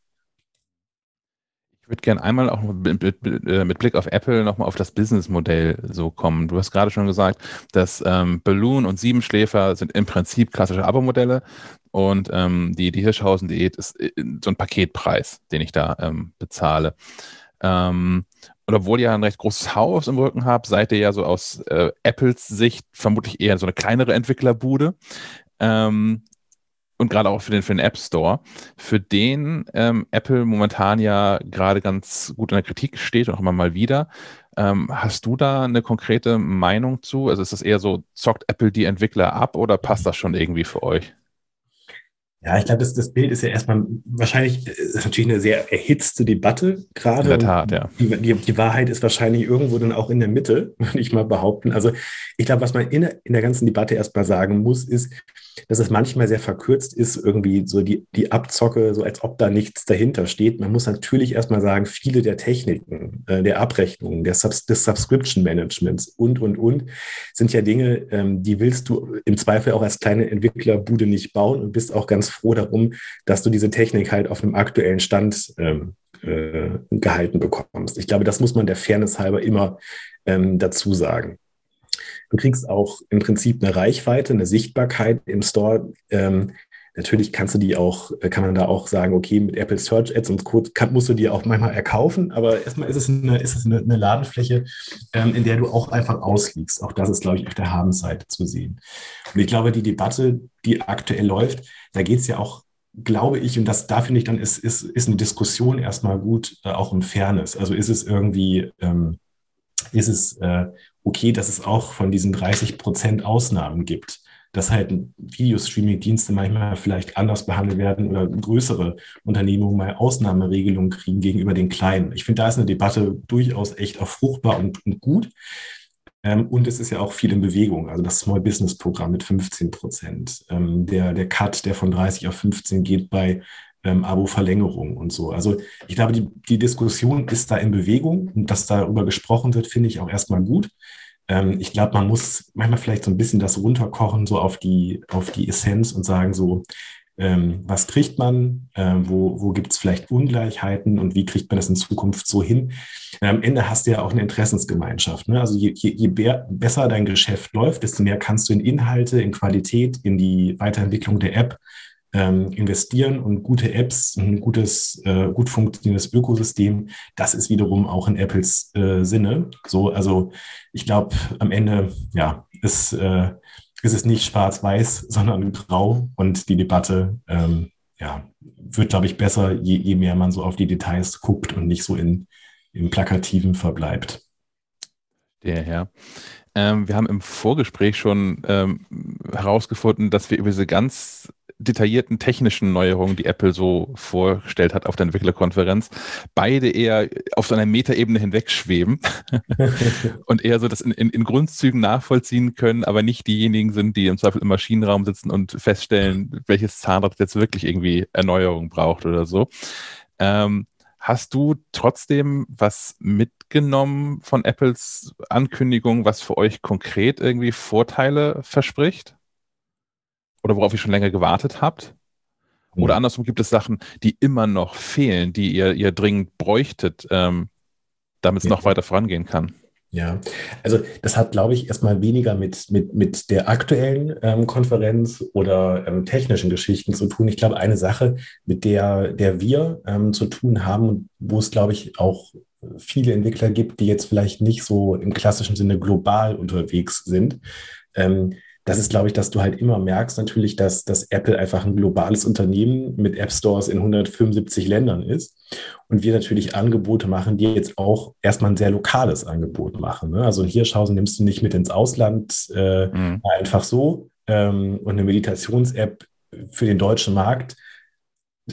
Ich würde gerne einmal auch äh, mit, Blick auf Apple nochmal auf das Businessmodell so kommen. Du hast gerade schon gesagt, dass ähm, Balloon und Siebenschläfer sind im Prinzip klassische Abo-Modelle und ähm, die, die Hirschhausen-Diät ist äh, so ein Paketpreis, den ich da ähm, bezahle. Ähm, und obwohl ihr ein recht großes Haus im Rücken habt, seid ihr ja so aus äh, Apples Sicht vermutlich eher so eine kleinere Entwicklerbude. Ähm, und gerade auch für den, für den App Store, für den ähm, Apple momentan ja gerade ganz gut in der Kritik steht und auch immer mal wieder. Ähm, hast du da eine konkrete Meinung zu? Also ist das eher so, zockt Apple die Entwickler ab oder passt das schon irgendwie für euch? Ja, ich glaube, das, das Bild ist ja erstmal wahrscheinlich, ist natürlich eine sehr erhitzte Debatte gerade. In der Tat, ja. Die, die, die, Wahrheit ist wahrscheinlich irgendwo dann auch in der Mitte, würde ich mal behaupten. Also ich glaube, was man in der, in der ganzen Debatte erstmal sagen muss, ist, dass es manchmal sehr verkürzt ist, irgendwie so die, die Abzocke, so als ob da nichts dahinter steht. Man muss natürlich erstmal sagen, viele der Techniken, äh, der Abrechnungen, der Subs des Subscription Managements und, und, und, sind ja Dinge, ähm, die willst du im Zweifel auch als kleine Entwicklerbude nicht bauen und bist auch ganz froh darum, dass du diese Technik halt auf einem aktuellen Stand ähm, äh, gehalten bekommst. Ich glaube, das muss man der Fairness halber immer ähm, dazu sagen. Du kriegst auch im Prinzip eine Reichweite, eine Sichtbarkeit im Store. Ähm, natürlich kannst du die auch, kann man da auch sagen, okay, mit Apple Search Ads und Code kann, musst du die auch manchmal erkaufen, aber erstmal ist es eine, ist es eine, eine Ladenfläche, ähm, in der du auch einfach ausliegst. Auch das ist, glaube ich, auf der Habenseite zu sehen. Und ich glaube, die Debatte, die aktuell läuft, da geht es ja auch glaube ich, und das da finde ich dann, ist, ist, ist eine Diskussion erstmal gut, äh, auch um Fairness. Also ist es irgendwie, ähm, ist es äh, okay, dass es auch von diesen 30 Prozent Ausnahmen gibt, dass halt Videostreaming-Dienste manchmal vielleicht anders behandelt werden oder größere Unternehmungen mal Ausnahmeregelungen kriegen gegenüber den kleinen. Ich finde, da ist eine Debatte durchaus echt auch fruchtbar und, und gut. Ähm, und es ist ja auch viel in Bewegung. Also das Small Business Programm mit 15 Prozent. Ähm, der, der Cut, der von 30 auf 15 geht bei ähm, Abo-Verlängerung und so. Also ich glaube, die, die Diskussion ist da in Bewegung und dass darüber gesprochen wird, finde ich auch erstmal gut. Ähm, ich glaube, man muss manchmal vielleicht so ein bisschen das runterkochen, so auf die, auf die Essenz und sagen so, ähm, was kriegt man, äh, wo, wo gibt es vielleicht Ungleichheiten und wie kriegt man das in Zukunft so hin. Äh, am Ende hast du ja auch eine Interessensgemeinschaft. Ne? Also je, je, je besser dein Geschäft läuft, desto mehr kannst du in Inhalte, in Qualität, in die Weiterentwicklung der App ähm, investieren und gute Apps, ein gutes, äh, gut funktionierendes Ökosystem, das ist wiederum auch in Apples äh, Sinne. So, also ich glaube, am Ende, ja, ist, äh, ist es nicht schwarz-weiß, sondern grau und die Debatte, ähm, ja, wird, glaube ich, besser, je, je mehr man so auf die Details guckt und nicht so in, im Plakativen verbleibt. Der Herr. Ähm, wir haben im Vorgespräch schon ähm, herausgefunden, dass wir über diese ganz detaillierten technischen Neuerungen, die Apple so vorgestellt hat auf der Entwicklerkonferenz, beide eher auf so einer Metaebene hinwegschweben und eher so das in, in, in, Grundzügen nachvollziehen können, aber nicht diejenigen sind, die im Zweifel im Maschinenraum sitzen und feststellen, welches Zahnrad jetzt wirklich irgendwie Erneuerung braucht oder so. Ähm, Hast du trotzdem was mitgenommen von Apples Ankündigung, was für euch konkret irgendwie Vorteile verspricht? Oder worauf ihr schon länger gewartet habt? Oder mhm. andersrum gibt es Sachen, die immer noch fehlen, die ihr, ihr dringend bräuchtet, ähm, damit es ja. noch weiter vorangehen kann? Ja, also das hat, glaube ich, erstmal weniger mit, mit, mit der aktuellen ähm, Konferenz oder ähm, technischen Geschichten zu tun. Ich glaube, eine Sache, mit der, der wir ähm, zu tun haben, wo es, glaube ich, auch viele Entwickler gibt, die jetzt vielleicht nicht so im klassischen Sinne global unterwegs sind, ähm, das ist, glaube ich, dass du halt immer merkst natürlich, dass, dass Apple einfach ein globales Unternehmen mit App Stores in 175 Ländern ist und wir natürlich Angebote machen, die jetzt auch erstmal ein sehr lokales Angebot machen. Ne? Also Hirschhausen nimmst du nicht mit ins Ausland äh, mhm. einfach so ähm, und eine Meditations-App für den deutschen Markt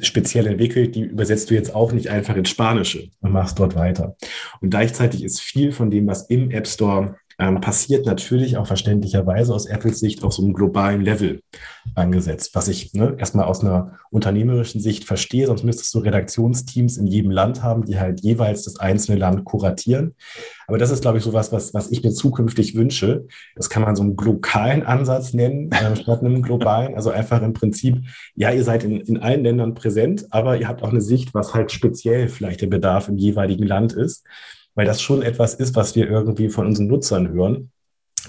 speziell entwickelt, die übersetzt du jetzt auch nicht einfach ins Spanische und machst dort weiter. Und gleichzeitig ist viel von dem, was im App Store ähm, passiert natürlich auch verständlicherweise aus Apples Sicht auf so einem globalen Level angesetzt, was ich ne, erstmal aus einer unternehmerischen Sicht verstehe, sonst müsstest du Redaktionsteams in jedem Land haben, die halt jeweils das einzelne Land kuratieren. Aber das ist, glaube ich, so was, was, was ich mir zukünftig wünsche. Das kann man so einen lokalen Ansatz nennen, äh, statt einem globalen. Also einfach im Prinzip, ja, ihr seid in, in allen Ländern präsent, aber ihr habt auch eine Sicht, was halt speziell vielleicht der Bedarf im jeweiligen Land ist weil das schon etwas ist, was wir irgendwie von unseren Nutzern hören,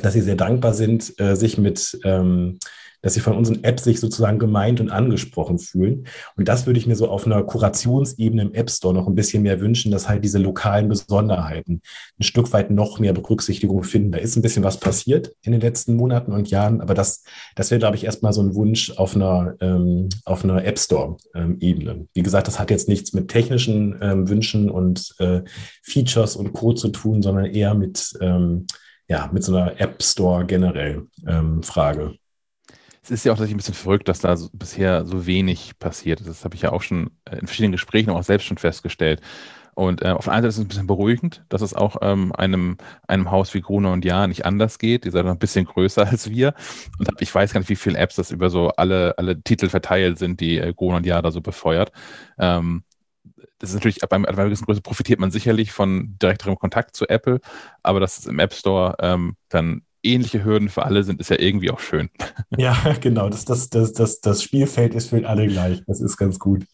dass sie sehr dankbar sind, äh, sich mit ähm, dass sie von unseren Apps sich sozusagen gemeint und angesprochen fühlen. Und das würde ich mir so auf einer Kurationsebene im App Store noch ein bisschen mehr wünschen, dass halt diese lokalen Besonderheiten ein Stück weit noch mehr Berücksichtigung finden. Da ist ein bisschen was passiert in den letzten Monaten und Jahren, aber das, das wäre, glaube ich, erstmal so ein Wunsch auf einer, ähm, auf einer App Store-Ebene. Ähm, Wie gesagt, das hat jetzt nichts mit technischen ähm, Wünschen und äh, Features und Code zu tun, sondern eher mit, ähm, ja, mit so einer App Store generell ähm, Frage es ist ja auch tatsächlich ein bisschen verrückt, dass da so, bisher so wenig passiert. Das habe ich ja auch schon äh, in verschiedenen Gesprächen auch selbst schon festgestellt. Und äh, auf der einen Seite ist es ein bisschen beruhigend, dass es auch ähm, einem, einem Haus wie Gruner und Ja nicht anders geht. Die sind noch ein bisschen größer als wir. Und ich weiß gar nicht, wie viele Apps das über so alle, alle Titel verteilt sind, die äh, Gruner und Ja da so befeuert. Ähm, das ist natürlich, ab einer gewissen Größe profitiert man sicherlich von direkterem Kontakt zu Apple, aber dass es im App Store ähm, dann ähnliche Hürden für alle sind, ist ja irgendwie auch schön. Ja, genau. Das, das, das, das, das Spielfeld ist für alle gleich. Das ist ganz gut.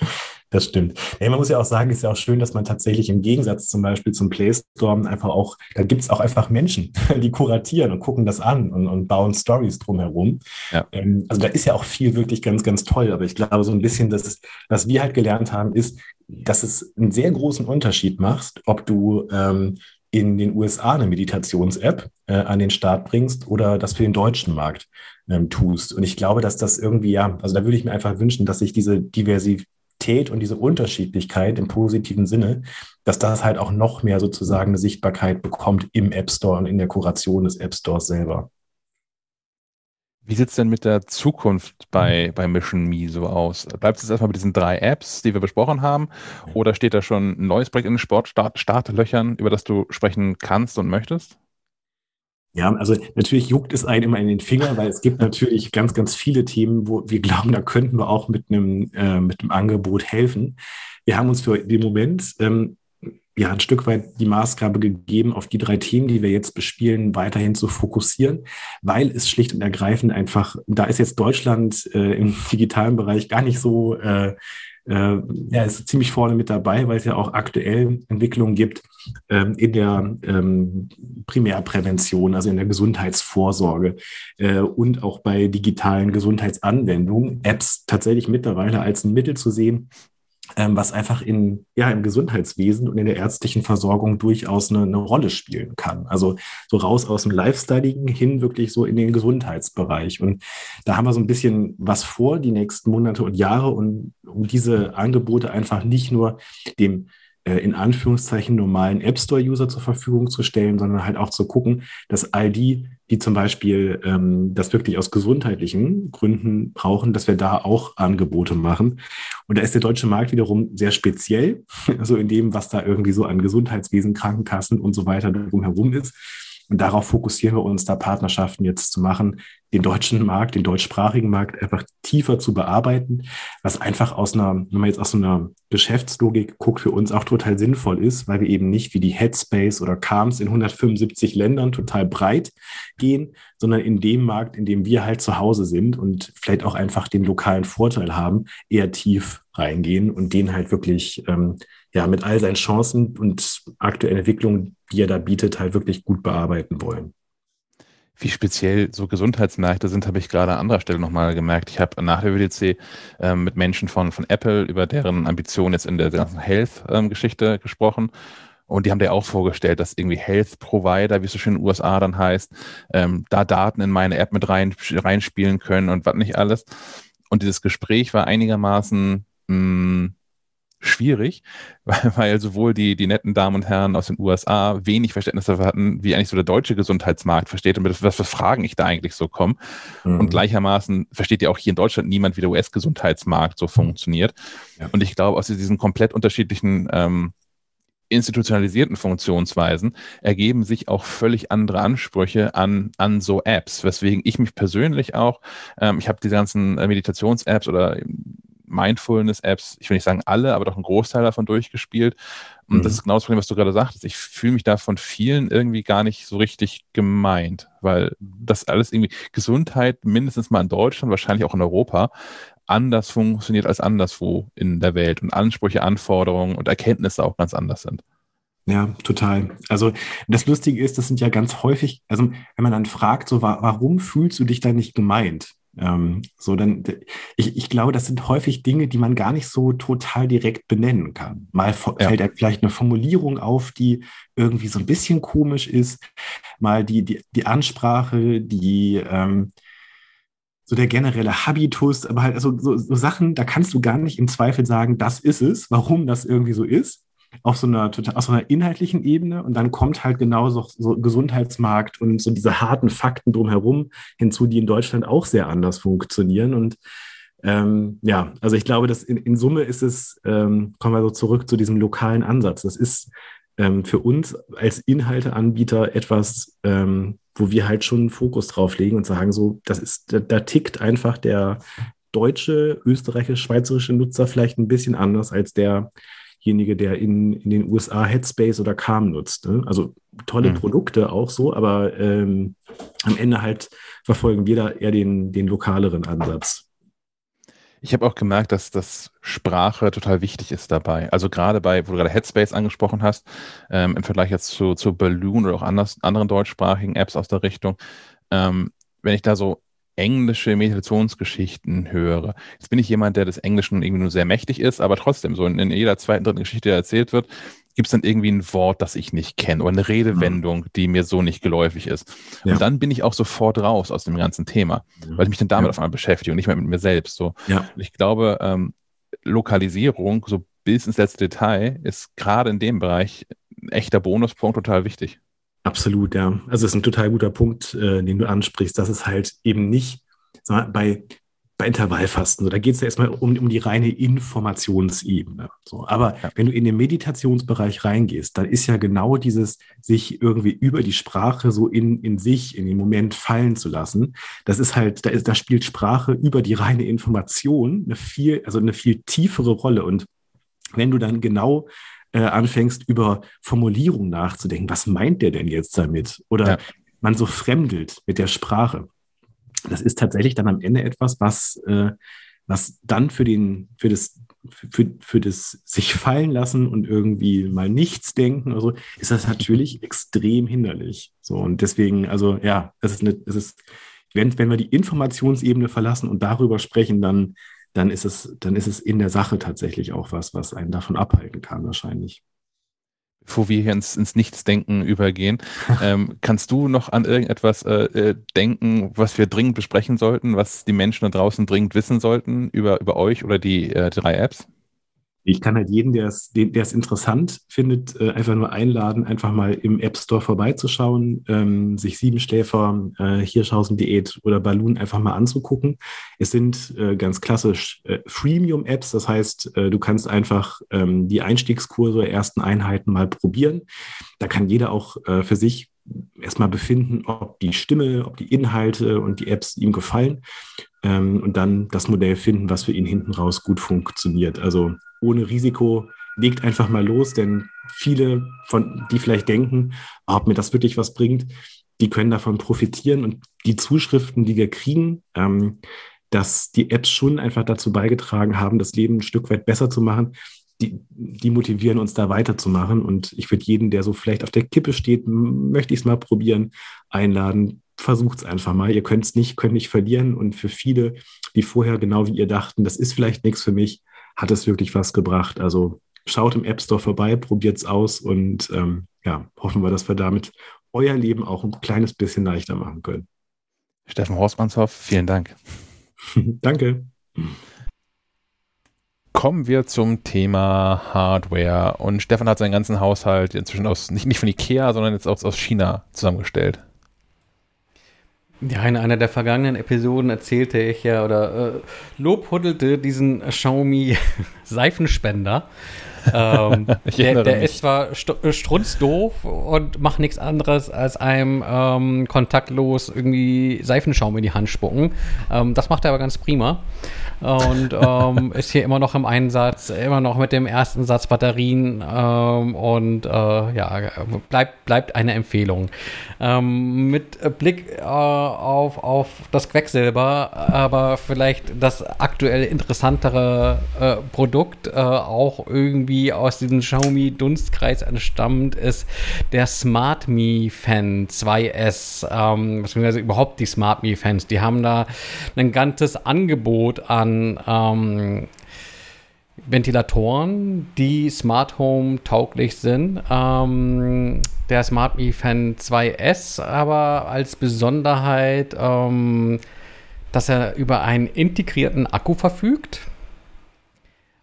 Das stimmt. Ja, man muss ja auch sagen, es ist ja auch schön, dass man tatsächlich im Gegensatz zum Beispiel zum Play Store einfach auch, da gibt es auch einfach Menschen, die kuratieren und gucken das an und, und bauen Stories drumherum. Ja. Ähm, also da ist ja auch viel wirklich ganz, ganz toll. Aber ich glaube, so ein bisschen, dass was wir halt gelernt haben, ist, dass es einen sehr großen Unterschied macht, ob du ähm, in den USA eine Meditations-App äh, an den Start bringst oder das für den deutschen Markt ähm, tust. Und ich glaube, dass das irgendwie, ja, also da würde ich mir einfach wünschen, dass sich diese Diversität und diese Unterschiedlichkeit im positiven Sinne, dass das halt auch noch mehr sozusagen eine Sichtbarkeit bekommt im App Store und in der Kuration des App Stores selber. Wie sieht es denn mit der Zukunft bei, bei Mission Me so aus? Bleibt es erstmal bei diesen drei Apps, die wir besprochen haben? Oder steht da schon ein neues Projekt in den Sportstartlöchern, über das du sprechen kannst und möchtest? Ja, also natürlich juckt es einen immer in den Finger, weil es gibt natürlich ganz, ganz viele Themen, wo wir glauben, da könnten wir auch mit einem, äh, mit einem Angebot helfen. Wir haben uns für den Moment ähm, ja ein Stück weit die Maßgabe gegeben, auf die drei Themen, die wir jetzt bespielen, weiterhin zu fokussieren, weil es schlicht und ergreifend einfach, da ist jetzt Deutschland äh, im digitalen Bereich gar nicht so, äh, äh, ja, ist ziemlich vorne mit dabei, weil es ja auch aktuell Entwicklungen gibt ähm, in der ähm, Primärprävention, also in der Gesundheitsvorsorge äh, und auch bei digitalen Gesundheitsanwendungen, Apps tatsächlich mittlerweile als ein Mittel zu sehen, was einfach in, ja, im Gesundheitswesen und in der ärztlichen Versorgung durchaus eine, eine Rolle spielen kann. Also so raus aus dem Lifestyling hin wirklich so in den Gesundheitsbereich. Und da haben wir so ein bisschen was vor, die nächsten Monate und Jahre, und um diese Angebote einfach nicht nur dem äh, in Anführungszeichen normalen App Store-User zur Verfügung zu stellen, sondern halt auch zu gucken, dass all die, die zum Beispiel ähm, das wirklich aus gesundheitlichen Gründen brauchen, dass wir da auch Angebote machen. Und da ist der deutsche Markt wiederum sehr speziell, also in dem, was da irgendwie so an Gesundheitswesen, Krankenkassen und so weiter drumherum ist. Und darauf fokussieren wir uns, da Partnerschaften jetzt zu machen, den deutschen Markt, den deutschsprachigen Markt einfach tiefer zu bearbeiten, was einfach aus einer, wenn man jetzt aus so einer Geschäftslogik guckt, für uns auch total sinnvoll ist, weil wir eben nicht wie die Headspace oder Calms in 175 Ländern total breit gehen, sondern in dem Markt, in dem wir halt zu Hause sind und vielleicht auch einfach den lokalen Vorteil haben, eher tief reingehen und den halt wirklich ähm, ja mit all seinen Chancen und aktuellen Entwicklungen, die er da bietet, halt wirklich gut bearbeiten wollen. Wie speziell so Gesundheitsmärkte sind, habe ich gerade an anderer Stelle nochmal gemerkt. Ich habe nach der WDC ähm, mit Menschen von, von Apple über deren Ambitionen jetzt in der ganzen Health-Geschichte ähm, gesprochen. Und die haben dir auch vorgestellt, dass irgendwie Health Provider, wie es so schön in den USA dann heißt, ähm, da Daten in meine App mit rein, reinspielen können und was nicht alles. Und dieses Gespräch war einigermaßen mh, mm, schwierig, weil, weil sowohl die, die netten Damen und Herren aus den USA wenig Verständnis dafür hatten, wie eigentlich so der deutsche Gesundheitsmarkt versteht und mit was für Fragen ich da eigentlich so komme. Mhm. Und gleichermaßen versteht ja auch hier in Deutschland niemand, wie der US-Gesundheitsmarkt so funktioniert. Ja. Und ich glaube, aus diesen komplett unterschiedlichen ähm, institutionalisierten Funktionsweisen ergeben sich auch völlig andere Ansprüche an, an so Apps, weswegen ich mich persönlich auch, ähm, ich habe diese ganzen äh, Meditations-Apps oder Mindfulness-Apps, ich will nicht sagen alle, aber doch einen Großteil davon durchgespielt. Und mhm. das ist genau das Problem, was du gerade sagtest. Ich fühle mich da von vielen irgendwie gar nicht so richtig gemeint, weil das alles irgendwie Gesundheit mindestens mal in Deutschland, wahrscheinlich auch in Europa, anders funktioniert als anderswo in der Welt und Ansprüche, Anforderungen und Erkenntnisse auch ganz anders sind. Ja, total. Also das Lustige ist, das sind ja ganz häufig, also wenn man dann fragt, so warum fühlst du dich da nicht gemeint? Ähm, so, dann, ich, ich glaube, das sind häufig Dinge, die man gar nicht so total direkt benennen kann. Mal ja. fällt einem vielleicht eine Formulierung auf, die irgendwie so ein bisschen komisch ist. Mal die, die, die Ansprache, die, ähm, so der generelle Habitus, aber halt also so, so Sachen, da kannst du gar nicht im Zweifel sagen, das ist es, warum das irgendwie so ist auf so einer auf so einer inhaltlichen Ebene und dann kommt halt genau so, so Gesundheitsmarkt und so diese harten Fakten drumherum hinzu, die in Deutschland auch sehr anders funktionieren und ähm, ja, also ich glaube, dass in, in Summe ist es, ähm, kommen wir so zurück zu diesem lokalen Ansatz. Das ist ähm, für uns als Inhalteanbieter etwas, ähm, wo wir halt schon einen Fokus drauf legen und sagen, so, das ist, da, da tickt einfach der deutsche, österreichische, schweizerische Nutzer vielleicht ein bisschen anders als der derjenige, der in, in den USA Headspace oder Calm nutzt. Ne? Also tolle mhm. Produkte auch so, aber ähm, am Ende halt verfolgen wir da eher den, den lokaleren Ansatz. Ich habe auch gemerkt, dass das Sprache total wichtig ist dabei. Also gerade bei, wo du gerade Headspace angesprochen hast, ähm, im Vergleich jetzt zu, zu Balloon oder auch anders, anderen deutschsprachigen Apps aus der Richtung, ähm, wenn ich da so englische Meditationsgeschichten höre. Jetzt bin ich jemand, der des Englischen irgendwie nur sehr mächtig ist, aber trotzdem, so in, in jeder zweiten, dritten Geschichte, die erzählt wird, gibt es dann irgendwie ein Wort, das ich nicht kenne oder eine Redewendung, die mir so nicht geläufig ist. Ja. Und dann bin ich auch sofort raus aus dem ganzen Thema, weil ich mich dann damit ja. auf einmal beschäftige und nicht mehr mit mir selbst. So. Ja. Ich glaube, ähm, Lokalisierung, so bis ins letzte Detail, ist gerade in dem Bereich ein echter Bonuspunkt total wichtig. Absolut, ja. Also es ist ein total guter Punkt, äh, den du ansprichst, dass es halt eben nicht mal, bei, bei Intervallfasten, so, da geht es ja erstmal um, um die reine Informationsebene. So. Aber ja. wenn du in den Meditationsbereich reingehst, dann ist ja genau dieses, sich irgendwie über die Sprache so in, in sich, in den Moment fallen zu lassen, das ist halt, da, ist, da spielt Sprache über die reine Information eine viel, also eine viel tiefere Rolle. Und wenn du dann genau äh, anfängst, über Formulierung nachzudenken. Was meint der denn jetzt damit? Oder ja. man so fremdelt mit der Sprache. Das ist tatsächlich dann am Ende etwas, was, äh, was dann für, den, für, das, für, für das sich fallen lassen und irgendwie mal nichts denken, also ist das natürlich extrem hinderlich. So, und deswegen, also ja, es ist, eine, es ist wenn, wenn wir die Informationsebene verlassen und darüber sprechen, dann dann ist es, dann ist es in der Sache tatsächlich auch was, was einen davon abhalten kann, wahrscheinlich. Bevor wir hier ins, ins Nichtsdenken übergehen, ähm, kannst du noch an irgendetwas äh, äh, denken, was wir dringend besprechen sollten, was die Menschen da draußen dringend wissen sollten über, über euch oder die äh, drei Apps? Ich kann halt jeden, der es, der es interessant findet, äh, einfach nur einladen, einfach mal im App Store vorbeizuschauen, ähm, sich Siebenschläfer, äh, Hirschhausen-Diät oder Balloon einfach mal anzugucken. Es sind äh, ganz klassisch äh, Freemium-Apps, das heißt, äh, du kannst einfach ähm, die Einstiegskurse ersten Einheiten mal probieren. Da kann jeder auch äh, für sich erstmal befinden, ob die Stimme, ob die Inhalte und die Apps ihm gefallen ähm, und dann das Modell finden, was für ihn hinten raus gut funktioniert. Also ohne Risiko, legt einfach mal los, denn viele von, die vielleicht denken, ob mir das wirklich was bringt, die können davon profitieren und die Zuschriften, die wir kriegen, ähm, dass die Apps schon einfach dazu beigetragen haben, das Leben ein Stück weit besser zu machen, die, die motivieren uns da weiterzumachen. Und ich würde jeden, der so vielleicht auf der Kippe steht, möchte ich es mal probieren, einladen. Versucht es einfach mal. Ihr könnt es nicht, könnt nicht verlieren. Und für viele, die vorher genau wie ihr dachten, das ist vielleicht nichts für mich, hat es wirklich was gebracht. Also schaut im App Store vorbei, probiert es aus und ähm, ja, hoffen wir, dass wir damit euer Leben auch ein kleines bisschen leichter machen können. Steffen Horstmannshoff, vielen Dank. Danke. Kommen wir zum Thema Hardware. Und Stefan hat seinen ganzen Haushalt inzwischen aus, nicht, nicht von Ikea, sondern jetzt aus, aus China zusammengestellt. Ja, in einer der vergangenen Episoden erzählte ich ja oder äh, lobhuddelte diesen Xiaomi Seifenspender. ähm, der, der ist zwar st äh, strunzdoof und macht nichts anderes als einem ähm, kontaktlos irgendwie Seifenschaum in die Hand spucken. Ähm, das macht er aber ganz prima und ähm, ist hier immer noch im Einsatz, immer noch mit dem ersten Satz Batterien ähm, und äh, ja, bleibt, bleibt eine Empfehlung. Ähm, mit Blick äh, auf, auf das Quecksilber, aber vielleicht das aktuell interessantere äh, Produkt, äh, auch irgendwie aus diesem Xiaomi-Dunstkreis entstammt, ist der Smart Me Fan 2S, ähm, beziehungsweise überhaupt die Smart Me Fans. Die haben da ein ganzes Angebot an ähm, Ventilatoren, die Smart Home tauglich sind. Ähm, der Smart Me Fan 2S aber als Besonderheit, ähm, dass er über einen integrierten Akku verfügt.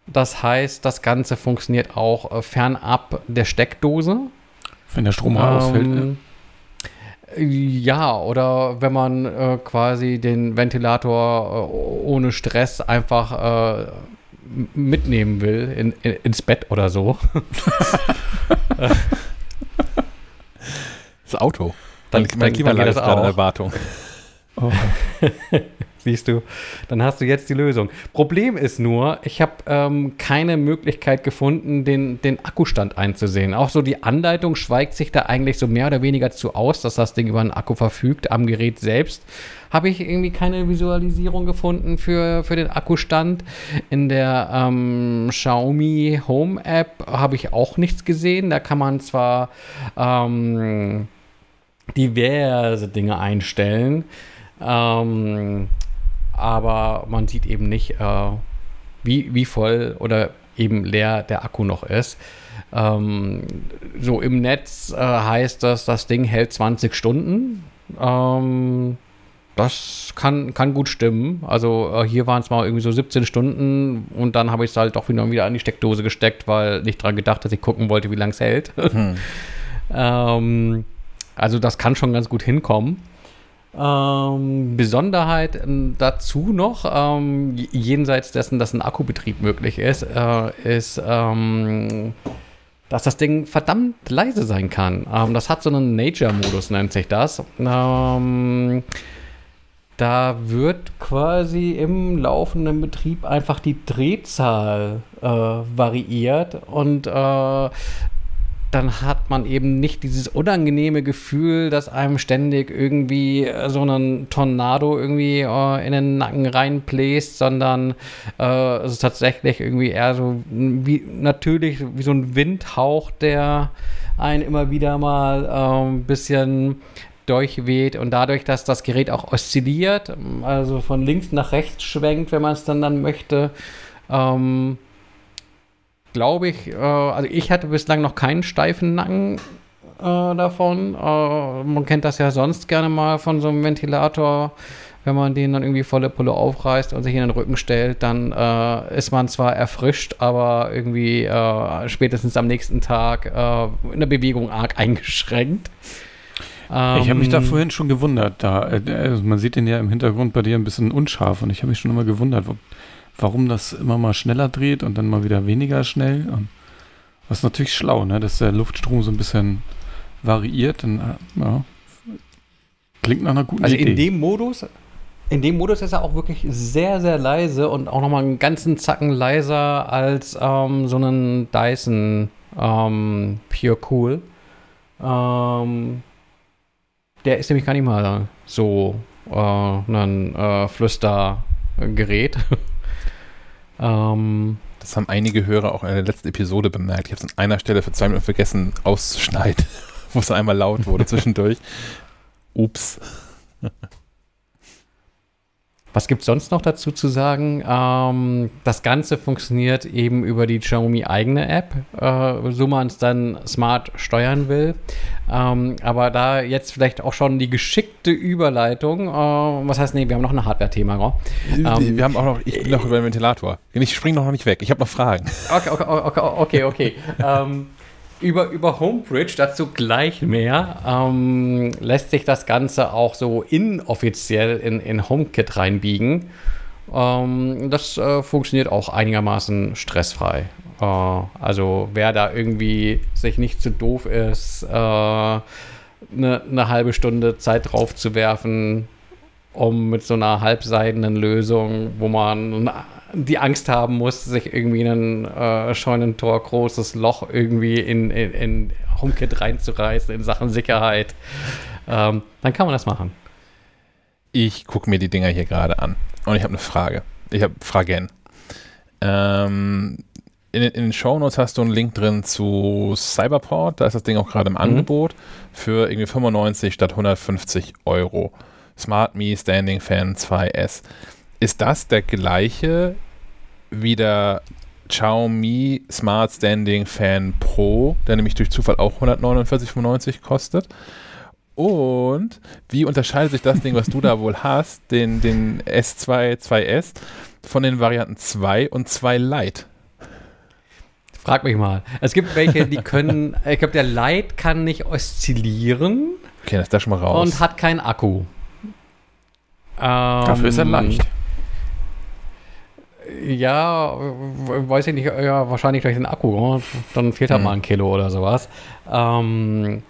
Das heißt, das Ganze funktioniert auch äh, fernab der Steckdose. Wenn der Strom ähm, ausfällt. Ne? Ja, oder wenn man äh, quasi den Ventilator äh, ohne Stress einfach äh, mitnehmen will in, in, ins Bett oder so. das Auto. Dann, mein, mein Klimaanlage ist gerade eine Wartung. Oh. Siehst du, dann hast du jetzt die Lösung. Problem ist nur, ich habe ähm, keine Möglichkeit gefunden, den, den Akkustand einzusehen. Auch so die Anleitung schweigt sich da eigentlich so mehr oder weniger zu aus, dass das Ding über einen Akku verfügt. Am Gerät selbst habe ich irgendwie keine Visualisierung gefunden für, für den Akkustand. In der ähm, Xiaomi Home App habe ich auch nichts gesehen. Da kann man zwar ähm, diverse Dinge einstellen. Ähm, aber man sieht eben nicht, äh, wie, wie voll oder eben leer der Akku noch ist. Ähm, so im Netz äh, heißt das, das Ding hält 20 Stunden. Ähm, das kann, kann gut stimmen. Also äh, hier waren es mal irgendwie so 17 Stunden und dann habe ich es halt doch wieder, wieder an die Steckdose gesteckt, weil nicht dran gedacht, dass ich gucken wollte, wie lange es hält. Hm. ähm, also das kann schon ganz gut hinkommen. Ähm, Besonderheit ähm, dazu noch, ähm, jenseits dessen, dass ein Akkubetrieb möglich ist, äh, ist, ähm, dass das Ding verdammt leise sein kann. Ähm, das hat so einen Nature-Modus, nennt sich das. Ähm, da wird quasi im laufenden Betrieb einfach die Drehzahl äh, variiert und äh, dann hat man eben nicht dieses unangenehme Gefühl, dass einem ständig irgendwie äh, so ein Tornado irgendwie äh, in den Nacken reinbläst, sondern äh, es ist tatsächlich irgendwie eher so wie natürlich wie so ein Windhauch, der einen immer wieder mal äh, ein bisschen durchweht und dadurch, dass das Gerät auch oszilliert, also von links nach rechts schwenkt, wenn man es dann dann möchte, ähm, glaube ich, äh, also ich hatte bislang noch keinen steifen Nacken äh, davon. Äh, man kennt das ja sonst gerne mal von so einem Ventilator, wenn man den dann irgendwie volle Pulle aufreißt und sich in den Rücken stellt, dann äh, ist man zwar erfrischt, aber irgendwie äh, spätestens am nächsten Tag in der Bewegung arg eingeschränkt. ich habe mich da Ähm, vorhin schon gewundert. Da, also man sieht den ja im Hintergrund bei dir ein bisschen unscharf und ich habe mich schon immer gewundert, wo, warum das immer mal schneller dreht und dann mal wieder weniger schnell. Und das ist natürlich schlau, ne? dass der Luftstrom so ein bisschen variiert. Dann, äh, ja, klingt nach einer guten Also Idee. in dem Modus, in dem Modus ist er auch wirklich sehr, sehr leise und auch nochmal einen ganzen Zacken leiser als ähm, so einen Dyson ähm, Pure Cool. Ähm, der ist nämlich gar nicht mal so äh, ein äh, Flüstergerät. ähm, Das haben einige Hörer auch in der letzten Episode bemerkt. Ich habe es an einer Stelle für zwei Minuten vergessen auszuschneiden, wo es einmal laut wurde zwischendurch. Ups. Was gibt es sonst noch dazu zu sagen? Ähm, das Ganze funktioniert eben über die Xiaomi eigene App, äh, so man es dann smart steuern will. Ähm, aber da jetzt vielleicht auch schon die geschickte Überleitung, äh, was heißt, nee, wir haben noch ein Hardware-Thema? Ähm, Wir haben auch noch, ich bin noch über den Ventilator. Ich spring noch nicht weg. Ich habe noch Fragen. Okay, okay, okay, okay. Über, über Homebridge, dazu gleich mehr, ähm, lässt sich das Ganze auch so inoffiziell in, in HomeKit reinbiegen. Ähm, das äh, funktioniert auch einigermaßen stressfrei. Äh, also wer da irgendwie sich nicht zu doof ist, eine ne halbe Stunde Zeit drauf zu werfen, um mit so einer halbseidenen Lösung, wo man die Angst haben muss, sich irgendwie ein äh, Scheunentor großes Loch irgendwie in, in, in HomeKit reinzureißen in Sachen Sicherheit, ähm, dann kann man das machen. Ich gucke mir die Dinger hier gerade an. Und ich habe eine Frage. Ich habe Fragen. Ähm, in, den- in den Shownotes hast du einen Link drin zu Cyberport. Da ist das Ding auch gerade im Angebot für irgendwie 95 statt 150 Euro. Smart Me Standing Fan 2S. Ist das der gleiche wie der Xiaomi Smart Standing Fan Pro, der nämlich durch Zufall auch 149,95 kostet? Und wie unterscheidet sich das Ding, was du da wohl hast, den, den S2 2S, von den Varianten 2 und 2 Lite? Frag mich mal. Es gibt welche, die können, ich glaube, der Lite kann nicht oszillieren Okay, das ist da schon mal raus. und hat keinen Akku. Dafür ist er Ähm, leicht. Ja, weiß ich nicht, ja, wahrscheinlich durch den Akku. ne? Dann fehlt halt Hm. mal ein Kilo oder sowas. Ähm,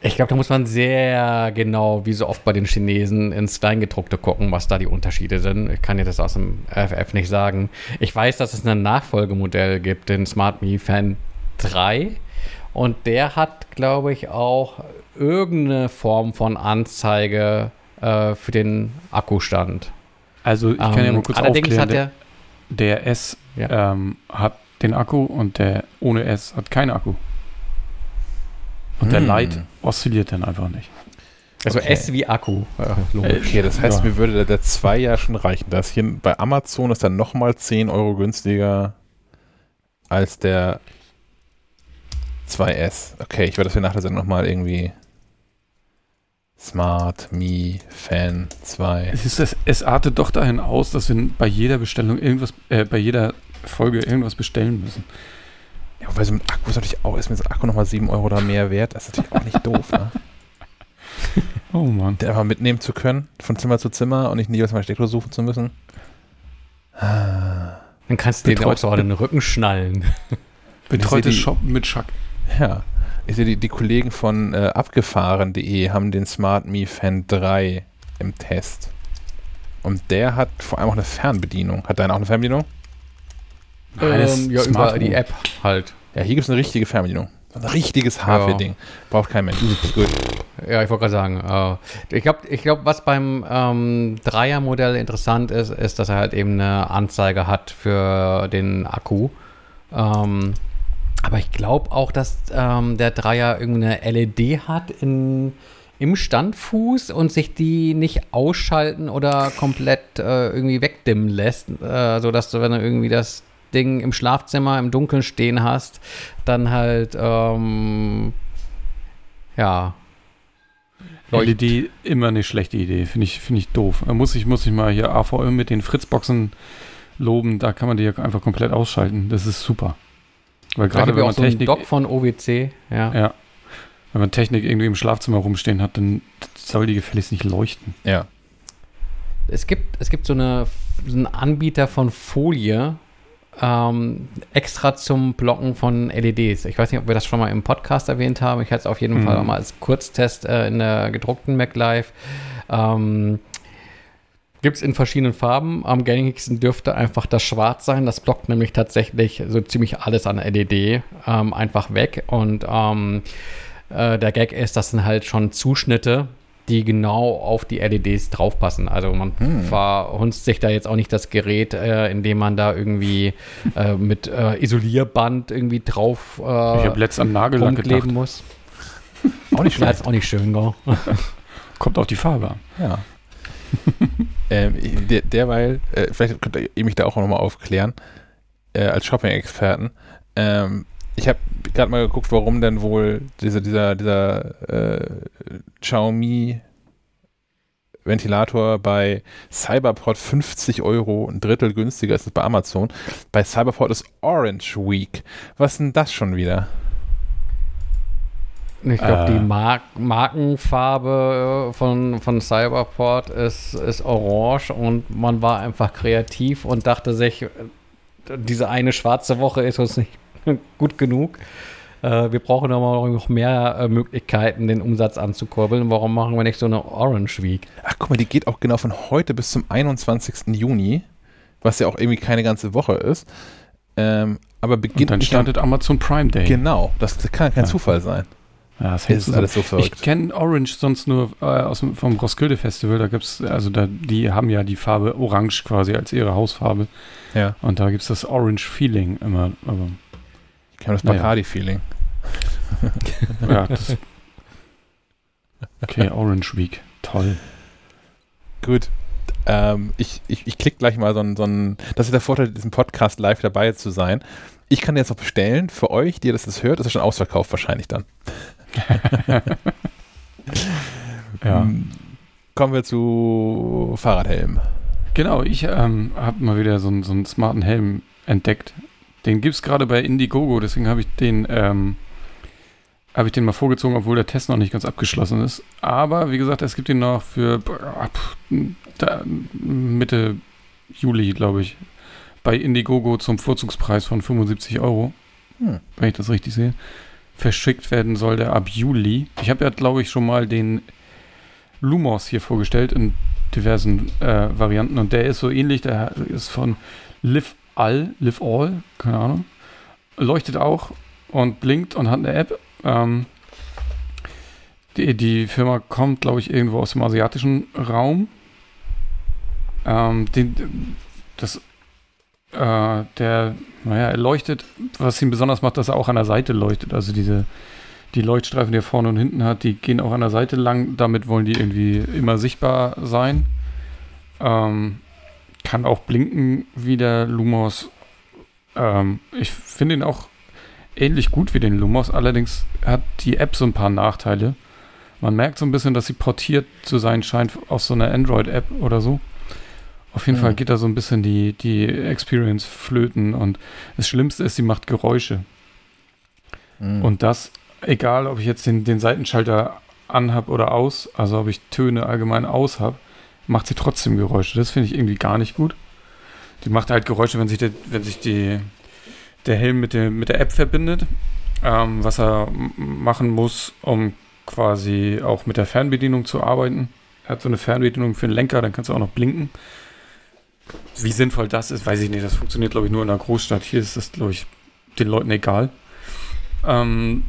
ich glaube, da muss man sehr genau, wie so oft bei den Chinesen, ins Kleingedruckte gucken, was da die Unterschiede sind. Ich kann dir das aus dem FF nicht sagen. Ich weiß, dass es ein Nachfolgemodell gibt, den Smart Me Fan 3. Und der hat, glaube ich, auch irgendeine Form von Anzeige äh, für den Akkustand. Also ich kann ja Ähm, mal kurz allerdings aufklären. hat Der, der, der S Ja. ähm, hat den Akku und der ohne S hat keinen Akku. Und der Hm. Lite oszilliert dann einfach nicht. also okay. S wie Akku. Logisch. Okay, das heißt, Ja. mir würde der, der 2 ja schon reichen. Das hier bei Amazon ist dann nochmal 10 Euro günstiger als der 2S. Okay, ich werde das hier nach der Sendung nochmal irgendwie Smart Me Fan 2. Es, ist das, es artet doch dahin aus, dass wir bei jeder Bestellung irgendwas, äh, bei jeder Folge irgendwas bestellen müssen. Ja, weil so ein Akku ist natürlich auch, ist mir so ein Akku nochmal 7 Euro oder mehr wert. Das ist natürlich auch nicht doof, ne? Oh Mann. Den einfach mitnehmen zu können, von Zimmer zu Zimmer und nicht jedes Mal Steckdose suchen zu müssen. Dann kannst du den auch so an den Rücken schnallen. Betreutes Shoppen mit Schack. Ja, ich sehe, die, die Kollegen von äh, abgefahren.de haben den Smart Me Fan 3 im Test. Und der hat vor allem auch eine Fernbedienung. Hat deiner auch eine Fernbedienung? Ähm, ja, über die. App halt. Ja, hier gibt es eine richtige Fernbedienung. Ein richtiges Hardware-Ding. Braucht kein Mensch. Gut. Ja, ich wollte gerade sagen, äh, ich glaube, ich glaub, was beim ähm, Dreier-Modell interessant ist, ist, dass er halt eben eine Anzeige hat für den Akku. Ähm, aber ich glaube auch, dass ähm, der Dreier irgendeine LED hat in, im Standfuß und sich die nicht ausschalten oder komplett äh, irgendwie wegdimmen lässt, äh, sodass du, wenn du irgendwie das Ding im Schlafzimmer im Dunkeln stehen hast, dann halt, ähm, ja, Leucht- LED immer eine schlechte Idee, finde ich, finde ich doof. Da muss ich, muss ich mal hier AVM mit den Fritzboxen loben, da kann man die ja einfach komplett ausschalten. Das ist super. Weil Gerade wenn auch man so Technik, Dock von OWC, ja. ja, wenn man Technik irgendwie im Schlafzimmer rumstehen hat, dann soll die gefälligst nicht leuchten. Ja. Es gibt, es gibt so, eine, so einen Anbieter von Folie, ähm, extra zum Blocken von LEDs. Ich weiß nicht, ob wir das schon mal im Podcast erwähnt haben. Ich hatte es auf jeden Mhm. Fall mal als Kurztest äh, in der gedruckten MacLive. Ähm, Gibt es in verschiedenen Farben. Am gängigsten dürfte einfach das Schwarz sein. Das blockt nämlich tatsächlich so ziemlich alles an LED ähm, einfach weg. Und ähm, äh, der Gag ist, das sind halt schon Zuschnitte, die genau auf die LEDs draufpassen. Also man Hm. verhunzt sich da jetzt auch nicht das Gerät, äh, indem man da irgendwie äh, mit äh, Isolierband irgendwie drauf ich äh, habe letzt an Nagellack gedacht. rumkleben muss. Auch nicht Ja, schlecht. ist auch nicht schön, gell? Kommt auf die Farbe an. Ja. ähm, der, derweil, äh, vielleicht könnt ihr mich da auch nochmal aufklären, äh, als Shopping-Experten. Ähm, ich habe gerade mal geguckt, warum denn wohl dieser, dieser, dieser äh, Xiaomi Ventilator bei Cyberport 50 Euro, ein Drittel günstiger ist als bei Amazon. Bei Cyberport ist Orange Week. Was ist denn das schon wieder? Ich glaube, Äh. die Mark Markenfarbe von, von Cyberport ist, ist orange und man war einfach kreativ und dachte sich, äh, diese eine schwarze Woche ist uns nicht gut genug. Äh, wir brauchen aber noch mehr äh, Möglichkeiten, den Umsatz anzukurbeln. Warum machen wir nicht so eine Orange Week? Ach, guck mal, die geht auch genau von heute bis zum 21. Juni, was ja auch irgendwie keine ganze Woche ist. Ähm, aber Und beginnt dann nicht am- startet Amazon Prime Day. Genau, das kann kein Ja. Zufall sein. Ja, das hängt ist zusammen. alles so Ich verrückt. kenne Orange sonst nur äh, aus vom Roskilde Festival. Da gibt's, also da, die haben ja die Farbe Orange quasi als ihre Hausfarbe. Ja, Und da gibt es das Orange Feeling immer. Aber ich habe das Naja. Bacardi-Feeling. ja, das. Okay, Orange Week. Toll. Gut. Ähm, ich ich, ich klicke gleich mal so ein, so ein. Das ist der Vorteil, diesem Podcast live dabei zu sein. Ich kann jetzt noch bestellen. Für euch, die ihr das jetzt hört, ist es schon ausverkauft wahrscheinlich dann. Ja. Kommen wir zu Fahrradhelm. Genau, ich ähm, habe mal wieder so, einen- so einen smarten Helm entdeckt. Den gibt es gerade bei Indiegogo, deswegen habe ich den ähm, habe ich den mal vorgezogen, obwohl der Test noch nicht ganz abgeschlossen ist. Aber wie gesagt, es gibt ihn noch für Mitte Juli, glaube ich, bei Indiegogo zum Vorzugspreis von 75 Euro, Hm. wenn ich das richtig sehe. Verschickt werden soll der ab Juli. Ich habe ja, glaube ich, schon mal den Lumos hier vorgestellt in diversen äh, Varianten und der ist so ähnlich, der ist von Live All, Live All, keine Ahnung. Leuchtet auch und blinkt und hat eine App. Ähm, die, die Firma kommt, glaube ich, irgendwo aus dem asiatischen Raum. Ähm, den, das, äh, der, naja, er leuchtet, was ihn besonders macht, dass er auch an der Seite leuchtet. Also diese, die Leuchtstreifen, die er vorne und hinten hat, die gehen auch an der Seite lang. Damit wollen die irgendwie immer sichtbar sein. Ähm, kann auch blinken wie der Lumos. Ähm, ich finde ihn auch ähnlich gut wie den Lumos. Allerdings hat die App so ein paar Nachteile. Man merkt so ein bisschen, dass sie portiert zu sein scheint aus so einer Android-App oder so. Auf jeden Mhm. Fall geht da so ein bisschen die, die Experience flöten und das Schlimmste ist, sie macht Geräusche. Hm. Und das, egal ob ich jetzt den, den Seitenschalter anhab oder aus, also ob ich Töne allgemein aus habe, macht sie trotzdem Geräusche. Das finde ich irgendwie gar nicht gut. Die macht halt Geräusche, wenn sich der, wenn sich die, der Helm mit, der mit der App verbindet. Ähm, was er machen muss, um quasi auch mit der Fernbedienung zu arbeiten. Er hat so eine Fernbedienung für den Lenker, dann kannst du auch noch blinken. Wie sinnvoll das ist, weiß ich nicht. Das funktioniert, glaube ich, nur in einer Großstadt. Hier ist das, glaube ich, den Leuten egal. Ähm,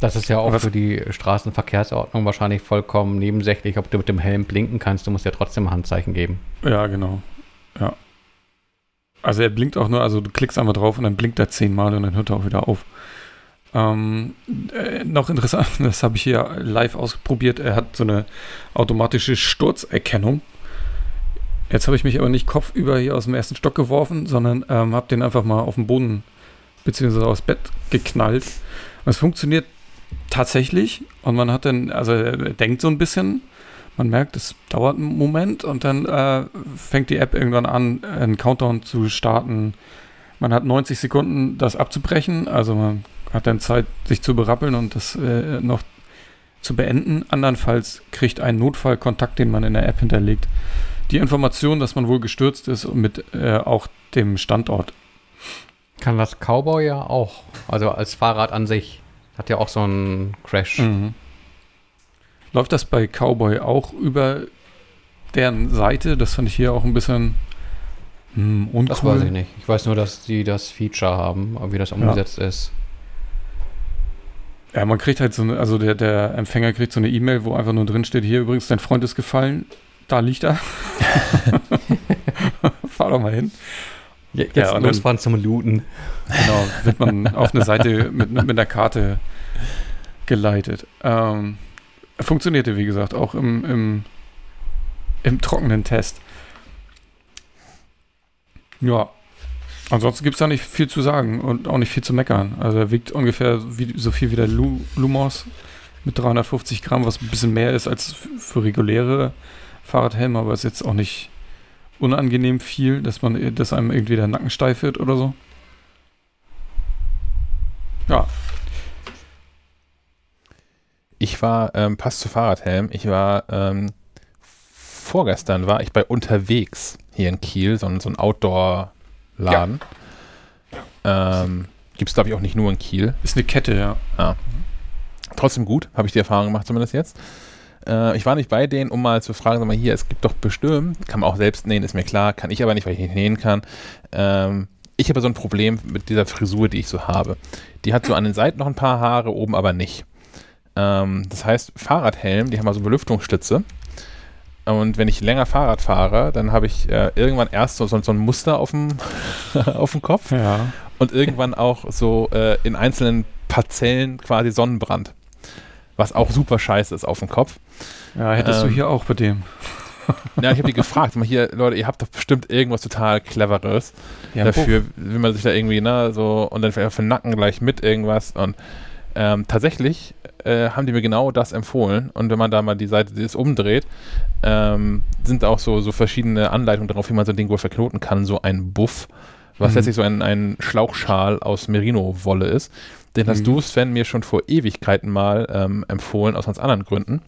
Das ist ja auch Was- für die Straßenverkehrsordnung wahrscheinlich vollkommen nebensächlich, ob du mit dem Helm blinken kannst. Du musst ja trotzdem Handzeichen geben. Ja, genau. Ja. Also er blinkt auch nur, also du klickst einmal drauf und dann blinkt er zehnmal und dann hört er auch wieder auf. Ähm, äh, noch interessant, das habe ich hier live ausprobiert. Er hat so eine automatische Sturzerkennung. Jetzt habe ich mich aber nicht kopfüber hier aus dem ersten Stock geworfen, sondern ähm, habe den einfach mal auf den Boden beziehungsweise aufs Bett geknallt. Und es funktioniert tatsächlich. Und man hat dann, also er denkt so ein bisschen, man merkt, es dauert einen Moment und dann äh, fängt die App irgendwann an, einen Countdown zu starten. Man hat 90 Sekunden, das abzubrechen. Also man hat dann Zeit, sich zu berappeln und das äh, noch zu beenden. Andernfalls kriegt ein Notfallkontakt, den man in der App hinterlegt, die Information, dass man wohl gestürzt ist und mit äh, auch dem Standort. Kann das Cowboy ja auch. Also als Fahrrad an sich. Hat ja auch so einen Crash. Mhm. Läuft das bei Cowboy auch über deren Seite? Das fand ich hier auch ein bisschen hm, uncool. Das weiß ich nicht. Ich weiß nur, dass die das Feature haben, aber wie das umgesetzt ist. Ja, man kriegt halt so eine, also der, der Empfänger kriegt so eine E-Mail, wo einfach nur drin steht, hier übrigens, dein Freund ist gefallen, da liegt er. Fahr doch mal hin. Jetzt Ja, losfahren zum Looten. Genau, wird man auf eine Seite mit, mit einer Karte geleitet. Ähm, funktionierte, wie gesagt, auch im, im, im trockenen Test. Ja, ansonsten gibt es da nicht viel zu sagen und auch nicht viel zu meckern. Also er wiegt ungefähr wie, so viel wie der Lu Lumos mit 350 Gramm, was ein bisschen mehr ist als für reguläre Fahrradhelme, aber ist jetzt auch nicht unangenehm viel, dass man, dass einem irgendwie der Nacken steif wird oder so. Ja, Ich war, ähm, passt zu Fahrradhelm, ich war, ähm, vorgestern war ich bei Unterwegs hier in Kiel, so, ein- so ein Outdoor-Laden. Ähm, Gibt es, glaube ich, auch nicht nur in Kiel. ist eine Kette, ja. Trotzdem gut, habe ich die Erfahrung gemacht, zumindest jetzt. Äh, ich war nicht bei denen, um mal zu fragen, sag mal, hier, es gibt doch bestimmt, kann man auch selbst nähen, ist mir klar, kann ich aber nicht, weil ich nicht nähen kann. Ähm, ich habe so ein Problem mit dieser Frisur, die ich so habe. Die hat so an den Seiten noch ein paar Haare, oben aber nicht. Ähm, das heißt, Fahrradhelm, die haben also Belüftungsstütze. Und wenn ich länger Fahrrad fahre, dann habe ich äh, irgendwann erst so, so, so ein Muster auf dem, auf dem Kopf Ja. und irgendwann auch so äh, in einzelnen Parzellen quasi Sonnenbrand. Was auch super scheiße ist auf dem Kopf. Ja, hättest du Ähm, hier auch bei dem. Ja, ich habe die gefragt, mal hier, Leute, ihr habt doch bestimmt irgendwas total Cleveres Ja, dafür, wie man sich da irgendwie, ne, so, und dann vielleicht für den Nacken gleich mit irgendwas. Und ähm, tatsächlich äh, haben die mir genau das empfohlen. Und wenn man da mal die Seite die es umdreht, ähm, sind auch so, so verschiedene Anleitungen darauf, wie man so ein Ding wohl verknoten kann. So ein Buff, was Mhm. letztlich so ein, ein Schlauchschal aus Merino-Wolle ist. Den hast Mhm. du, Sven, mir schon vor Ewigkeiten mal ähm, empfohlen, aus ganz anderen Gründen.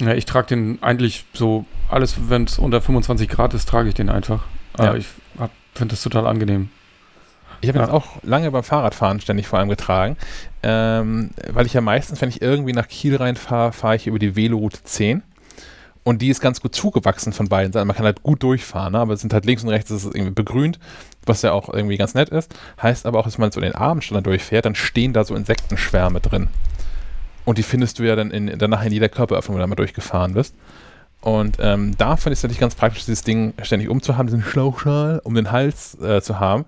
Ja, ich trage den eigentlich so, alles, wenn es unter 25 Grad ist, trage ich den einfach. Ja. Aber ich finde das total angenehm. Ich habe Ja. jetzt auch lange beim Fahrradfahren ständig vor allem getragen, ähm, weil ich ja meistens, wenn ich irgendwie nach Kiel reinfahre, fahre ich über die Veloroute 10. Und die ist ganz gut zugewachsen von beiden Seiten. Man kann halt gut durchfahren, ne? aber es sind halt links und rechts ist es irgendwie begrünt, was ja auch irgendwie ganz nett ist. Heißt aber auch, dass man so den Abendstunden durchfährt, dann stehen da so Insektenschwärme drin. Und die findest du ja dann in, danach in jeder Körperöffnung, wenn du mal durchgefahren bist. Und ähm, da ich es natürlich ganz praktisch, dieses Ding ständig umzuhaben, diesen Schlauchschal, um den Hals äh, zu haben.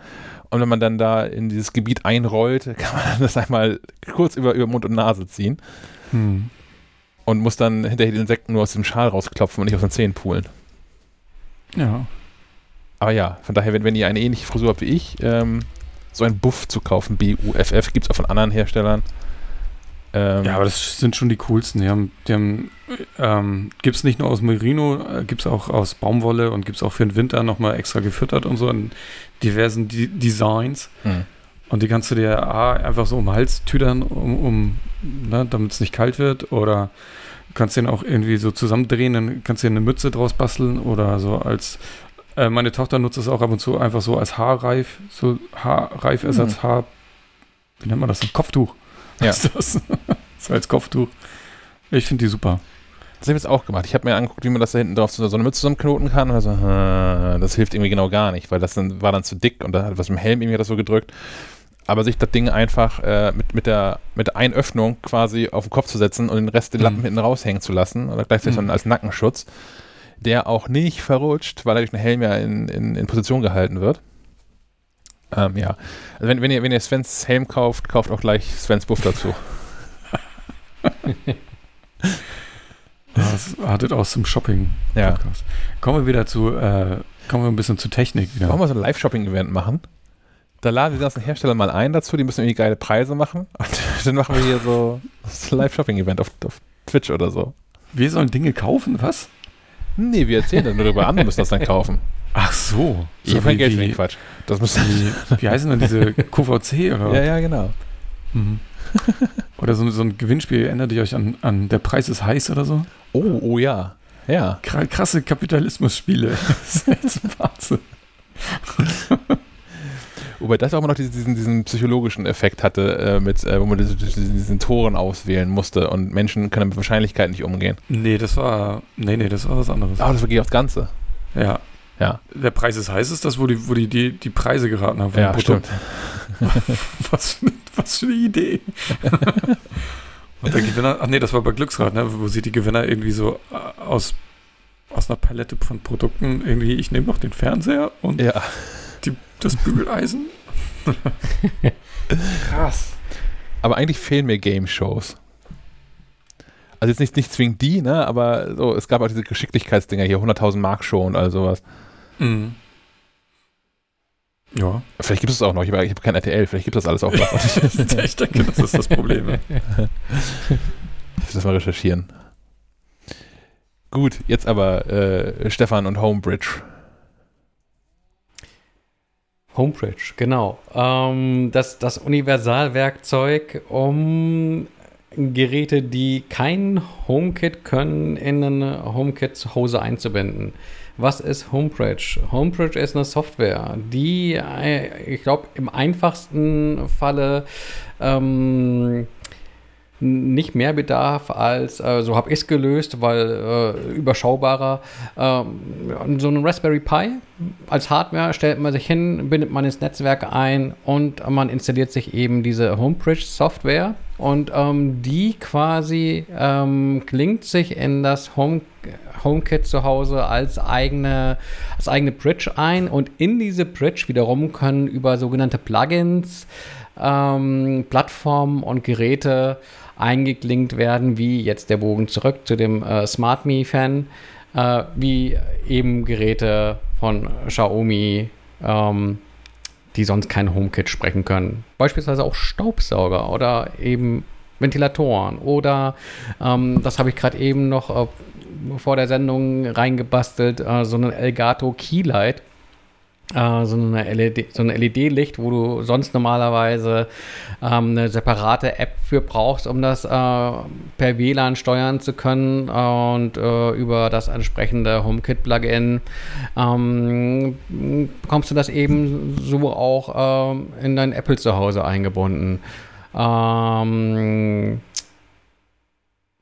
Und wenn man dann da in dieses Gebiet einrollt, kann man das einmal kurz über, über Mund und Nase ziehen Hm. und muss dann hinterher die Insekten nur aus dem Schal rausklopfen und nicht aus den Zähnen poolen. Ja. Aber ja, von daher, wenn, wenn ihr eine ähnliche Frisur habt wie ich, ähm, so ein Buff zu kaufen, B-U-F-F, gibt es auch von anderen Herstellern. Ähm, Ja, aber das sind schon die coolsten. Die haben, die haben ähm, gibt es nicht nur aus Merino, äh, gibt es auch aus Baumwolle und gibt es auch für den Winter nochmal extra gefüttert und so in diversen D Designs. hm. Und die kannst du dir A, einfach so um den Hals tüdern, um, um ne, damit es nicht kalt wird. Oder du kannst den auch irgendwie so zusammendrehen, dann kannst du dir eine Mütze draus basteln. Oder so als, äh, meine Tochter nutzt es auch ab und zu einfach so als Haarreif, so Haarreifersatz, Haar, wie nennt man das? Ein Kopftuch. Ja. Ist das? so als Kopftuch. Ich finde die super. Das habe ich jetzt auch gemacht. Ich habe mir angeguckt, wie man das da hinten drauf so, eine Mütze zusammenknoten kann. Also, das hilft irgendwie genau gar nicht, weil das dann, war dann zu dick und da hat was im Helm irgendwie das so gedrückt. Aber sich das Ding einfach äh, mit, mit, der, mit der Einöffnung quasi auf den Kopf zu setzen und den Rest den Lappen Mhm. hinten raushängen zu lassen oder gleichzeitig Mhm. dann als Nackenschutz, der auch nicht verrutscht, weil er durch den Helm ja in, in, in Position gehalten wird. Ähm, ja. Also wenn, wenn, ihr, wenn ihr Svens Helm kauft, kauft auch gleich Svens Buff dazu. Das artet aus zum Shopping. Ja. Kommen wir wieder zu, äh, kommen wir ein bisschen zu Technik wieder. Wollen wir so ein Live-Shopping-Event machen? Da laden wir die ganzen Hersteller mal ein dazu, die müssen irgendwie geile Preise machen. Und dann machen wir hier so das Live-Shopping-Event auf, auf Twitch oder so. Wir sollen Dinge kaufen, was? Nee, wir erzählen dann nur darüber, andere müssen das dann kaufen. Ach so. Ich habe kein Geld für den Quatsch. Das müssen Wie, wie heißen denn diese QVC oder? Ja, ja, genau. Mhm. Oder so, so ein Gewinnspiel, erinnert ihr euch an, an Der Preis ist heiß oder so? Oh, oh ja. Ja. Kra- Krasse Kapitalismus-Spiele. Das ist echt Wahnsinn. Wobei das auch immer noch diesen, diesen, psychologischen Effekt hatte, äh, mit, äh, wo man diese, diese, diesen Toren auswählen musste und Menschen können mit Wahrscheinlichkeit nicht umgehen. Nee, das war. Nee, nee, das war was anderes. Aber das vergeht aufs Ganze. Ja. Ja. Der Preis ist heiß, ist das, wo die, wo die, die, die Preise geraten haben. Ja, stimmt. Was, für- was für eine Idee. Und der Gewinner, ach nee, das war bei Glücksrad, ne, wo sie die Gewinner irgendwie so äh, aus, aus einer Palette von Produkten irgendwie, ich nehme noch den Fernseher und Ja. Das Bügeleisen. Krass. Aber eigentlich fehlen mir Game-Shows. Also jetzt nicht, nicht zwingend die, ne? Aber so, es gab auch diese Geschicklichkeitsdinger hier, 100.000 Mark Show und all sowas. Mhm. Ja. Vielleicht gibt es es auch noch. Ich habe ich hab kein RTL, vielleicht gibt es das alles auch noch. ich denke, das ist das Problem. ja. Ich muss das mal recherchieren. Gut, jetzt aber äh, Stefan und Homebridge. Homebridge, genau. Ähm, das, das Universalwerkzeug, um Geräte, die kein HomeKit können, in eine HomeKit zu Hause einzubinden. Was ist Homebridge? Homebridge ist eine Software, die, äh, ich glaube, im einfachsten Falle ähm, nicht mehr bedarf als, äh, so habe ich es gelöst, weil äh, überschaubarer, ähm, so ein Raspberry Pi als Hardware stellt man sich hin, bindet man ins Netzwerk ein und man installiert sich eben diese Homebridge-Software und ähm, die quasi ähm, klingt sich in das Home HomeKit zu Hause als eigene, als eigene Bridge ein und in diese Bridge wiederum können über sogenannte Plugins ähm, Plattformen und Geräte eingeklinkt werden, wie jetzt der Bogen zurück zu dem äh, SmartMe-Fan, äh, wie eben Geräte von Xiaomi, ähm, die sonst kein HomeKit sprechen können. Beispielsweise auch Staubsauger oder eben Ventilatoren oder ähm, das habe ich gerade eben noch äh, vor der Sendung reingebastelt, äh, so ein Elgato Keylight. Äh, so, eine LED, so ein LED-Licht, wo du sonst normalerweise ähm, eine separate App für brauchst, um das äh, per WLAN steuern zu können und äh, über das entsprechende HomeKit-Plugin ähm, bekommst du das eben so auch ähm, in dein Apple zu Hause eingebunden. Ähm,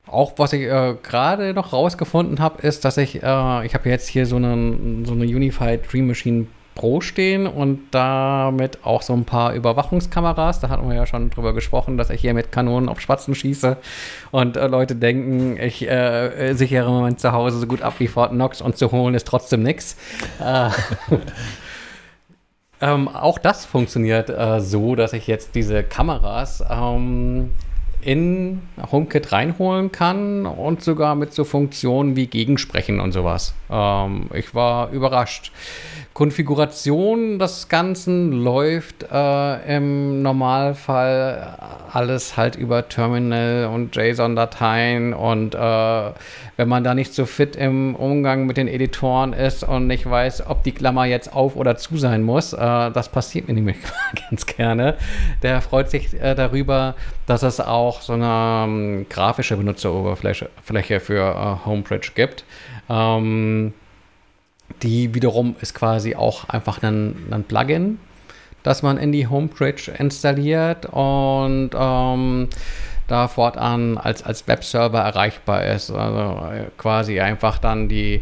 auch was ich äh, gerade noch rausgefunden habe, ist, dass ich, äh, ich habe jetzt hier so eine, so eine Unified Dream Machine Pro stehen und damit auch so ein paar Überwachungskameras. Da hatten wir ja schon drüber gesprochen, dass ich hier mit Kanonen auf Spatzen schieße und äh, Leute denken, ich äh, sichere mein Zuhause so gut ab wie Fort Knox und zu holen ist trotzdem nichts. Äh, ähm, auch das funktioniert äh, so, dass ich jetzt diese Kameras ähm, in HomeKit reinholen kann und sogar mit so Funktionen wie Gegensprechen und sowas. Ähm, ich war überrascht. Konfiguration des Ganzen läuft äh, im Normalfall alles halt über Terminal und JSON-Dateien und äh, wenn man da nicht so fit im Umgang mit den Editoren ist und nicht weiß, ob die Klammer jetzt auf oder zu sein muss, äh, das passiert mir nämlich ganz gerne, der freut sich äh, darüber, dass es auch so eine ähm, grafische Benutzeroberfläche Fläche für äh, Homebridge gibt. Ähm, die wiederum ist quasi auch einfach ein, ein Plugin, das man in die Homebridge installiert und ähm, da fortan als, als Webserver erreichbar ist. Also äh, quasi einfach dann die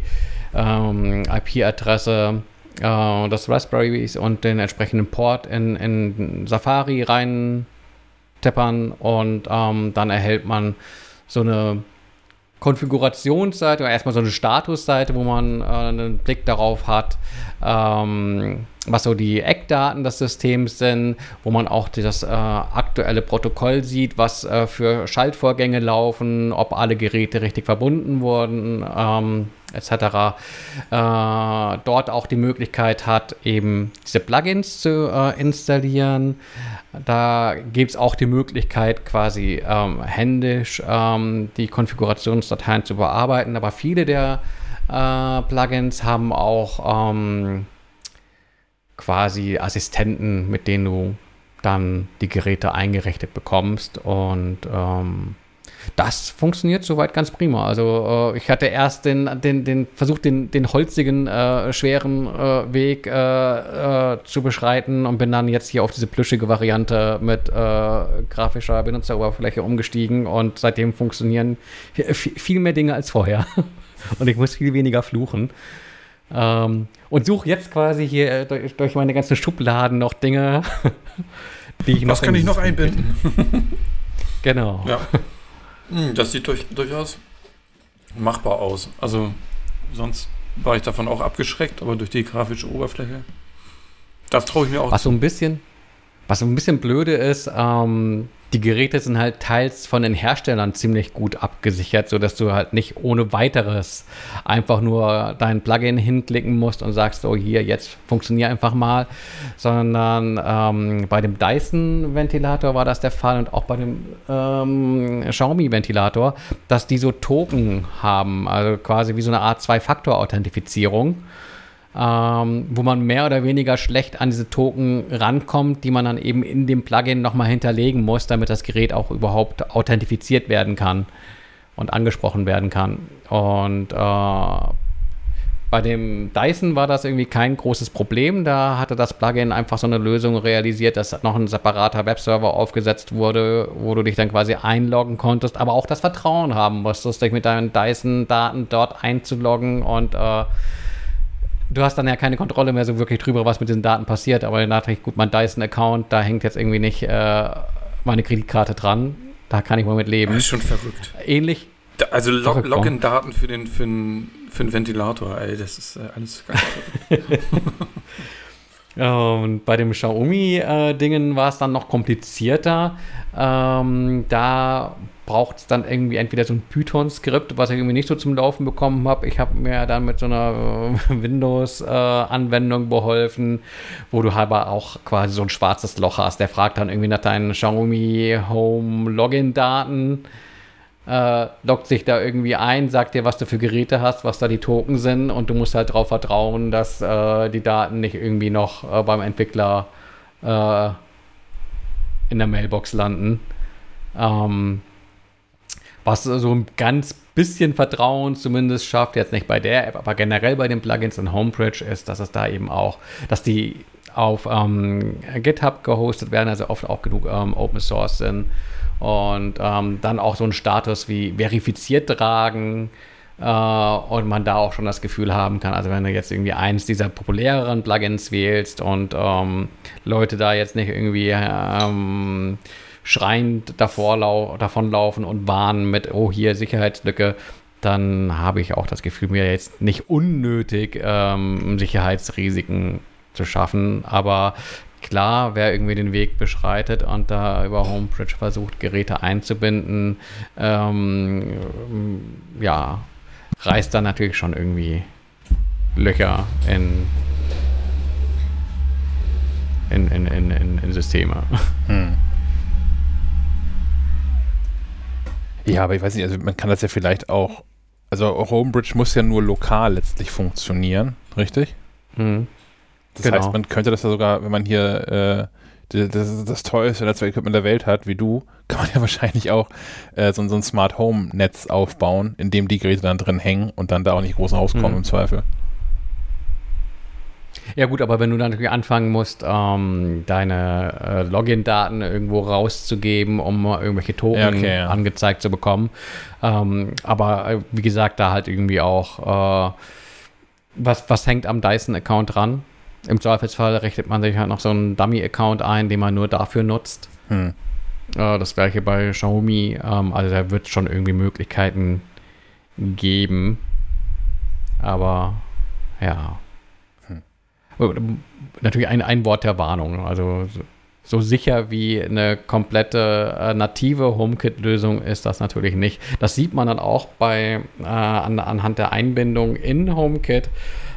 ähm, IP-Adresse äh, des Raspberries und den entsprechenden Port in, in Safari rein teppern und ähm, dann erhält man so eine Konfigurationsseite oder erstmal so eine Statusseite, wo man äh, einen Blick darauf hat, ähm, was so die Eckdaten des Systems sind, wo man auch das äh, aktuelle Protokoll sieht, was äh, für Schaltvorgänge laufen, ob alle Geräte richtig verbunden wurden, ähm, etc. Äh, dort auch die Möglichkeit hat, eben diese Plugins zu äh, installieren. Da gibt es auch die Möglichkeit, quasi ähm, händisch ähm, die Konfigurationsdateien zu bearbeiten. Aber viele der äh, Plugins haben auch ähm, quasi Assistenten, mit denen du dann die Geräte eingerichtet bekommst. Und ähm, das funktioniert soweit ganz prima. Also äh, ich hatte erst den, den, den versucht, den, den holzigen, äh, schweren äh, Weg äh, äh, zu beschreiten und bin dann jetzt hier auf diese plüschige Variante mit äh, grafischer Benutzeroberfläche umgestiegen und seitdem funktionieren viel mehr Dinge als vorher. und ich muss viel weniger fluchen. Ähm, und suche jetzt quasi hier durch, durch, meine ganzen Schubladen noch Dinge, die ich noch. Was kann ich noch einbinden? genau. Ja. Hm, das sieht durch, durchaus machbar aus. Also sonst war ich davon auch abgeschreckt, aber durch die grafische Oberfläche, das traue ich mir auch. Was so ein bisschen, was ein bisschen blöde ist, ähm, die Geräte sind halt teils von den Herstellern ziemlich gut abgesichert, sodass du halt nicht ohne weiteres einfach nur dein Plugin hinklicken musst und sagst, so hier, jetzt funktioniert einfach mal, sondern ähm, bei dem Dyson-Ventilator war das der Fall und auch bei dem ähm, Xiaomi-Ventilator, dass die so Token haben, also quasi wie so eine Art Zwei-Faktor-Authentifizierung ähm, wo man mehr oder weniger schlecht an diese Token rankommt, die man dann eben in dem Plugin nochmal hinterlegen muss, damit das Gerät auch überhaupt authentifiziert werden kann und angesprochen werden kann. Und äh, bei dem Dyson war das irgendwie kein großes Problem. Da hatte das Plugin einfach so eine Lösung realisiert, dass noch ein separater Webserver aufgesetzt wurde, wo du dich dann quasi einloggen konntest, aber auch das Vertrauen haben musstest, dich mit deinen Dyson-Daten dort einzuloggen und äh, du hast dann ja keine Kontrolle mehr so wirklich drüber, was mit diesen Daten passiert. Aber Nachricht, gut, mein Dyson-Account, da hängt jetzt irgendwie nicht äh, meine Kreditkarte dran. Da kann ich mal mit leben. Das ist schon verrückt. Ähnlich. Da, also Log Login-Daten für den, für, den, für den Ventilator, ey, das ist äh, alles ganz Und bei dem Xiaomi-Dingen äh, war es dann noch komplizierter. Ähm, da braucht es dann irgendwie entweder so ein Python-Skript, was ich irgendwie nicht so zum Laufen bekommen habe. Ich habe mir dann mit so einer Windows-Anwendung äh, beholfen, wo du aber auch quasi so ein schwarzes Loch hast. Der fragt dann irgendwie nach deinen Xiaomi Home Login-Daten. Äh, loggt sich da irgendwie ein, sagt dir, was du für Geräte hast, was da die Token sind und du musst halt darauf vertrauen, dass äh, die Daten nicht irgendwie noch äh, beim Entwickler äh, in der Mailbox landen. Ähm, was so ein ganz bisschen Vertrauen zumindest schafft, jetzt nicht bei der App, aber generell bei den Plugins in Homebridge ist, dass es da eben auch, dass die auf ähm, GitHub gehostet werden, also oft auch genug ähm, Open Source sind und ähm, dann auch so einen Status wie verifiziert tragen äh, und man da auch schon das Gefühl haben kann, also wenn du jetzt irgendwie eins dieser populäreren Plugins wählst und ähm, Leute da jetzt nicht irgendwie ähm, schreiend davor davonlaufen und warnen mit, oh, hier Sicherheitslücke, dann habe ich auch das Gefühl, mir jetzt nicht unnötig ähm, Sicherheitsrisiken zu schaffen. Aber klar, wer irgendwie den Weg beschreitet und da über Homebridge versucht, Geräte einzubinden, ähm, ja, reißt dann natürlich schon irgendwie Löcher in, in, in, in, in Systeme. Hm. Ja, aber ich weiß nicht, also man kann das ja vielleicht auch, also Homebridge muss ja nur lokal letztlich funktionieren, richtig? Mhm. Das genau. heißt, man könnte das ja sogar, wenn man hier äh, das, das teuerste Netzwerkequipment der Welt hat, wie du, kann man ja wahrscheinlich auch äh, so, so, ein Smart Home Netz aufbauen, in dem die Geräte dann drin hängen und dann da auch nicht groß rauskommen mhm. im Zweifel. Ja gut, aber wenn du dann natürlich anfangen musst, ähm, deine äh, Login-Daten irgendwo rauszugeben, um irgendwelche Token ja, okay, ja. angezeigt zu bekommen. Ähm, aber äh, wie gesagt, da halt irgendwie auch, äh, was, was hängt am Dyson-Account dran? Im Zweifelsfall richtet man sich halt noch so einen Dummy-Account ein, den man nur dafür nutzt. Hm. Äh, das gleiche bei Xiaomi. Ähm, also da wird schon irgendwie Möglichkeiten geben. Aber ja. Natürlich ein, ein Wort der Warnung. Also so sicher wie eine komplette äh, native HomeKit-Lösung ist das natürlich nicht. Das sieht man dann auch bei, äh, an, anhand der Einbindung in HomeKit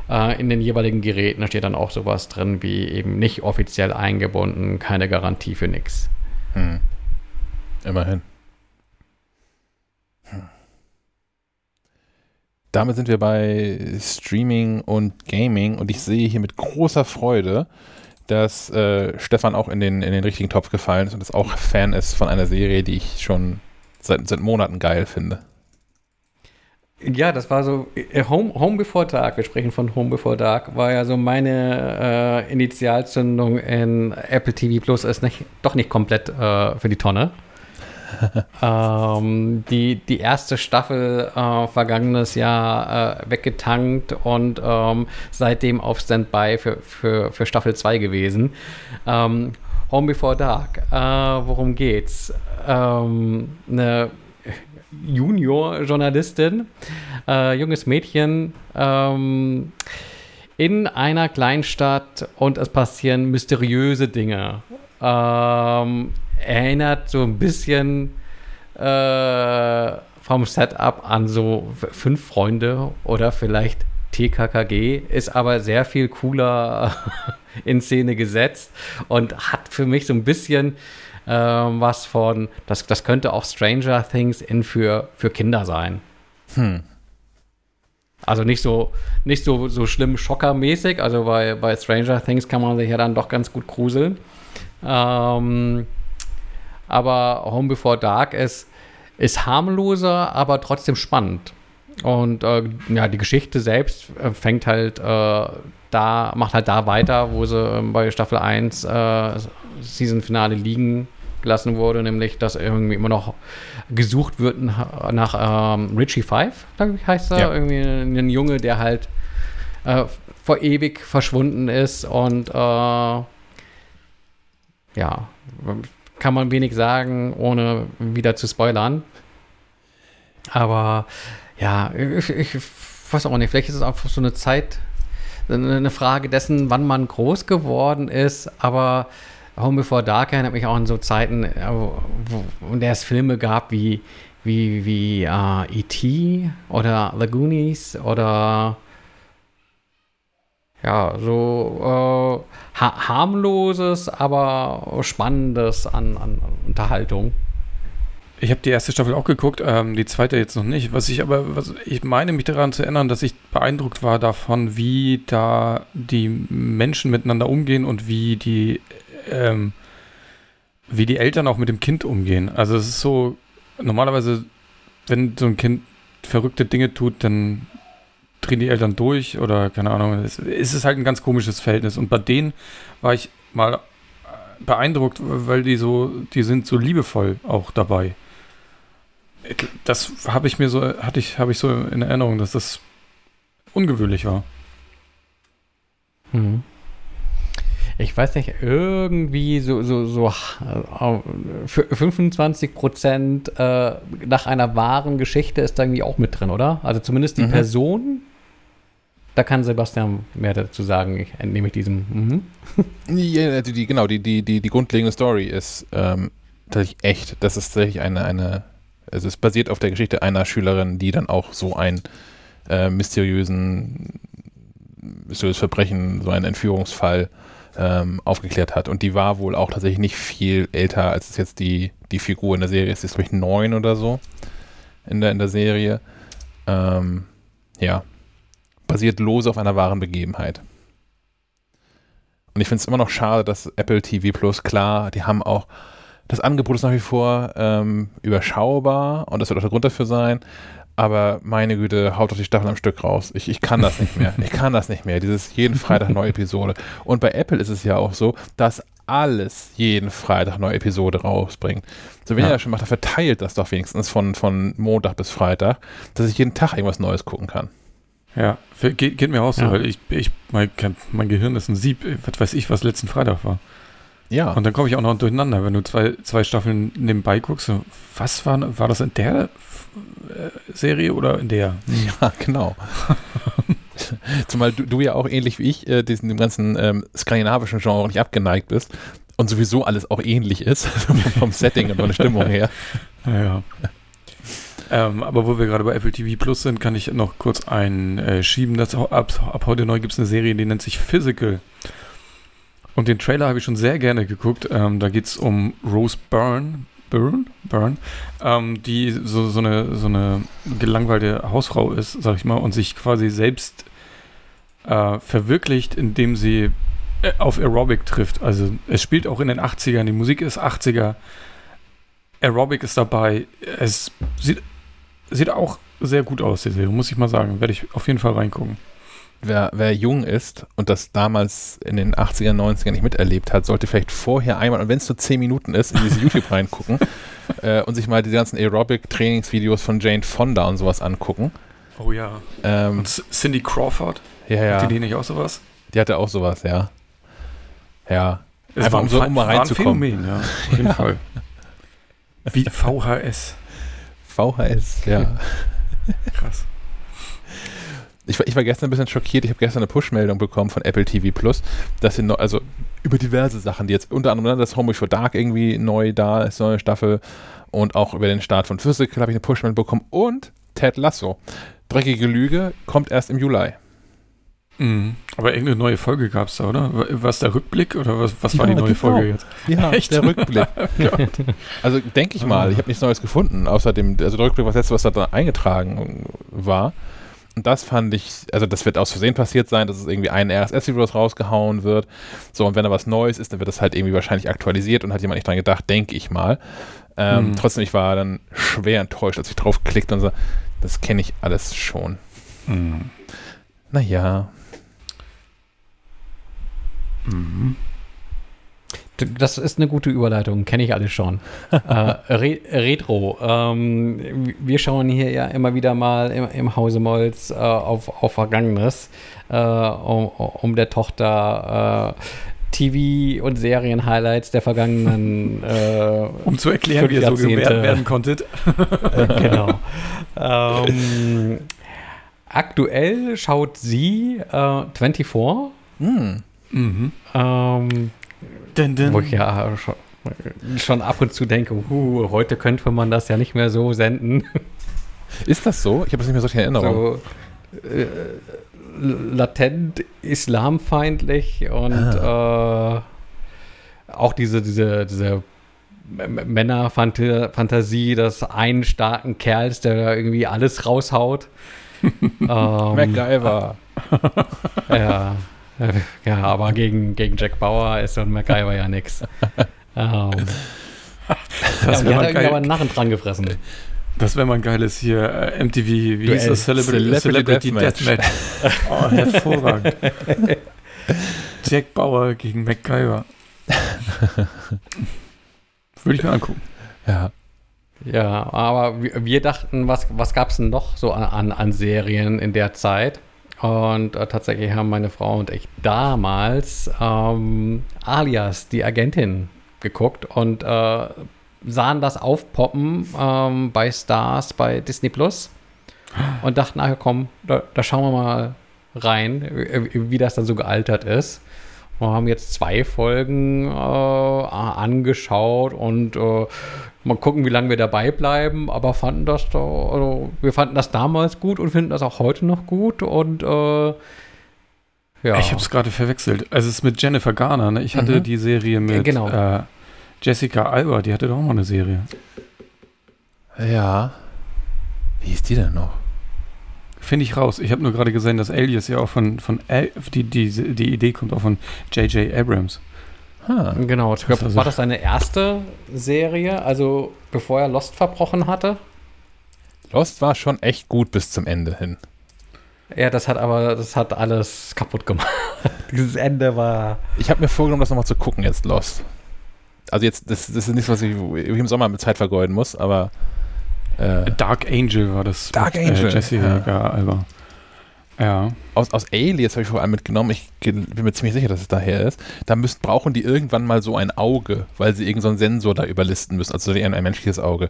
äh, in den jeweiligen Geräten. Steht dann auch sowas drin wie eben nicht offiziell eingebunden, keine Garantie für nichts. Hm. Immerhin. Hm. Damit sind wir bei Streaming und Gaming und ich sehe hier mit großer Freude, dass äh, Stefan auch in den, in den richtigen Topf gefallen ist und das auch Fan ist von einer Serie, die ich schon seit, seit Monaten geil finde. Ja, das war so äh, Home, Home Before Dark. Wir sprechen von Home Before Dark. War ja so meine äh, Initialzündung in Apple TV Plus. Ist nicht, doch nicht komplett äh, für die Tonne. ähm, die, die erste Staffel äh, vergangenes Jahr äh, weggetankt und ähm, seitdem auf Standby für, für, für Staffel 2 gewesen. Ähm, Home Before Dark. Äh, worum geht's? Ähm, eine Junior-Journalistin, äh, junges Mädchen ähm, in einer Kleinstadt und es passieren mysteriöse Dinge. Ähm, erinnert so ein bisschen äh, vom Setup an so fünf Freunde oder vielleicht TKKG, ist aber sehr viel cooler in Szene gesetzt und hat für mich so ein bisschen ähm, was von, das, das könnte auch Stranger Things in für, für Kinder sein. Hm. Also nicht so, nicht so, so schlimm schockermäßig. Also bei, bei Stranger Things kann man sich ja dann doch ganz gut gruseln. Ähm, aber Home Before Dark ist, ist harmloser, aber trotzdem spannend. Und äh, ja, die Geschichte selbst äh, fängt halt äh, da, macht halt da weiter, wo sie ähm, bei Staffel 1 äh, Season-Finale liegen gelassen wurde, nämlich dass irgendwie immer noch gesucht wird nach, ähm, Richie Five, glaube ich, heißt er. Ja. Irgendwie ein Junge, der halt äh, vor ewig verschwunden ist und äh, ja, kann man wenig sagen, ohne wieder zu spoilern. Aber ja, ich, ich weiß auch nicht, vielleicht ist es einfach so eine Zeit, eine Frage dessen, wann man groß geworden ist, aber Home Before Dark erinnert mich auch an so Zeiten, äh, wo, der es Filme gab wie, wie, wie uh, E.T. oder The Goonies oder ja, so äh, ha harmloses, aber spannendes an, an Unterhaltung. Ich habe die erste Staffel auch geguckt, ähm, die zweite jetzt noch nicht. Was ich aber, was ich meine mich daran zu erinnern, dass ich beeindruckt war davon, wie da die Menschen miteinander umgehen und wie die ähm, wie die Eltern auch mit dem Kind umgehen. Also es ist so, normalerweise, wenn so ein Kind verrückte Dinge tut, dann drehen die Eltern durch oder keine Ahnung. Es ist halt ein ganz komisches Verhältnis. Und bei denen war ich mal beeindruckt, weil die so, die sind so liebevoll auch dabei. Das habe ich mir so, hatte ich, habe ich so in Erinnerung, dass das ungewöhnlich war. Mhm ich weiß nicht, irgendwie so, so, so äh, für 25 Prozent äh, nach einer wahren Geschichte ist da irgendwie auch mit drin, oder? Also zumindest die mhm. Person. Da kann Sebastian mehr dazu sagen. Ich entnehme ich diesem. Mhm. Ja, die, die, genau, die, die, die, die grundlegende Story ist ähm, tatsächlich echt. Das ist tatsächlich eine, eine, also es basiert auf der Geschichte einer Schülerin, die dann auch so einen äh, mysteriösen, mysteriöses Verbrechen, so einen Entführungsfall ähm, aufgeklärt hat. Und die war wohl auch tatsächlich nicht viel älter, als es jetzt die, die Figur in der Serie ist. Sie ist, glaube ich, neun oder so in der, in der Serie. Ähm, ja. Basiert lose auf einer wahren Begebenheit. Und ich finde es immer noch schade, dass Apple TV Plus, klar, die haben auch, das Angebot ist nach wie vor ähm, überschaubar und das wird auch der Grund dafür sein aber meine Güte, haut doch die Staffel am Stück raus. Ich, ich kann das nicht mehr. Ich kann das nicht mehr. Dieses jeden Freitag neue Episode. Und bei Apple ist es ja auch so, dass alles jeden Freitag neue Episode rausbringt. So, wenn ja. ihr das schon macht, dann verteilt das doch wenigstens von, von Montag bis Freitag, dass ich jeden Tag irgendwas Neues gucken kann. Ja, geht, geht mir auch so, ja. weil ich, ich mein, mein Gehirn ist ein Sieb, was weiß ich, was letzten Freitag war. Ja. Und dann komme ich auch noch durcheinander, wenn du zwei, zwei Staffeln nebenbei guckst. Was war, war das in der Serie oder in der? Ja, genau. Zumal du, du, ja auch ähnlich wie ich äh, diesem ganzen ähm, skandinavischen Genre nicht abgeneigt bist. und sowieso alles auch ähnlich ist, vom Setting und von der Stimmung her. Ja, ähm, aber wo wir gerade bei Apple TV Plus sind, kann ich noch kurz einschieben. Äh, dass ab, ab heute neu gibt es eine Serie, die nennt sich Physical. Und den Trailer habe ich schon sehr gerne geguckt. Ähm, da geht es um Rose Byrne, Byrne, Byrne ähm, die so, so, eine, so eine gelangweilte Hausfrau ist, sag ich mal, und sich quasi selbst äh, verwirklicht, indem sie äh, auf Aerobic trifft. Also es spielt auch in den 80ern, die Musik ist 80er, Aerobic ist dabei. Es sieht, sieht auch sehr gut aus, die Serie, muss ich mal sagen. Werde ich auf jeden Fall reingucken. Wer, wer jung ist und das damals in den 80er, 90er nicht miterlebt hat, sollte vielleicht vorher einmal, und wenn es nur 10 Minuten ist, in diese YouTube reingucken äh, und sich mal die ganzen Aerobic-Trainingsvideos von Jane Fonda und sowas angucken. Oh ja. Ähm, und Cindy Crawford? Ja, ja. Hatte die nicht auch sowas? Die hatte auch sowas, ja. Ja. Es Einfach um so um mal reinzukommen. Phänomen, ja. Auf jeden ja. Fall. Wie VHS. VHS, ja. Krass. Ich war, ich war gestern ein bisschen schockiert. Ich habe gestern eine Push-Meldung bekommen von Apple TV Plus, dass sie noch, also über diverse Sachen, die jetzt unter anderem ne, das Homework for Dark irgendwie neu da ist, neue Staffel und auch über den Start von Physical habe ich eine Push-Meldung bekommen und Ted Lasso. Dreckige Lüge kommt erst im Juli. Mhm. Aber irgendeine neue Folge gab es da, oder? War es der Rückblick oder was, was ja, war die neue genau. Folge jetzt? Ja, Echt? der Rückblick. also denke ich mal, ich habe nichts Neues gefunden, außer dem, also der Rückblick war das letzte, was da eingetragen war. Und das fand ich, also das wird aus Versehen passiert sein, dass es irgendwie ein RSS-Video rausgehauen wird. So, und wenn da was Neues ist, dann wird das halt irgendwie wahrscheinlich aktualisiert und hat jemand nicht dran gedacht, denke ich mal. Ähm, mhm. Trotzdem, ich war dann schwer enttäuscht, als ich draufklickte und so, das kenne ich alles schon. Mhm. Naja. Mhm. Das ist eine gute Überleitung, kenne ich alles schon. äh, Re Retro. Ähm, wir schauen hier ja immer wieder mal im, im Hause Molz äh, auf, auf Vergangenes, äh, um, um, der Tochter äh, TV- und Serien-Highlights der vergangenen. Äh, um zu erklären, wie ihr so gewährt werden konntet. genau. ähm, aktuell schaut sie 24. Hm. Mhm. Ähm, Dun, dun. Wo ich ja schon, schon, ab und zu denke, uh, heute könnte man das ja nicht mehr so senden. Ist das so? Ich habe das nicht mehr so in Erinnerung. So, äh, latent islamfeindlich und ah. äh, auch diese, diese, diese Männerfantasie des einen starken Kerls, der da irgendwie alles raushaut. ähm, MacGyver. ja. Ja, aber gegen, gegen Jack Bauer ist so ein MacGyver ja nix. Um, das ja, die hat irgendwie aber einen Narren dran gefressen. Das wäre mal ein geiles hier äh, MTV, wie Duell. hieß das? Celebrity, Celebrity Deathmatch. Death oh, hervorragend. Jack Bauer gegen MacGyver. Würde ich mir angucken. Ja. Ja, aber wir, wir dachten, was, was gab es denn noch so an, an Serien in der Zeit? Und äh, tatsächlich haben meine Frau und ich damals ähm, Alias, die Agentin, geguckt und äh, sahen das aufpoppen ähm, bei Stars, bei Disney Plus und dachten, ach komm, da, da schauen wir mal rein, wie, wie das dann so gealtert ist. Wir haben jetzt zwei Folgen äh, angeschaut und äh, mal gucken, wie lange wir dabei bleiben, aber fanden das da, also wir fanden das damals gut und finden das auch heute noch gut und äh, ja. Ich habe es gerade verwechselt. Also es ist mit Jennifer Garner, ne? Ich hatte mhm. die Serie mit genau. äh, Jessica Alba, die hatte doch auch mal eine Serie. Ja. Wie ist die denn noch? Finde ich raus. Ich habe nur gerade gesehen, dass Alias ja auch von, von die, die, die Idee kommt auch von J.J. Abrams. Ah, genau. Ich glaub, war das seine erste Serie, also bevor er Lost verbrochen hatte? Lost war schon echt gut bis zum Ende hin. Ja, das hat aber, das hat alles kaputt gemacht. Dieses Ende war. Ich habe mir vorgenommen, das nochmal zu gucken jetzt, Lost. Also jetzt, das, das ist nichts, was ich im Sommer mit Zeit vergeuden muss, aber äh, Dark Angel war das. Dark mit, Angel. Äh, Jessica ja. Alba. Ja. Aus, aus Alias habe ich vor allem mitgenommen. Ich bin mir ziemlich sicher, dass es daher ist. Da müssen, brauchen die irgendwann mal so ein Auge, weil sie irgendeinen so Sensor da überlisten müssen. Also ein, ein menschliches Auge.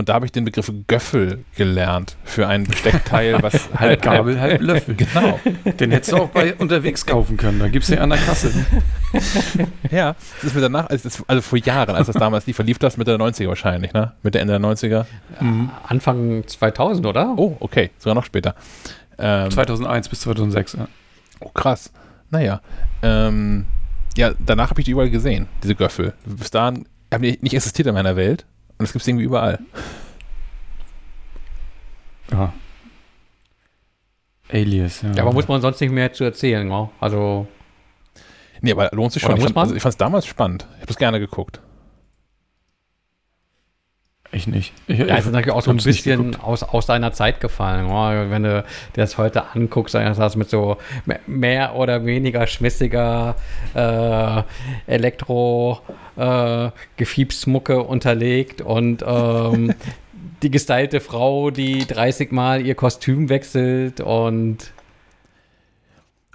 Und da habe ich den Begriff Göffel gelernt für ein Besteckteil, was Halb halt Gabel, halb Löffel. Genau. Den hättest du auch bei unterwegs kaufen können. Da gibt's den an der Kasse. Ja, das ist mir danach, also, das, also vor Jahren, als das damals lief, lief das Mitte der 90er wahrscheinlich, ne? Mitte, Ende der 90er. Anfang 2000, oder? Oh, okay, sogar noch später. Ähm, 2001 bis 2006. Ja. oh, krass. Naja. Ähm, ja, danach habe ich die überall gesehen, diese Göffel. Bis dahin haben die nicht existiert in meiner Welt. Und das gibt es irgendwie überall. ja. Alias, ja. Ja, aber muss man sonst nicht mehr zu erzählen, ja? Also, Nee, aber lohnt sich schon. Ich muss fand, man? also es damals spannend. Ich habe das gerne geguckt. Ich nicht. Ich, ja, ist natürlich auch so ein bisschen aus, aus deiner Zeit gefallen. Ja? Wenn du dir das heute anguckst, dann ist das mit so me- mehr oder weniger schmissiger äh, Elektro äh, Gefiebsmucke unterlegt und ähm, die gestylte Frau, die 30 Mal ihr Kostüm wechselt und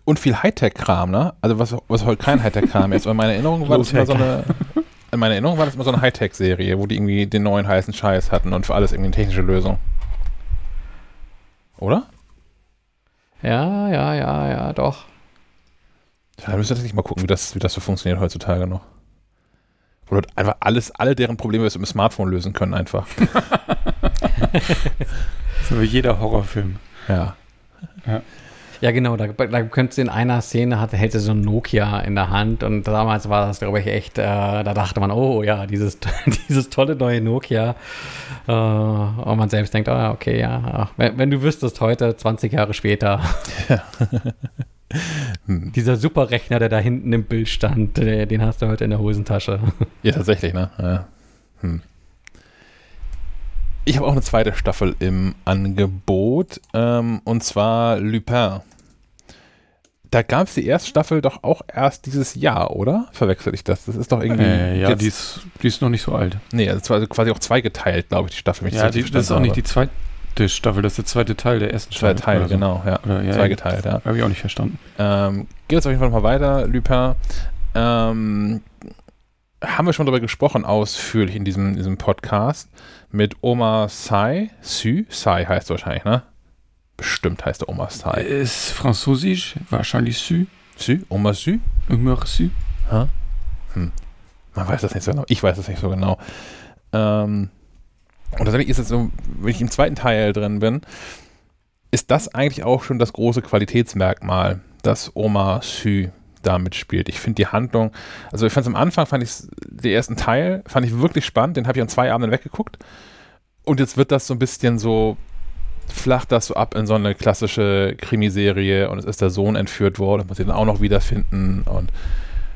Und viel Hightech-Kram, ne? Also was, was heute kein Hightech-Kram ist. Aber in meiner Erinnerung war das immer so eine. In meiner Erinnerung war das immer so eine Hightech-Serie, wo die irgendwie den neuen heißen Scheiß hatten und für alles irgendwie eine technische Lösung. Oder? ja, ja, ja, ja, doch. Da müsst ihr tatsächlich mal gucken, wie das, wie das so funktioniert heutzutage noch. Wo Leute einfach alles, alle deren Probleme mit dem Smartphone lösen können einfach. So wie jeder Horrorfilm. Ja. Ja, genau, da, da könntest du in einer Szene, hatte, hält sie so ein Nokia in der Hand und damals war das, glaube ich, echt, äh, da dachte man, oh ja, dieses, dieses tolle neue Nokia. Äh, und man selbst denkt, ah, okay, ja, ach, wenn, wenn du wüsstest heute, 20 Jahre später, dieser Superrechner, der da hinten im Bild stand, der, den hast du heute in der Hosentasche. Ja, tatsächlich, ne? Ja. Hm. Ich habe auch eine zweite Staffel im Angebot, ähm, und zwar Lupin. Da gab es die erste Staffel doch auch erst dieses Jahr, oder? Verwechsel ich das? Das ist doch irgendwie. Äh, ja, die ist, die ist noch nicht so alt. Nee, das war also quasi auch zweigeteilt, glaube ich, die Staffel. Ja, die, das ist auch nicht die zweite Staffel, das ist der zweite Teil der ersten Staffel. Teile, oder so. genau, ja. Oder, ja, Zweigeteilt, ja. Habe ich auch nicht verstanden. Ähm, geht jetzt auf jeden Fall nochmal weiter, Lupin. Ähm, haben wir schon darüber gesprochen, ausführlich in diesem, diesem Podcast mit Oma Sai. Sü? Sai heißt wahrscheinlich, ne? Bestimmt heißt der Oma Sai. Ist französisch, wahrscheinlich Sü. Sü? Oma Sü? Immer Sü. Ha? Hm. Man weiß das nicht so genau. Ich weiß das nicht so genau. Ähm, und tatsächlich ist es so, wenn ich im zweiten Teil drin bin, ist das eigentlich auch schon das große Qualitätsmerkmal, dass Oma Sü da mitspielt. Ich finde die Handlung, also ich fand es am Anfang, fand ich den ersten Teil, fand ich wirklich spannend, den habe ich an zwei Abenden weggeguckt. Und jetzt wird das so ein bisschen so, flacht das so ab in so eine klassische Krimiserie und es ist der Sohn entführt worden und muss ihn auch noch wiederfinden und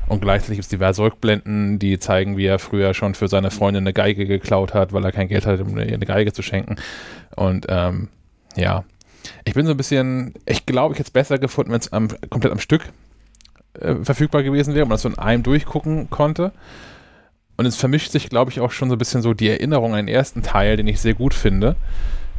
und gleichzeitig gibt es diverse Rückblenden, die zeigen, wie er früher schon für seine Freundin eine Geige geklaut hat, weil er kein Geld hatte, um ihr eine Geige zu schenken. Und ähm, ja, ich bin so ein bisschen, ich glaube, ich hätte es besser gefunden, wenn es am, komplett am Stück äh, verfügbar gewesen wäre und man das so in einem durchgucken konnte. Und es vermischt sich, glaube ich, auch schon so ein bisschen so die Erinnerung an den ersten Teil, den ich sehr gut finde,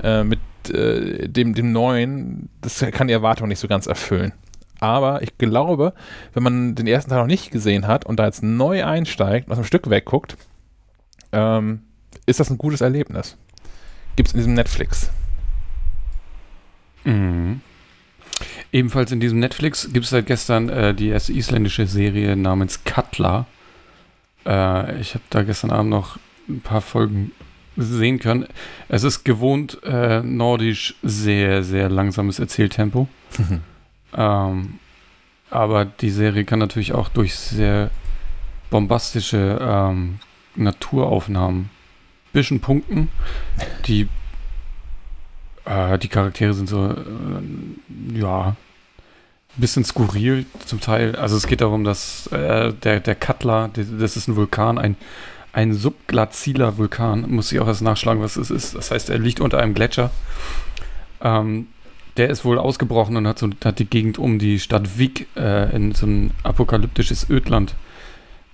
äh, mit äh, dem, dem neuen. Das kann die Erwartung nicht so ganz erfüllen. Aber ich glaube, wenn man den ersten Teil noch nicht gesehen hat und da jetzt neu einsteigt und aus dem Stück wegguckt, ähm, ist das ein gutes Erlebnis. Gibt es in diesem Netflix. Mhm. Ebenfalls in diesem Netflix gibt es seit gestern äh, die erste isländische Serie namens Katla. Äh, ich habe da gestern Abend noch ein paar Folgen sehen können. Es ist gewohnt äh, nordisch sehr, sehr langsames Erzähltempo. Ähm, aber die Serie kann natürlich auch durch sehr bombastische ähm, Naturaufnahmen bisschen punkten. Die, äh, die Charaktere sind so, äh, ja, ein bisschen skurril zum Teil. Also es geht darum, dass äh, der, der Katla, der, das ist ein Vulkan, ein, ein subglaziler Vulkan, muss ich auch erst nachschlagen, was es ist. Das heißt, er liegt unter einem Gletscher. Ähm, der ist wohl ausgebrochen und hat, so, hat die Gegend um die Stadt Vik äh, in so ein apokalyptisches Ödland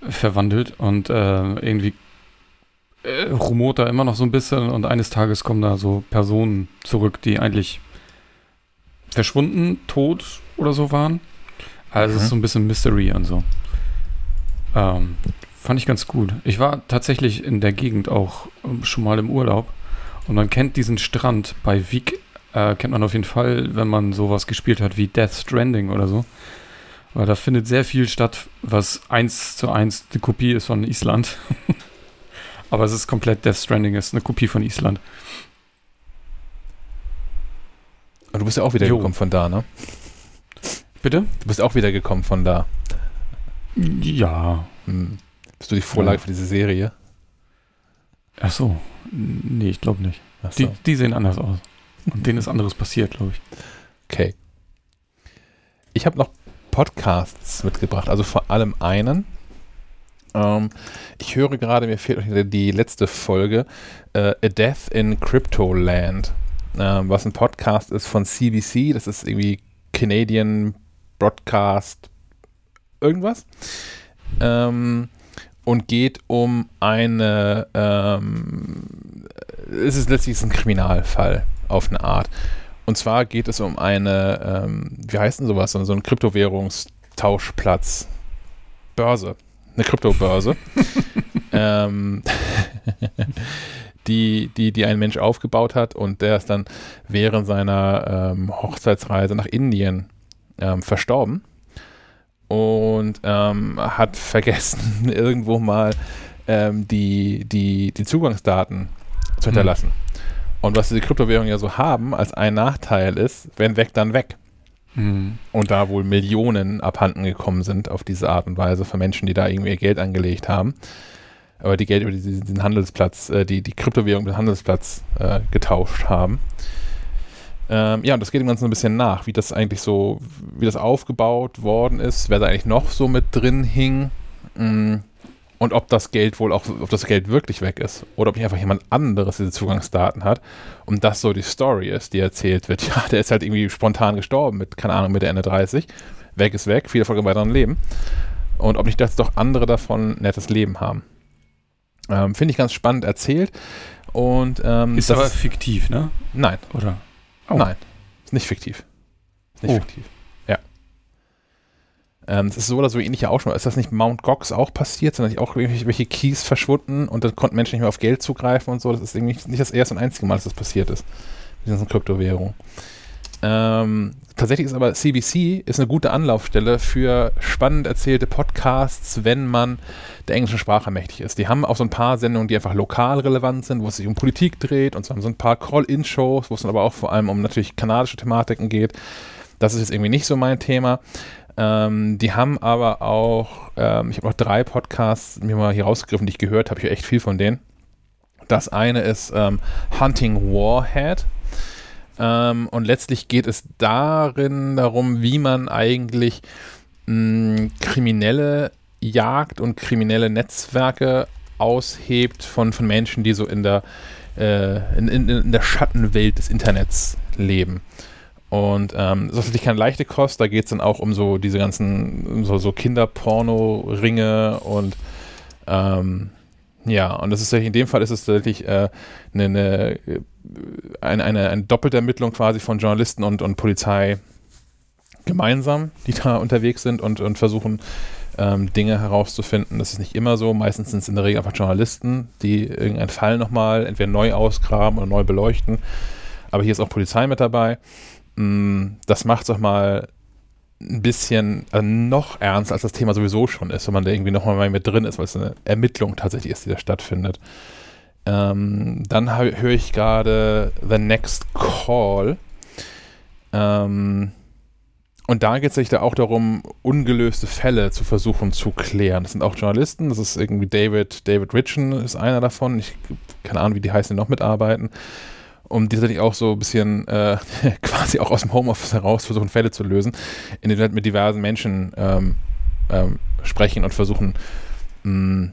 verwandelt und äh, irgendwie äh, rumort da immer noch so ein bisschen und eines Tages kommen da so Personen zurück, die eigentlich verschwunden, tot oder so waren. Also es Mhm. ist so ein bisschen Mystery und so. Ähm, fand ich ganz gut. Ich war tatsächlich in der Gegend auch ähm, schon mal im Urlaub Und man kennt diesen Strand bei Wieg, äh, kennt man auf jeden Fall, wenn man sowas gespielt hat wie Death Stranding oder so. Weil da findet sehr viel statt, was eins zu eins eine Kopie ist von Island. Aber es ist komplett Death Stranding, ist eine Kopie von Island. Und du bist ja auch wieder Jo. gekommen von da, ne? Bitte? Du bist auch wieder gekommen von da. Ja. Hm. Bist du die Vorlage Ja. für diese Serie? Ach so. Nee, ich glaube nicht. Ach Die, so. die sehen anders aus. Und denen ist anderes passiert, glaube ich. Okay. Ich habe noch Podcasts mitgebracht, also vor allem einen. Ähm, ich höre gerade, mir fehlt noch die- letzte Folge, äh, A Death in Crypto Land, ähm, was ein Podcast ist von CBC, das ist irgendwie Canadian Broadcast irgendwas. Ähm, und geht um eine, ähm, es ist letztlich ein Kriminalfall auf eine Art. Und zwar geht es um eine, ähm, wie heißt denn sowas, so so ein Kryptowährungstauschplatz. Börse. Eine Kryptobörse. ähm, die, die, die ein Mensch aufgebaut hat und der ist dann während seiner ähm, Hochzeitsreise nach Indien ähm, verstorben und ähm, hat vergessen, irgendwo mal ähm, die, die, die Zugangsdaten zu hinterlassen. Und was diese Kryptowährungen ja so haben, als ein Nachteil ist, wenn weg, dann weg. Mhm. Und da wohl Millionen abhanden gekommen sind auf diese Art und Weise von Menschen, die da irgendwie ihr Geld angelegt haben. Aber die Geld über diesen, diesen Handelsplatz, äh, die, die Kryptowährung über den Handelsplatz äh, getauscht haben. Ähm, ja, und das geht dem Ganzen ein bisschen nach, wie das eigentlich so, wie das aufgebaut worden ist, wer da eigentlich noch so mit drin hing. Mm, und ob das Geld wohl auch, ob das Geld wirklich weg ist oder ob nicht einfach jemand anderes diese Zugangsdaten hat und das so die Story ist, die erzählt wird. Ja, der ist halt irgendwie spontan gestorben mit, keine Ahnung, Mitte, Ende 30. Weg ist weg, viel Erfolg im weiteren Leben. Und ob nicht das doch andere davon ein nettes Leben haben. Ähm, Finde ich ganz spannend erzählt. Und ähm, Ist das aber fiktiv, ne? nein, Oder? Oh. nein, ist nicht fiktiv. Ist nicht Oh. fiktiv. Ja. Ähm, das ist so oder so ähnlich ja auch schon. Ist das nicht Mount Gox auch passiert? Sind da nicht auch irgendwelche Keys verschwunden und dann konnten Menschen nicht mehr auf Geld zugreifen und so? Das ist irgendwie nicht das erste und einzige Mal, dass das passiert ist. Mit diesen Kryptowährungen. Ähm, tatsächlich ist aber CBC ist eine gute Anlaufstelle für spannend erzählte Podcasts, wenn man der englischen Sprache mächtig ist. Die haben auch so ein paar Sendungen, die einfach lokal relevant sind, wo es sich um Politik dreht und so haben so ein paar Call-In-Shows, wo es dann aber auch vor allem um natürlich kanadische Thematiken geht. Das ist jetzt irgendwie nicht so mein Thema. Ähm, die haben aber auch, ähm, ich habe noch drei Podcasts mir mal hier rausgegriffen, die ich gehört habe, ich höre echt viel von denen. Das eine ist ähm, Hunting Warhead. Ähm, und letztlich geht es darin darum, wie man eigentlich mh, kriminelle Jagd und kriminelle Netzwerke aushebt von, von Menschen, die so in der, äh, in, in, in der Schattenwelt des Internets leben. Und ähm, das ist natürlich keine leichte Kost, da geht es dann auch um so diese ganzen, so, so Kinderporno-Ringe und ähm, ja, und das ist in dem Fall ist es tatsächlich äh, eine, eine, eine, eine, Doppeltermittlung quasi von Journalisten und, und Polizei gemeinsam, die da unterwegs sind und, und versuchen, ähm, Dinge herauszufinden. Das ist nicht immer so. Meistens sind es in der Regel einfach Journalisten, die irgendeinen Fall nochmal entweder neu ausgraben oder neu beleuchten. Aber hier ist auch Polizei mit dabei. Mm, Das macht es auch mal ein bisschen äh, noch ernster, als das Thema sowieso schon ist, wenn man da irgendwie nochmal mal mit drin ist, weil es eine Ermittlung tatsächlich ist, die da stattfindet. Ähm, dann hö- höre ich gerade The Next Call. Ähm, und da geht es sich da auch darum, ungelöste Fälle zu versuchen zu klären. Das sind auch Journalisten, das ist irgendwie David, David Ritchen ist einer davon. Ich keine Ahnung, wie die heißen, die noch mitarbeiten. Und die tatsächlich auch so ein bisschen äh, quasi auch aus dem Homeoffice heraus versuchen, Fälle zu lösen, indem sie halt mit diversen Menschen ähm, ähm, sprechen und versuchen, mh,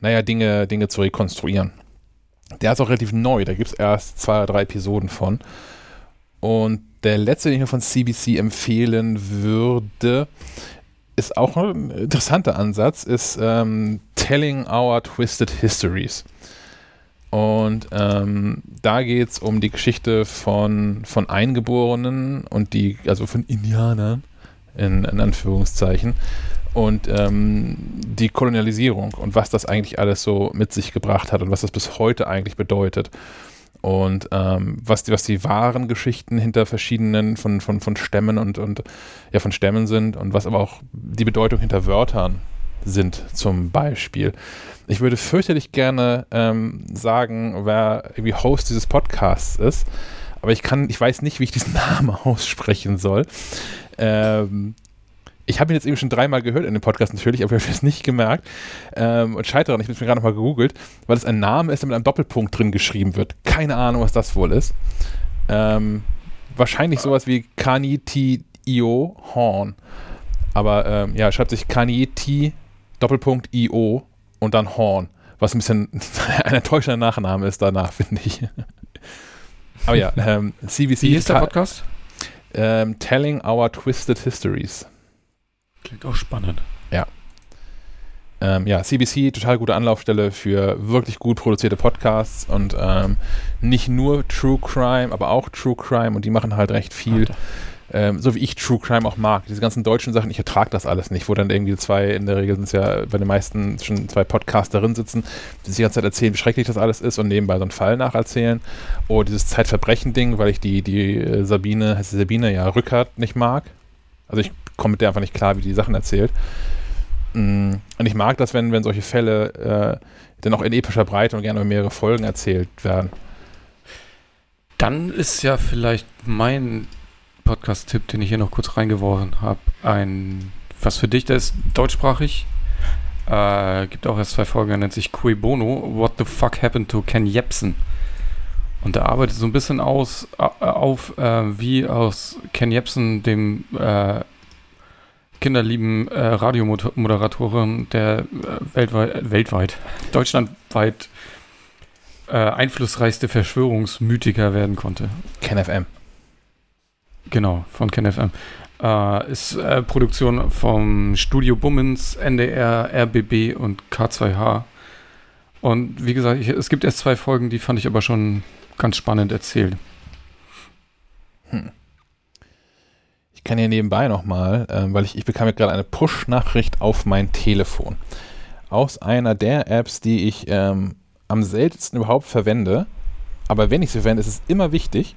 naja, Dinge, Dinge zu rekonstruieren. Der ist auch relativ neu, da gibt es erst zwei oder drei Episoden von. Und der letzte, den ich mir von CBC empfehlen würde, ist auch ein interessanter Ansatz, ist ähm, Telling Our Twisted Histories. Und ähm, da geht es um die Geschichte von, von Eingeborenen und die, also von Indianern, in, in Anführungszeichen, und ähm, die Kolonialisierung und was das eigentlich alles so mit sich gebracht hat und was das bis heute eigentlich bedeutet. und ähm, was, die, was die wahren Geschichten hinter verschiedenen von, von, von Stämmen und, und ja von Stämmen sind und was aber auch die Bedeutung hinter Wörtern sind, zum Beispiel. Ich würde fürchterlich gerne ähm, sagen, wer irgendwie Host dieses Podcasts ist, aber ich kann, ich weiß nicht, wie ich diesen Namen aussprechen soll. Ähm, ich habe ihn jetzt eben schon dreimal gehört in dem Podcast natürlich, aber ich habe es nicht gemerkt. Ähm, und scheitere ich habe es mir gerade nochmal gegoogelt, weil es ein Name ist, der mit einem Doppelpunkt drin geschrieben wird. Keine Ahnung, was das wohl ist. Ähm, wahrscheinlich sowas wie Kaniti-Io Horn. Aber ähm, ja, schreibt sich Kaniti Doppelpunkt I-O und dann Horn. Was ein bisschen ein enttäuschender Nachname ist danach, finde ich. Aber ja, ähm, CBC. Wie ist der Podcast? Ähm, Telling Our Twisted Histories. Klingt auch spannend. Ja. Ähm, ja, CBC, total gute Anlaufstelle für wirklich gut produzierte Podcasts und ähm, nicht nur True Crime, aber auch True Crime und die machen halt recht viel. Ähm, so wie ich True Crime auch mag. Diese ganzen deutschen Sachen, ich ertrage das alles nicht, wo dann irgendwie zwei, in der Regel sind es ja bei den meisten schon zwei Podcasterinnen sitzen, die sich die ganze Zeit erzählen, wie schrecklich das alles ist und nebenbei so einen Fall nacherzählen. Oder dieses Zeitverbrechen-Ding, weil ich die, die äh, Sabine, heißt die Sabine ja Rückert nicht mag. Also ich komme mit der einfach nicht klar, wie die Sachen erzählt. Mm, und ich mag das, wenn, wenn solche Fälle äh, dann auch in epischer Breite und gerne über mehrere Folgen erzählt werden. Dann ist ja vielleicht mein Podcast-Tipp, den ich hier noch kurz reingeworfen habe, ein was für dich, der ist deutschsprachig. Äh, gibt auch erst zwei Folgen, er nennt sich Cui Bono, What the Fuck Happened to Ken Jebsen. Und er arbeitet so ein bisschen aus, auf, äh, wie aus Ken Jebsen, dem äh, kinderlieben äh, Radiomoderatorin, der äh, weltweit, weltweit, deutschlandweit äh, einflussreichste Verschwörungsmythiker werden konnte. KenFM. Genau, von KenFM. Äh, ist äh, Produktion vom Studio Bummens, NDR, RBB und K2H. Und wie gesagt, ich, es gibt erst zwei Folgen, die fand ich aber schon ganz spannend erzählt. Hm. Ich kann hier nebenbei nochmal, ähm, weil ich, ich bekam ja gerade eine Push-Nachricht auf mein Telefon. Aus einer der Apps, die ich ähm, am seltensten überhaupt verwende. Aber wenn ich sie verwende, ist es immer wichtig.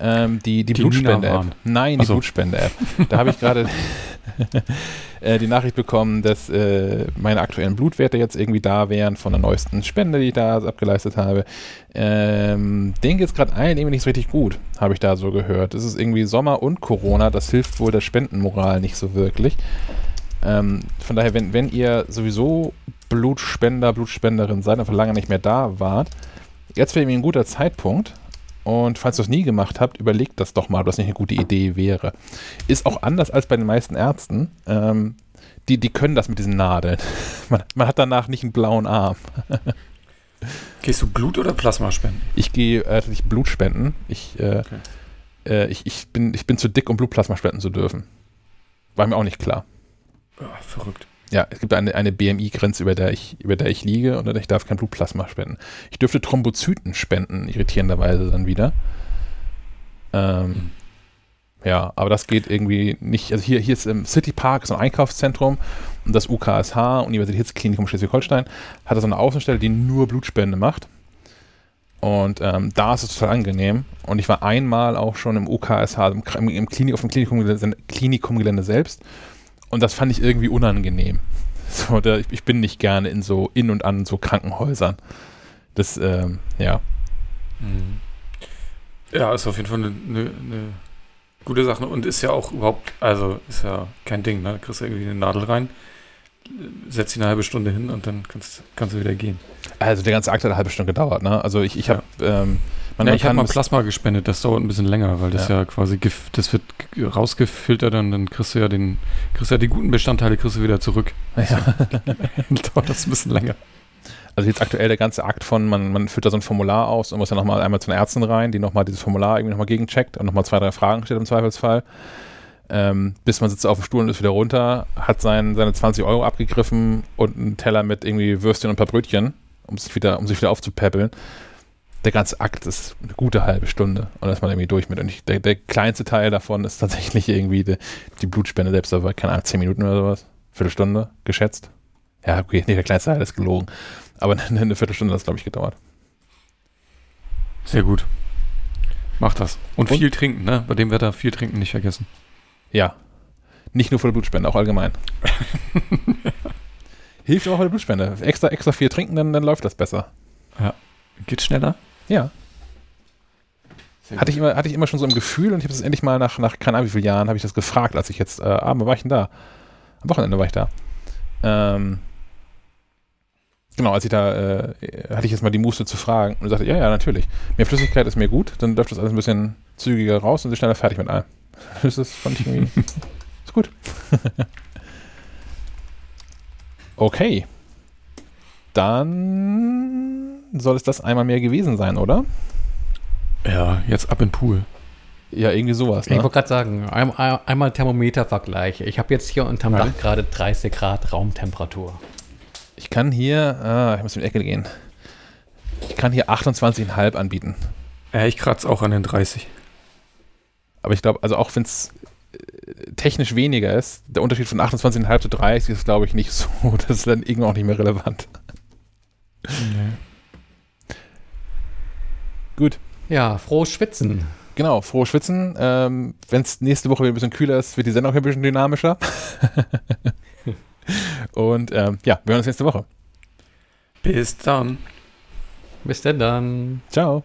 Ähm, die, die, Die Blutspende-App. Nein, die so. Blutspende-App. Da habe ich gerade äh, die Nachricht bekommen, dass äh, meine aktuellen Blutwerte jetzt irgendwie da wären von der neuesten Spende, die ich da abgeleistet habe. Ähm, denen geht es gerade allen irgendwie nicht so richtig gut, habe ich da so gehört. Es ist irgendwie Sommer und Corona, das hilft wohl der Spendenmoral nicht so wirklich. Ähm, von daher, wenn, wenn ihr sowieso Blutspender, Blutspenderin seid, einfach lange nicht mehr da wart, jetzt wäre irgendwie ein guter Zeitpunkt. Und falls ihr das nie gemacht habt, überlegt das doch mal, ob das nicht eine gute Idee wäre. Ist auch anders als bei den meisten Ärzten. Ähm, die, die können das mit diesen Nadeln. Man, man hat danach nicht einen blauen Arm. Gehst du Blut oder Plasma spenden? Ich gehe äh, tatsächlich Blut spenden. Ich, äh, Okay. äh, ich, ich, bin, ich bin zu dick, um Blutplasma spenden zu dürfen. War mir auch nicht klar. Oh, verrückt. Ja, es gibt eine, eine BMI-Grenze, über, der ich, über der ich liege und ich darf kein Blutplasma spenden. Ich dürfte Thrombozyten spenden, irritierenderweise dann wieder. Ähm, ja, aber das geht irgendwie nicht. Also hier, hier ist im City Park so ein Einkaufszentrum und das UKSH, Universitätsklinikum Schleswig-Holstein, hat da so eine Außenstelle, die nur Blutspende macht. Und ähm, da ist es total angenehm. Und ich war einmal auch schon im UKSH, im, im, Klinik, auf dem Klinikumgelände, Klinikumgelände selbst. Und das fand ich irgendwie unangenehm. So, da, ich, bin nicht gerne in so in und an so Krankenhäusern. Das, ähm, ja. Mhm. Ja, ist auf jeden Fall eine, eine, eine gute Sache und ist ja auch überhaupt, also ist ja kein Ding, ne? Kriegst du irgendwie eine Nadel rein, setzt dich eine halbe Stunde hin und dann kannst, kannst du wieder gehen. Also der ganze Akt hat eine halbe Stunde gedauert, ne? Also ich, ich habe, ähm, man, ja, man ich habe mal Plasma gespendet, das dauert ein bisschen länger, weil das ja, quasi, gef- das wird rausgefiltert und dann kriegst du ja den, kriegst ja die guten Bestandteile kriegst du wieder zurück. ja. Dann dauert das ein bisschen länger. Also jetzt aktuell der ganze Akt von, man, man füllt da so ein Formular aus und muss dann nochmal einmal zu den Ärzten rein, die nochmal dieses Formular irgendwie nochmal gegencheckt und nochmal zwei, drei Fragen stellt im Zweifelsfall. Ähm, bis man sitzt auf dem Stuhl und ist wieder runter, hat sein, seine 20 Euro abgegriffen und einen Teller mit irgendwie Würstchen und ein paar Brötchen, um sich wieder, um sich wieder aufzupäppeln. Der ganze Akt ist eine gute halbe Stunde und dann ist man irgendwie durch mit. Und ich, der, der kleinste Teil davon ist tatsächlich irgendwie die, die Blutspende selbst, aber keine Ahnung, 10 Minuten oder sowas. Viertelstunde geschätzt. Ja, okay, nee, der kleinste Teil ist gelogen. Aber eine, eine Viertelstunde hat es, glaube ich, gedauert. Sehr gut. Mach das. Und, Und? viel trinken, ne? Bei dem Wetter viel trinken nicht vergessen. Ja. Nicht nur für die Blutspende, auch allgemein. Hilft auch bei der Blutspende. Extra, extra viel trinken, dann, dann läuft das besser. Geht schneller? Ja. Hatte ich, immer, hatte ich immer schon so ein Gefühl und ich habe das endlich mal nach, nach keine Ahnung wie vielen Jahren, habe ich das gefragt, als ich jetzt, äh, ah, wann war ich denn da? Am Wochenende war ich da. Ähm, genau, als ich da, äh, hatte ich jetzt mal die Muße zu fragen und sagte, ja, ja, natürlich. Mehr Flüssigkeit ist mir gut, dann läuft das alles ein bisschen zügiger raus und sind schneller fertig mit allem. Das ist, fand ich irgendwie, ist gut. okay. Dann soll es das einmal mehr gewesen sein, oder? Ja, jetzt ab in Pool. Ja, irgendwie sowas, Ich ne? wollte gerade sagen, ein, ein, einmal Thermometervergleich. Ich habe jetzt hier unterm. Dach gerade 30 Grad Raumtemperatur. Ich kann hier, ah, ich muss in die Ecke gehen. Ich kann hier 28,5 anbieten. Ja, ich kratze auch an den 30. Aber ich glaube, also auch wenn es technisch weniger ist, der Unterschied von 28,5 zu 30 ist, glaube ich, nicht so. Das ist dann irgendwann auch nicht mehr relevant. Gut. Ja, frohes Schwitzen. Genau, frohes Schwitzen. Ähm, wenn es nächste Woche wieder ein bisschen kühler ist, wird die Sendung auch ein bisschen dynamischer. Und ähm, ja, wir hören uns nächste Woche. Bis dann. Bis denn dann. Ciao.